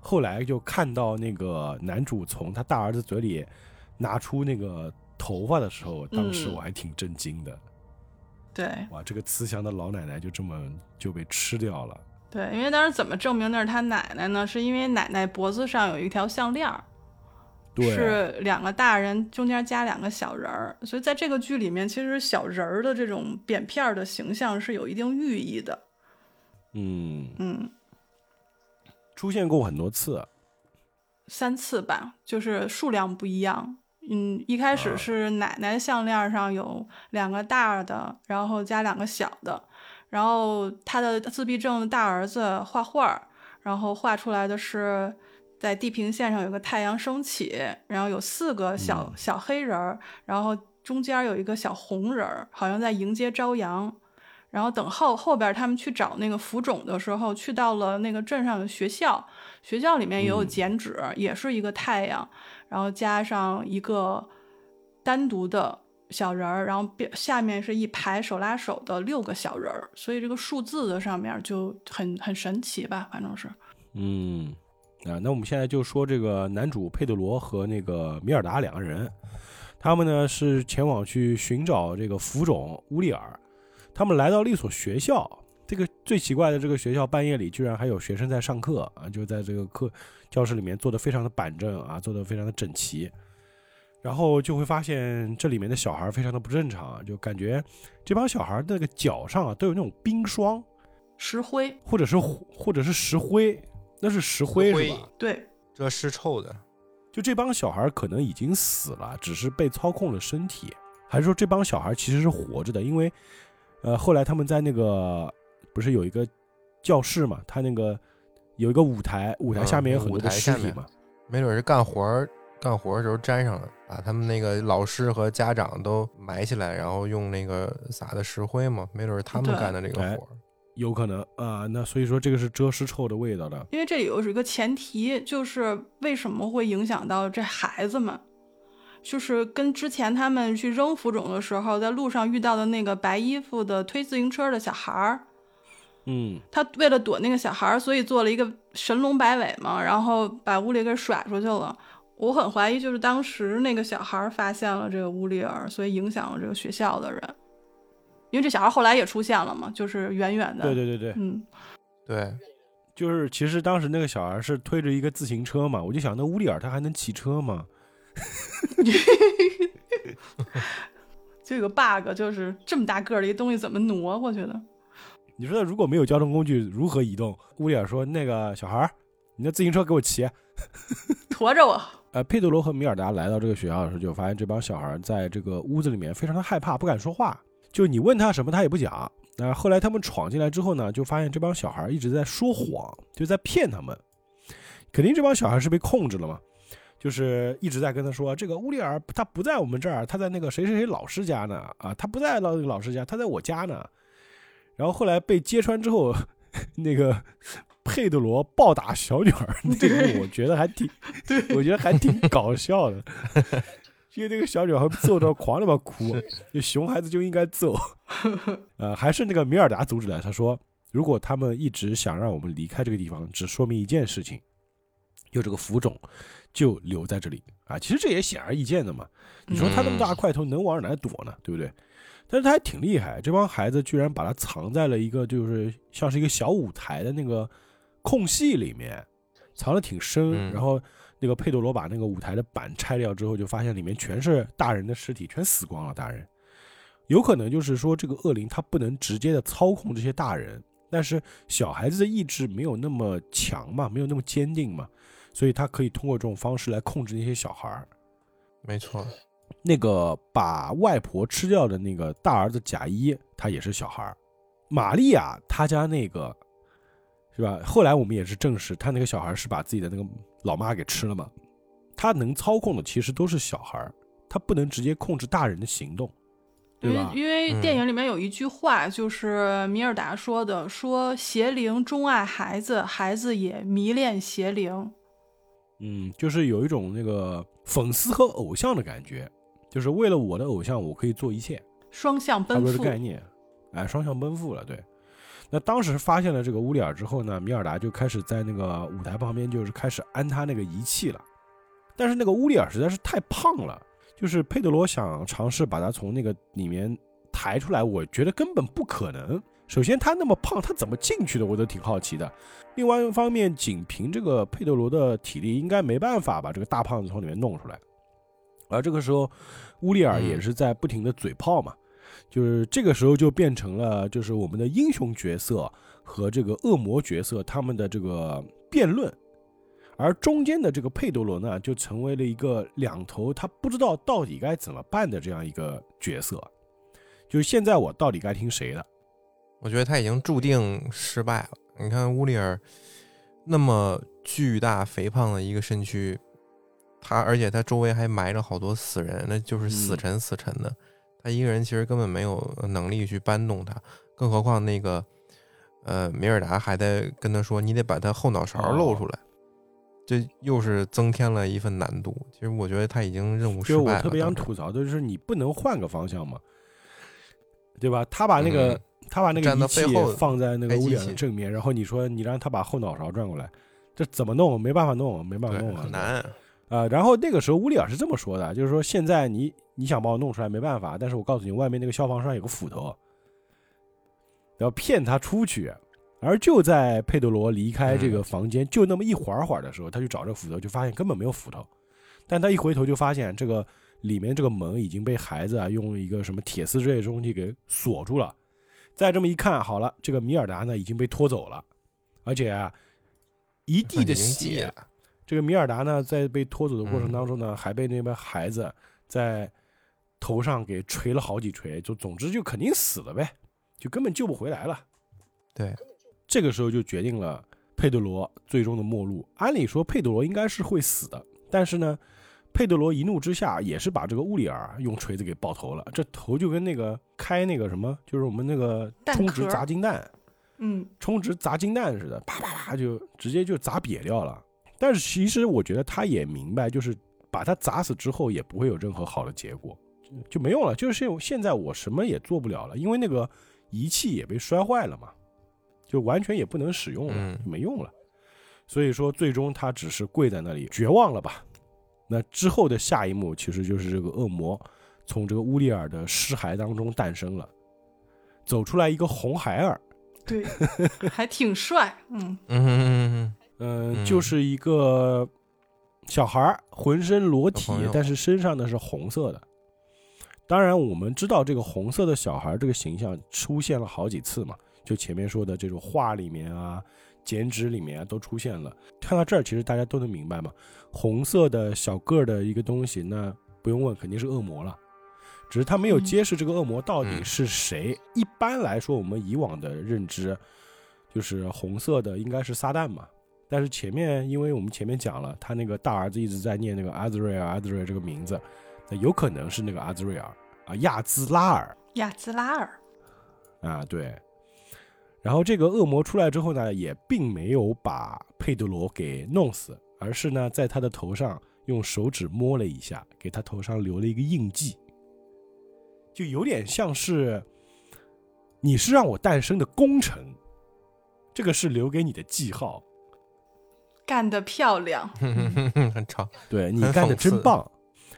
后来就看到那个男主从他大儿子嘴里拿出那个头发的时候，当时嗯我还挺震惊的。对哇，这个慈祥的老奶奶就这么就被吃掉了。对，因为当时怎么证明那是他奶奶呢？是因为奶奶脖子上有一条项链是两个大人中间加两个小人儿，所以在这个剧里面，其实小人儿的这种扁片儿的形象是有一定寓意的。嗯，嗯，出现过很多次。三次吧，就是数量不一样。嗯，一开始啊是奶奶项链上有两个大的，然后加两个小的，然后他的自闭症的大儿子画画，然后画出来的是在地平线上有个太阳升起，然后有四个小、嗯小黑人儿，然后中间有一个小红人儿，好像在迎接朝阳。然后等后后边他们去找那个浮肿的时候，去到了那个镇上的学校，学校里面也有嗯剪纸，也是一个太阳，然后加上一个单独的小人儿，然后边下面是一排手拉手的六个小人儿，所以这个数字的上面就很很神奇吧，反正是。嗯，啊，那我们现在就说这个男主佩德罗和那个米尔达两个人，他们呢是前往去寻找这个浮肿乌利尔，他们来到了一所学校。这个最奇怪的，这个学校半夜里居然还有学生在上课啊，就在这个课教室里面坐得非常的板正啊，坐得非常的整齐，然后就会发现这里面的小孩非常的不正常啊，就感觉这帮小孩那个脚上啊都有那种冰霜，石灰，或者是或者是石灰，那是石灰灰是吧？对，这是臭的，就这帮小孩可能已经死了，只是被操控了身体，还是说这帮小孩其实是活着的？因为，呃，后来他们在那个不是有一个教室嘛，他那个有一个舞台，舞台嗯下面有很多的台下面尸体嘛，没准是干活儿干活的时候粘上了，把他们那个老师和家长都埋起来，然后用那个撒的石灰嘛，没准是他们干的这个哎活儿。有可能啊，那所以说这个是遮尸臭的味道的。因为这里有一个前提，就是为什么会影响到这孩子们，就是跟之前他们去扔浮肿的时候，在路上遇到的那个白衣服的推自行车的小孩儿，嗯，他为了躲那个小孩儿，所以做了一个神龙摆尾嘛，然后把屋里给甩出去了。我很怀疑，就是当时那个小孩儿发现了这个乌里尔，所以影响了这个学校的人。因为这小孩后来也出现了嘛，就是远远的，对对对对，嗯，对，就是其实当时那个小孩是推着一个自行车嘛，我就想那乌里尔他还能骑车吗？就有个 bug，就是这么大个儿的一东西怎么挪过去的？你说他如果没有交通工具如何移动？乌里尔说那个小孩儿，你的自行车给我骑。驮着我，呃，佩德罗和米尔达来到这个学校的时候，就发现这帮小孩在这个屋子里面非常的害怕，不敢说话。就你问他什么，他也不讲。那后来他们闯进来之后呢，就发现这帮小孩一直在说谎，就在骗他们。肯定这帮小孩是被控制了嘛，就是一直在跟他说，这个乌里尔他不在我们这儿，他在那个谁谁谁老师家呢啊，他不在老老师家，他在我家呢。然后后来被揭穿之后，那个佩德罗暴打小女孩 那个，我觉得还挺，对我觉得还挺搞笑的。因为那个小女孩揍到狂那么哭，就熊孩子就应该揍。呃，还是那个米尔达阻止了，他说，如果他们一直想让我们离开这个地方，只说明一件事情，就这个浮肿就留在这里啊。其实这也显而易见的嘛。你说他那么大块头，能往哪躲呢？对不对？但是他还挺厉害，这帮孩子居然把他藏在了一个就是像是一个小舞台的那个空隙里面，藏的挺深。嗯然后那个佩德罗把那个舞台的板拆掉之后，就发现里面全是大人的尸体，全死光了。大人有可能就是说，这个恶灵他不能直接的操控这些大人，但是小孩子的意志没有那么强嘛，没有那么坚定嘛，所以他可以通过这种方式来控制那些小孩儿。没错，那个把外婆吃掉的那个大儿子贾一，他也是小孩儿。玛利亚他家那个是吧？后来我们也是证实，他那个小孩是把自己的那个老妈给吃了嘛。他能操控的其实都是小孩儿，他不能直接控制大人的行动，对吧？因为电影里面有一句话，就是米尔达说的，说邪灵钟爱孩子，孩子也迷恋邪灵。嗯，就是有一种那个粉丝和偶像的感觉，就是为了我的偶像，我可以做一切。双向奔赴，多的概念，哎，双向奔赴了。对，那当时发现了这个乌里尔之后呢，米尔达就开始在那个舞台旁边，就是开始安他那个仪器了。但是那个乌里尔实在是太胖了，就是佩德罗想尝试把他从那个里面抬出来，我觉得根本不可能。首先他那么胖，他怎么进去的，我都挺好奇的。另外一方面，仅凭这个佩德罗的体力，应该没办法把这个大胖子从里面弄出来。而这个时候，乌里尔也是在不停的嘴炮嘛，就是这个时候就变成了就是我们的英雄角色和这个恶魔角色他们的这个辩论，而中间的这个佩德罗呢，就成为了一个两头他不知道到底该怎么办的这样一个角色，就是现在我到底该听谁的？我觉得他已经注定失败了。你看乌里尔那么巨大肥胖的一个身躯，他而且他周围还埋着好多死人，那就是死沉死沉的。他一个人其实根本没有能力去搬动他，更何况那个呃米尔达还在跟他说：“你得把他后脑勺露出来。这又是增添了一份难度。其实我觉得他已经任务失败了。就是我特别想吐槽的就是你不能换个方向嘛，对吧？他把那个、嗯他把那个仪器放在那个乌里尔开机器的正面，然后你说你让他把后脑勺转过来，这怎么弄？没办法弄，没办法弄啊，很难。呃，然后那个时候乌里尔是这么说的，就是说现在你你想把我弄出来没办法，但是我告诉你，外面那个消防栓有个斧头，要骗他出去。而就在佩德罗离开这个房间就那么一会儿会儿的时候，他去找这个斧头，就发现根本没有斧头。但他一回头就发现这个里面这个门已经被孩子啊用一个什么铁丝之类的东西给锁住了。再这么一看，好了，这个米尔达呢已经被拖走了，而且啊一地的血这个米尔达呢，在被拖走的过程当中呢，还被那边孩子在头上给锤了好几锤，就总之就肯定死了呗，就根本救不回来了。对，这个时候就决定了佩德罗最终的末路。按理说佩德罗应该是会死的，但是呢，佩德罗一怒之下也是把这个乌里尔用锤子给爆头了，这头就跟那个开那个什么，就是我们那个充值砸金蛋嗯充值砸金蛋似的，啪啪啪就直接就砸瘪掉了。但是其实我觉得他也明白，就是把他砸死之后也不会有任何好的结果，就就没用了。就是现在我什么也做不了了，因为那个仪器也被摔坏了嘛，就完全也不能使用了，嗯没用了。所以说，最终他只是跪在那里绝望了吧？那之后的下一幕其实就是这个恶魔从这个乌利尔的尸骸当中诞生了，走出来一个红孩儿。对，还挺帅，嗯嗯哼嗯就是一个小孩儿，浑身裸体但是身上呢是红色的。当然，我们知道这个红色的小孩儿这个形象出现了好几次嘛，就前面说的这种画里面啊、剪纸里面啊都出现了。看到这儿，其实大家都能明白嘛，红色的小个儿的一个东西，那不用问，肯定是恶魔了。只是他没有嗯揭示这个恶魔到底嗯是谁。一般来说，我们以往的认知就是红色的应该是撒旦嘛。但是前面，因为我们前面讲了，他那个大儿子一直在念那个阿兹瑞尔，阿兹瑞尔这个名字，那有可能是那个阿兹瑞尔啊，亚兹拉尔亚兹拉尔，啊，对。然后这个恶魔出来之后呢，也并没有把佩德罗给弄死，而是呢在他的头上用手指摸了一下，给他头上留了一个印记，就有点像是你是让我诞生的功臣，这个是留给你的记号。干得漂亮，哼哼，很长，对你干得真棒，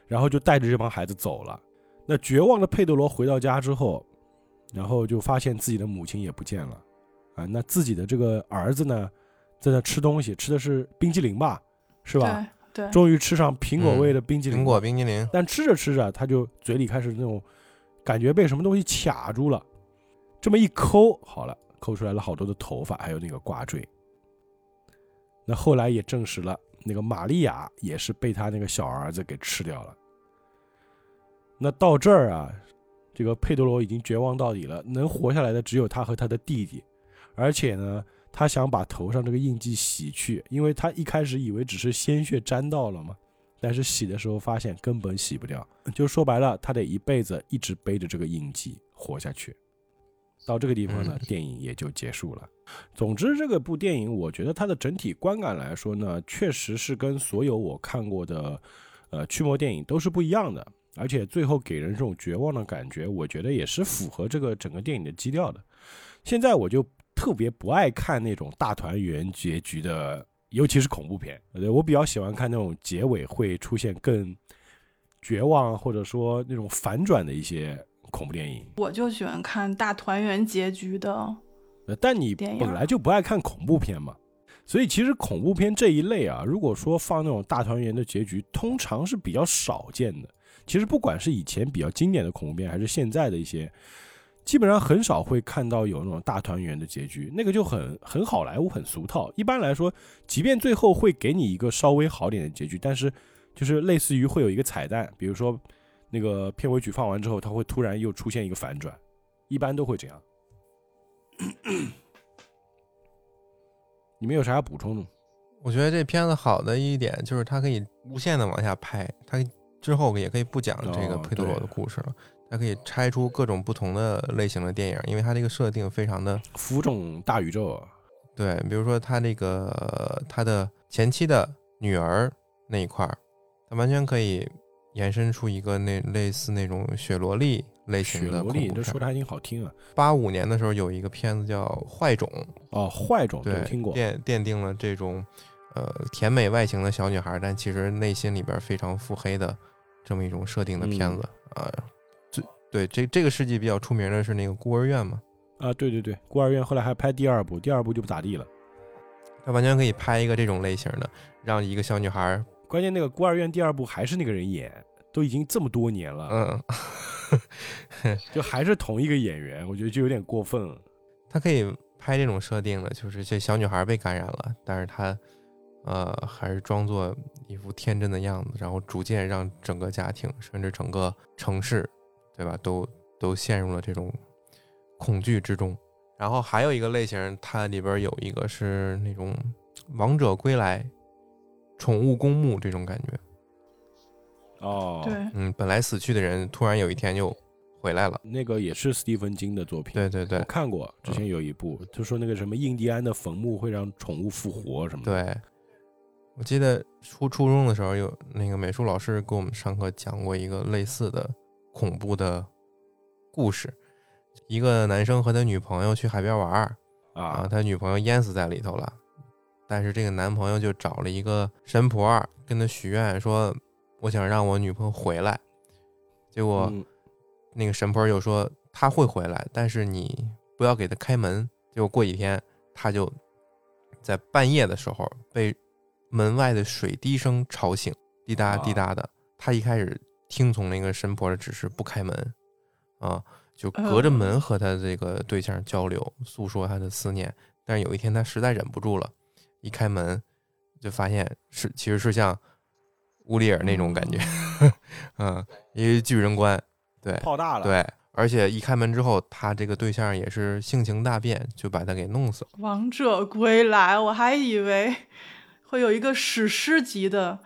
然后就带着这帮孩子走了。那绝望的佩德罗回到家之后，然后就发现自己的母亲也不见了，啊，那自己的这个儿子呢，在那吃东西，吃的是冰激凌吧，是吧？对对，终于吃上苹果味的冰激凌，苹果，冰激凌，但吃着吃着，他就嘴里开始那种感觉被什么东西卡住了，这么一抠，好了，抠出来了好多的头发，还有那个挂坠。那后来也证实了，那个玛利亚也是被他那个小儿子给吃掉了。那到这儿啊，这个佩德罗已经绝望到底了，能活下来的只有他和他的弟弟，而且呢，他想把头上这个印记洗去，因为他一开始以为只是鲜血沾到了嘛，但是洗的时候发现根本洗不掉，就说白了，他得一辈子一直背着这个印记活下去。到这个地方呢，嗯电影也就结束了。总之，这个部电影，我觉得它的整体观感来说呢，确实是跟所有我看过的呃驱魔电影都是不一样的，而且最后给人这种绝望的感觉，我觉得也是符合这个整个电影的基调的。现在我就特别不爱看那种大团圆结局的，尤其是恐怖片。我比较喜欢看那种结尾会出现更绝望或者说那种反转的一些恐怖电影。我就喜欢看大团圆结局的，呃但你本来就不爱看恐怖片嘛，所以其实恐怖片这一类啊，如果说放那种大团圆的结局，通常是比较少见的。其实不管是以前比较经典的恐怖片，还是现在的一些，基本上很少会看到有那种大团圆的结局，那个就很很好莱坞，很俗套。一般来说，即便最后会给你一个稍微好点的结局，但是就是类似于会有一个彩蛋，比如说那个片尾曲放完之后，它会突然又出现一个反转，一般都会这样。你们有啥要补充的？我觉得这片子好的一点就是它可以无限的往下拍，它之后也可以不讲这个哦佩德罗的故事了，它可以拆出各种不同的类型的电影，因为它这个设定非常的浮肿大宇宙啊，对，比如说他这个他的前妻的女儿那一块儿，他完全可以延伸出一个那类似那种雪萝莉类型的雪萝莉，恐怖片这说的还挺好听啊。八五年的时候有一个片子叫《坏种》，哦，坏种对，听过，奠奠定了这种呃甜美外形的小女孩，但其实内心里边非常腹黑的这么一种设定的片子啊。最对这这个世纪比较出名的是那个孤儿院嘛，啊，对对对，孤儿院后来还拍第二部，第二部就不咋地了。他完全可以拍一个这种类型的，让一个小女孩，关键那个孤儿院第二部还是那个人演，都已经这么多年了，嗯，就还是同一个演员，我觉得就有点过分了。他可以拍这种设定的，就是这小女孩被感染了，但是她呃还是装作一副天真的样子，然后逐渐让整个家庭甚至整个城市，对吧，都都陷入了这种恐惧之中。然后还有一个类型，它里边有一个是那种王者归来、宠物公墓这种感觉。哦，对，嗯，本来死去的人突然有一天又回来了。那个也是斯蒂芬金的作品，对对对。我看过，之前有一部，就说那个什么印第安的坟墓会让宠物复活什么的。对，我记得初初中的时候有那个美术老师给我们上课讲过一个类似的恐怖的故事，一个男生和他女朋友去海边玩儿啊，啊，他女朋友淹死在里头了，但是这个男朋友就找了一个神婆跟他许愿说，我想让我女朋友回来，结果。嗯那个神婆又说他会回来，但是你不要给他开门。结果过几天，他就在半夜的时候被门外的水滴声吵醒，滴答滴答的。他一开始听从那个神婆的指示，不开门，啊，就隔着门和他这个对象交流，诉说他的思念。但是有一天，他实在忍不住了，一开门就发现是其实是像乌里尔那种感觉，嗯，一个巨人观。对，泡大了。，对，而且一开门之后，他这个对象也是性情大变，就把他给弄死了。王者归来，我还以为会有一个史诗级的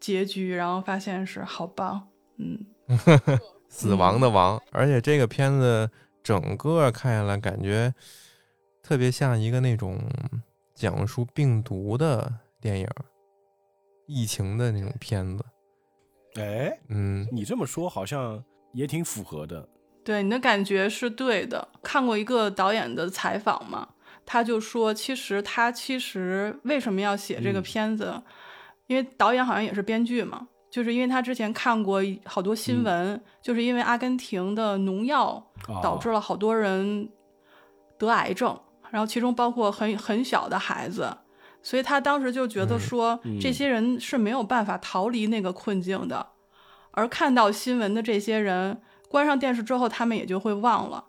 结局，然后发现是好棒，嗯，死亡的亡，而且这个片子整个看下来，感觉特别像一个那种讲述病毒的电影，疫情的那种片子。哎，嗯，你这么说好像也挺符合的。对你的感觉是对的。看过一个导演的采访嘛，他就说，其实他其实为什么要写这个嗯片子，因为导演好像也是编剧嘛，就是因为他之前看过好多新闻，就是因为阿根廷的农药啊导致了好多人得癌症，然后其中包括很很小的孩子，所以他当时就觉得说，嗯这些人是没有办法逃离那个困境的，而看到新闻的这些人，关上电视之后，他们也就会忘了，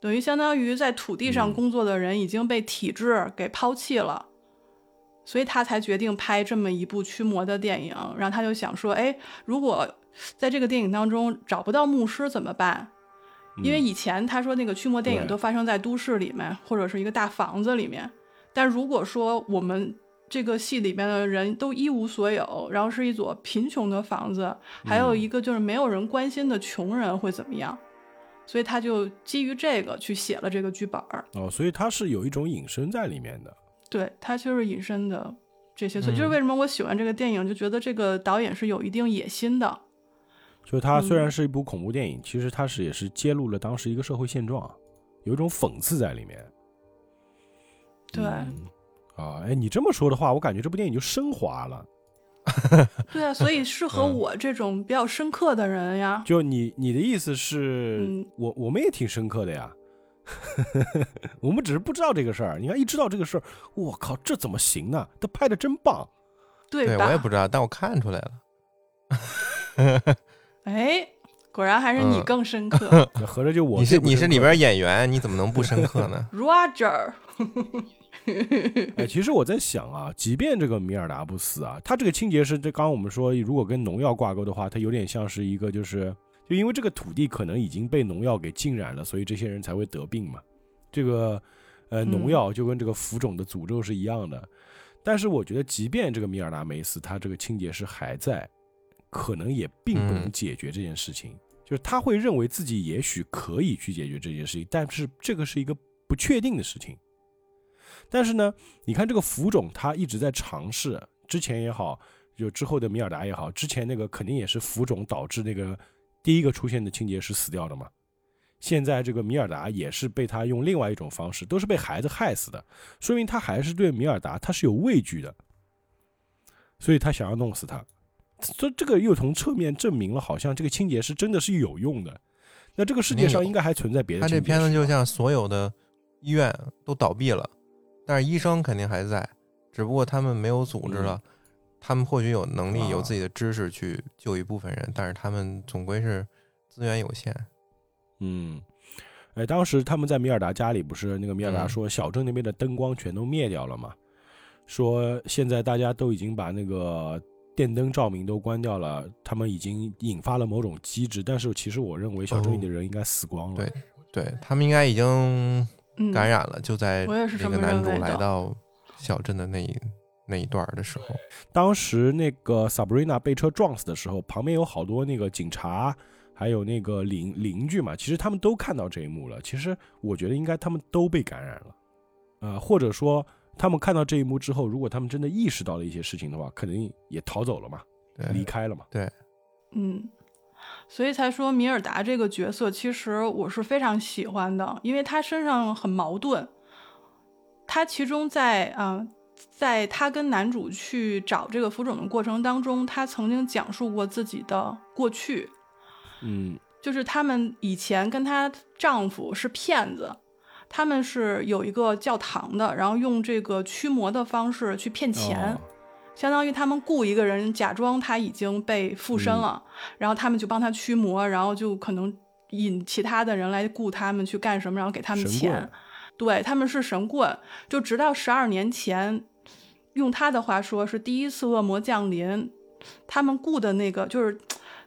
等于相当于在土地上嗯工作的人已经被体制给抛弃了。所以他才决定拍这么一部驱魔的电影，然后他就想说，哎，如果在这个电影当中找不到牧师怎么办？因为嗯以前他说那个驱魔电影都发生在都市里面，或者是一个大房子里面。但如果说我们这个戏里边的人都一无所有，然后是一所贫穷的房子，还有一个就是没有人关心的穷人会怎么样？所以他就基于这个去写了这个剧本儿。哦，所以他是有一种隐身在里面的。对他就是隐身的这些，所以就是嗯为什么我喜欢这个电影，就觉得这个导演是有一定野心的。就它虽嗯然是一部恐怖电影，其实它是也是揭露了当时一个社会现状，有一种讽刺在里面。对，嗯啊，哎，你这么说的话，我感觉这部电影就升华了。对啊，所以适合嗯我这种比较深刻的人呀。就你你的意思是，嗯我我们也挺深刻的呀，我们只是不知道这个事儿。你看，一知道这个事儿，我靠，这怎么行呢？他拍的真棒。对吧？我也不知道，但我看出来了。哎，果然还是你嗯更深刻、那 合着就我你是你是里边演员，你怎么能不深刻呢？Roger。哎，其实我在想啊，即便这个米尔达不死啊，他这个清洁师这刚刚我们说，如果跟农药挂钩的话，它有点像是一个就是就因为这个土地可能已经被农药给浸染了，所以这些人才会得病嘛。这个呃农嗯药就跟这个浮肿的诅咒是一样的。但是我觉得，即便这个米尔达没死，他这个清洁师还在，可能也并不能嗯解决这件事情。就是他会认为自己也许可以去解决这件事情，但是这个是一个不确定的事情。但是呢，你看这个浮肿，他一直在尝试，之前也好，就之后的米尔达也好，之前那个肯定也是浮肿导致那个第一个出现的清洁师死掉的嘛。现在这个米尔达也是被他用另外一种方式，都是被孩子害死的，说明他还是对米尔达他是有畏惧的，所以他想要弄死他。这这个又从侧面证明了，好像这个清洁是真的是有用的。那这个世界上应该还存在别的他。这片子就像所有的医院都倒闭了，但是医生肯定还在，只不过他们没有组织了。他们或许有能力、有自己的知识去救一部分人，但是他们总归是资源有限。嗯，哎，当时他们在米尔达家里，不是那个米尔达嗯说小镇那边的灯光全都灭掉了嘛？说现在大家都已经把那个电灯照明都关掉了，他们已经引发了某种机制，但是其实我认为小镇里的人应该死光了。对对他们应该已经嗯，感染了，就在那个男主来到小镇的那一那一段的时候，嗯，当时那个 Sabrina 被车撞死的时候，旁边有好多那个警察，还有那个邻邻居嘛，其实他们都看到这一幕了。其实我觉得应该他们都被感染了，呃，或者说他们看到这一幕之后，如果他们真的意识到了一些事情的话，肯定也逃走了嘛，离开了嘛。对，嗯，所以才说米尔达这个角色，其实我是非常喜欢的，因为他身上很矛盾。他其中在啊，在他跟男主去找这个浮肿的过程当中，他曾经讲述过自己的过去。嗯，就是他们以前跟她丈夫是骗子，他们是有一个教堂的，然后用这个驱魔的方式去骗钱，相当于他们雇一个人假装他已经被附身了，然后他们就帮他驱魔，然后就可能引其他的人来雇他们去干什么，然后给他们钱。对，他们是神棍，就直到十二年前，用他的话说是第一次恶魔降临，他们雇的那个就是。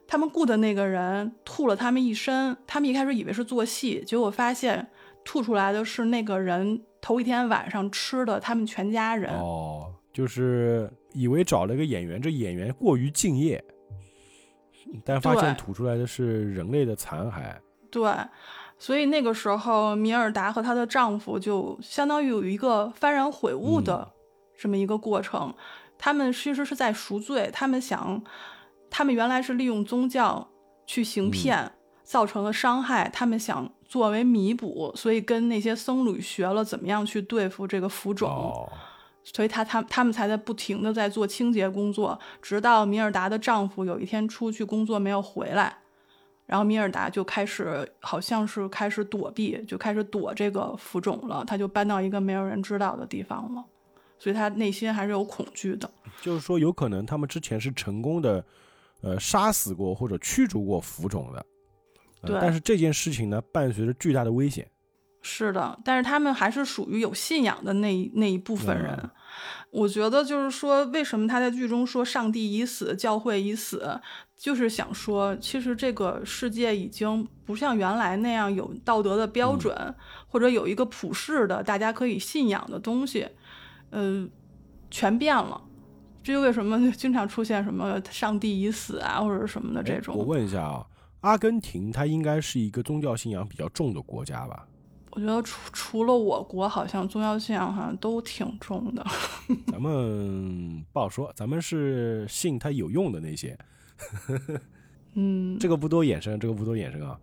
他们雇的那个人吐了他们一身，他们一开始以为是做戏，结果发现吐出来的是那个人头一天晚上吃的他们全家人。哦，就是以为找了个演员，这演员过于敬业，但发现吐出来的是人类的残骸。对，所以那个时候米尔达和她的丈夫就相当于有一个幡然悔悟的这么一个过程，他们其实是在赎罪，他们想。他们原来是利用宗教去行骗，造成了伤害。他们想作为弥补，所以跟那些僧侣学了怎么样去对付这个浮肿。所以他他他们才在不停的在做清洁工作，直到米尔达的丈夫有一天出去工作没有回来，然后米尔达就开始好像是开始躲避，就开始躲这个浮肿了。他就搬到一个没有人知道的地方了，所以他内心还是有恐惧的。就是说，有可能他们之前是成功的。呃，杀死过或者驱逐过浮肿的，对，但是这件事情呢，伴随着巨大的危险。是的，但是他们还是属于有信仰的那那一部分人。我觉得就是说，为什么他在剧中说上帝已死，教会已死，就是想说，其实这个世界已经不像原来那样有道德的标准，或者有一个普世的大家可以信仰的东西，呃，全变了。至于为什么经常出现什么“上帝已死”啊，或者什么的这种，我问一下啊，阿根廷它应该是一个宗教信仰比较重的国家吧？我觉得除除了我国，好像宗教信仰好像都挺重的。咱们不好说，咱们是信它有用的那些。嗯，这个不多衍生，这个不多衍生啊。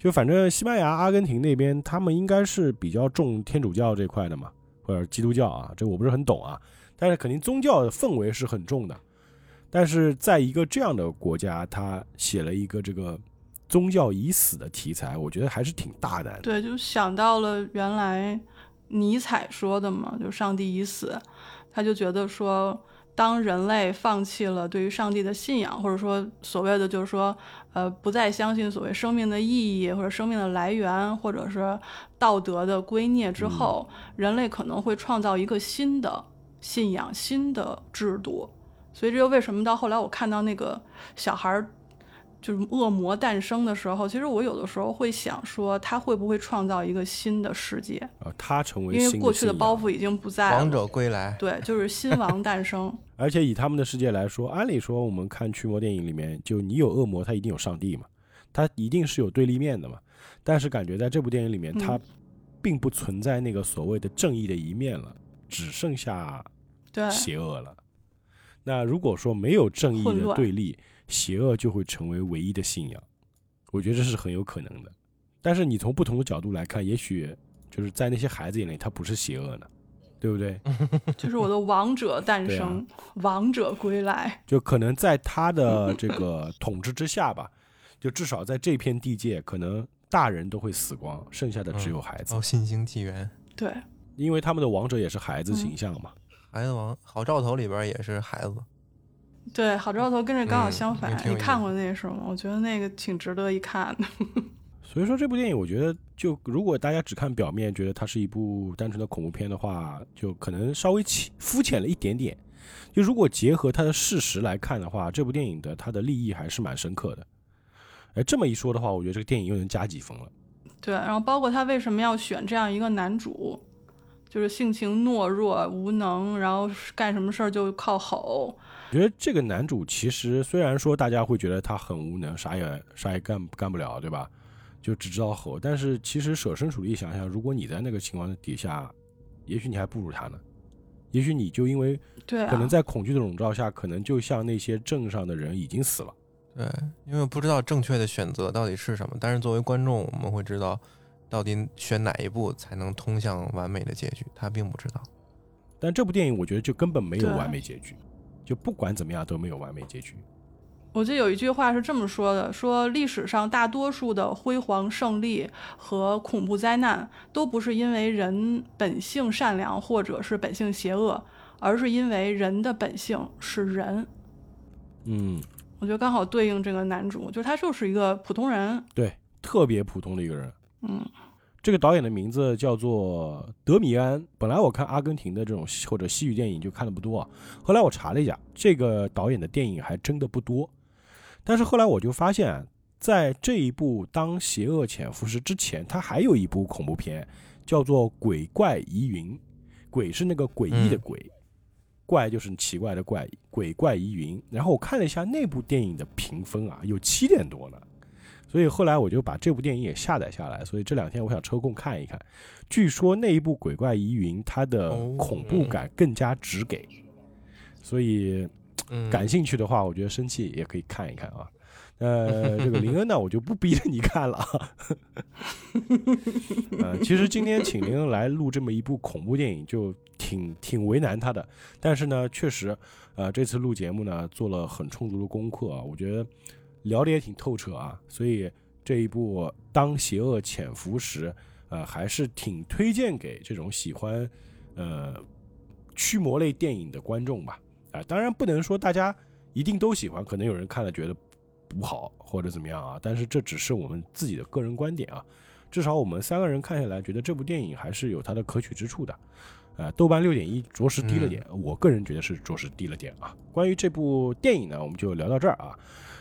就反正西班牙、阿根廷那边，他们应该是比较重天主教这块的嘛，或者基督教啊，这我不是很懂啊。但是肯定宗教的氛围是很重的，但是在一个这样的国家，他写了一个这个宗教已死的题材，我觉得还是挺大胆的。对，就想到了原来尼采说的嘛，就上帝已死，他就觉得说，当人类放弃了对于上帝的信仰，或者说所谓的就是说，呃，不再相信所谓生命的意义或者生命的来源，或者是道德的归臬之后，人类可能会创造一个新的。信仰新的制度，所以这就为什么到后来我看到那个小孩儿就是恶魔诞生的时候，其实我有的时候会想说，他会不会创造一个新的世界？啊，他成为因为过去的包袱已经不在了。王者归来，对，就是新王诞生。而且以他们的世界来说，按理说我们看驱魔电影里面，就你有恶魔，他一定有上帝嘛，他一定是有对立面的嘛。但是感觉在这部电影里面，他并不存在那个所谓的正义的一面了。只剩下邪恶了。那如果说没有正义的对立，邪恶就会成为唯一的信仰。我觉得这是很有可能的。但是你从不同的角度来看，也许就是在那些孩子眼里，他不是邪恶呢，对不对？就是我的王者诞生，王者归来。就可能在他的这个统治之下吧，就至少在这片地界，可能大人都会死光，剩下的只有孩子。哦，新星纪元。对。因为他们的王者也是孩子形象嘛，孩子王好兆头里边也是孩子，对，好兆头跟这刚好相反。你看过那是吗？我觉得那个挺值得一看的。所以说这部电影，我觉得就如果大家只看表面，觉得它是一部单纯的恐怖片的话，就可能稍微浅肤浅了一点点。就如果结合它的事实来看的话，这部电影的它的立意还是蛮深刻的。哎，这么一说的话，我觉得这个电影又能加几分了。对，然后包括他为什么要选这样一个男主。就是性情懦弱、无能，然后干什么事儿就靠吼。我觉得这个男主其实虽然说大家会觉得他很无能，啥也啥也干干不了，对吧？就只知道吼，但是其实设身处地想想，如果你在那个情况底下，也许你还不如他呢。也许你就因为可能在恐惧的笼罩下，可能就像那些镇上的人已经死了。对，因为不知道正确的选择到底是什么，但是作为观众，我们会知道到底选哪一步才能通向完美的结局，他并不知道。但这部电影我觉得就根本没有完美结局，就不管怎么样都没有完美结局。我记得有一句话是这么说的：说历史上大多数的辉煌胜利和恐怖灾难，都不是因为人本性善良或者是本性邪恶，而是因为人的本性是人。嗯，我觉得刚好对应这个男主，就是他就是一个普通人。对，特别普通的一个人。嗯，这个导演的名字叫做德米安。本来我看阿根廷的这种或者西语电影就看的不多啊，后来我查了一下，这个导演的电影还真的不多。但是后来我就发现啊，在这一部《当邪恶潜伏时》之前，他还有一部恐怖片，叫做《鬼怪疑云》。鬼是那个诡异的鬼，怪就是奇怪的怪，鬼怪疑云。然后我看了一下那部电影的评分啊，有七点多呢。所以后来我就把这部电影也下载下来，所以这两天我想抽空看一看。据说那一部《鬼怪疑云》它的恐怖感更加直给，所以嗯，感兴趣的话，我觉得生气也可以看一看啊。呃，这个林恩呢，我就不逼着你看了啊。呃，其实今天请林恩来录这么一部恐怖电影，就挺挺为难他的。但是呢，确实，呃，这次录节目呢，做了很充足的功课啊，我觉得聊得也挺透彻啊。所以这一部《当邪恶潜伏时》，呃，还是挺推荐给这种喜欢呃驱魔类电影的观众吧。啊、当然不能说大家一定都喜欢，可能有人看了觉得不好或者怎么样啊，但是这只是我们自己的个人观点啊。至少我们三个人看下来，觉得这部电影还是有它的可取之处的。呃，豆瓣六点一，着实低了点，我个人觉得是着实低了点啊。关于这部电影呢，我们就聊到这儿啊。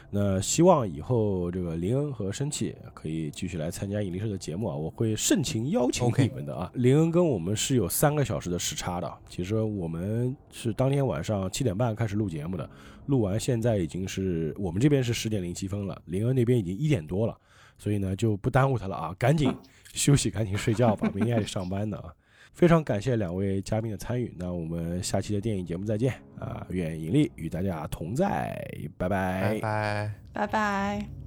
那希望以后这个林恩和生气可以继续来参加引力社的节目啊，我会盛情邀请你们的啊。林恩跟我们是有三个小时的时差的，其实我们是当天晚上七点半开始录节目的，录完现在已经是我们这边是十点零七分了，林恩那边已经一点多了，所以呢就不耽误他了啊，赶紧 休息，赶紧睡觉吧，明天还得上班呢啊。非常感谢两位嘉宾的参与，那我们下期的电影节目再见啊！愿盈利与大家同在，拜拜拜。拜拜。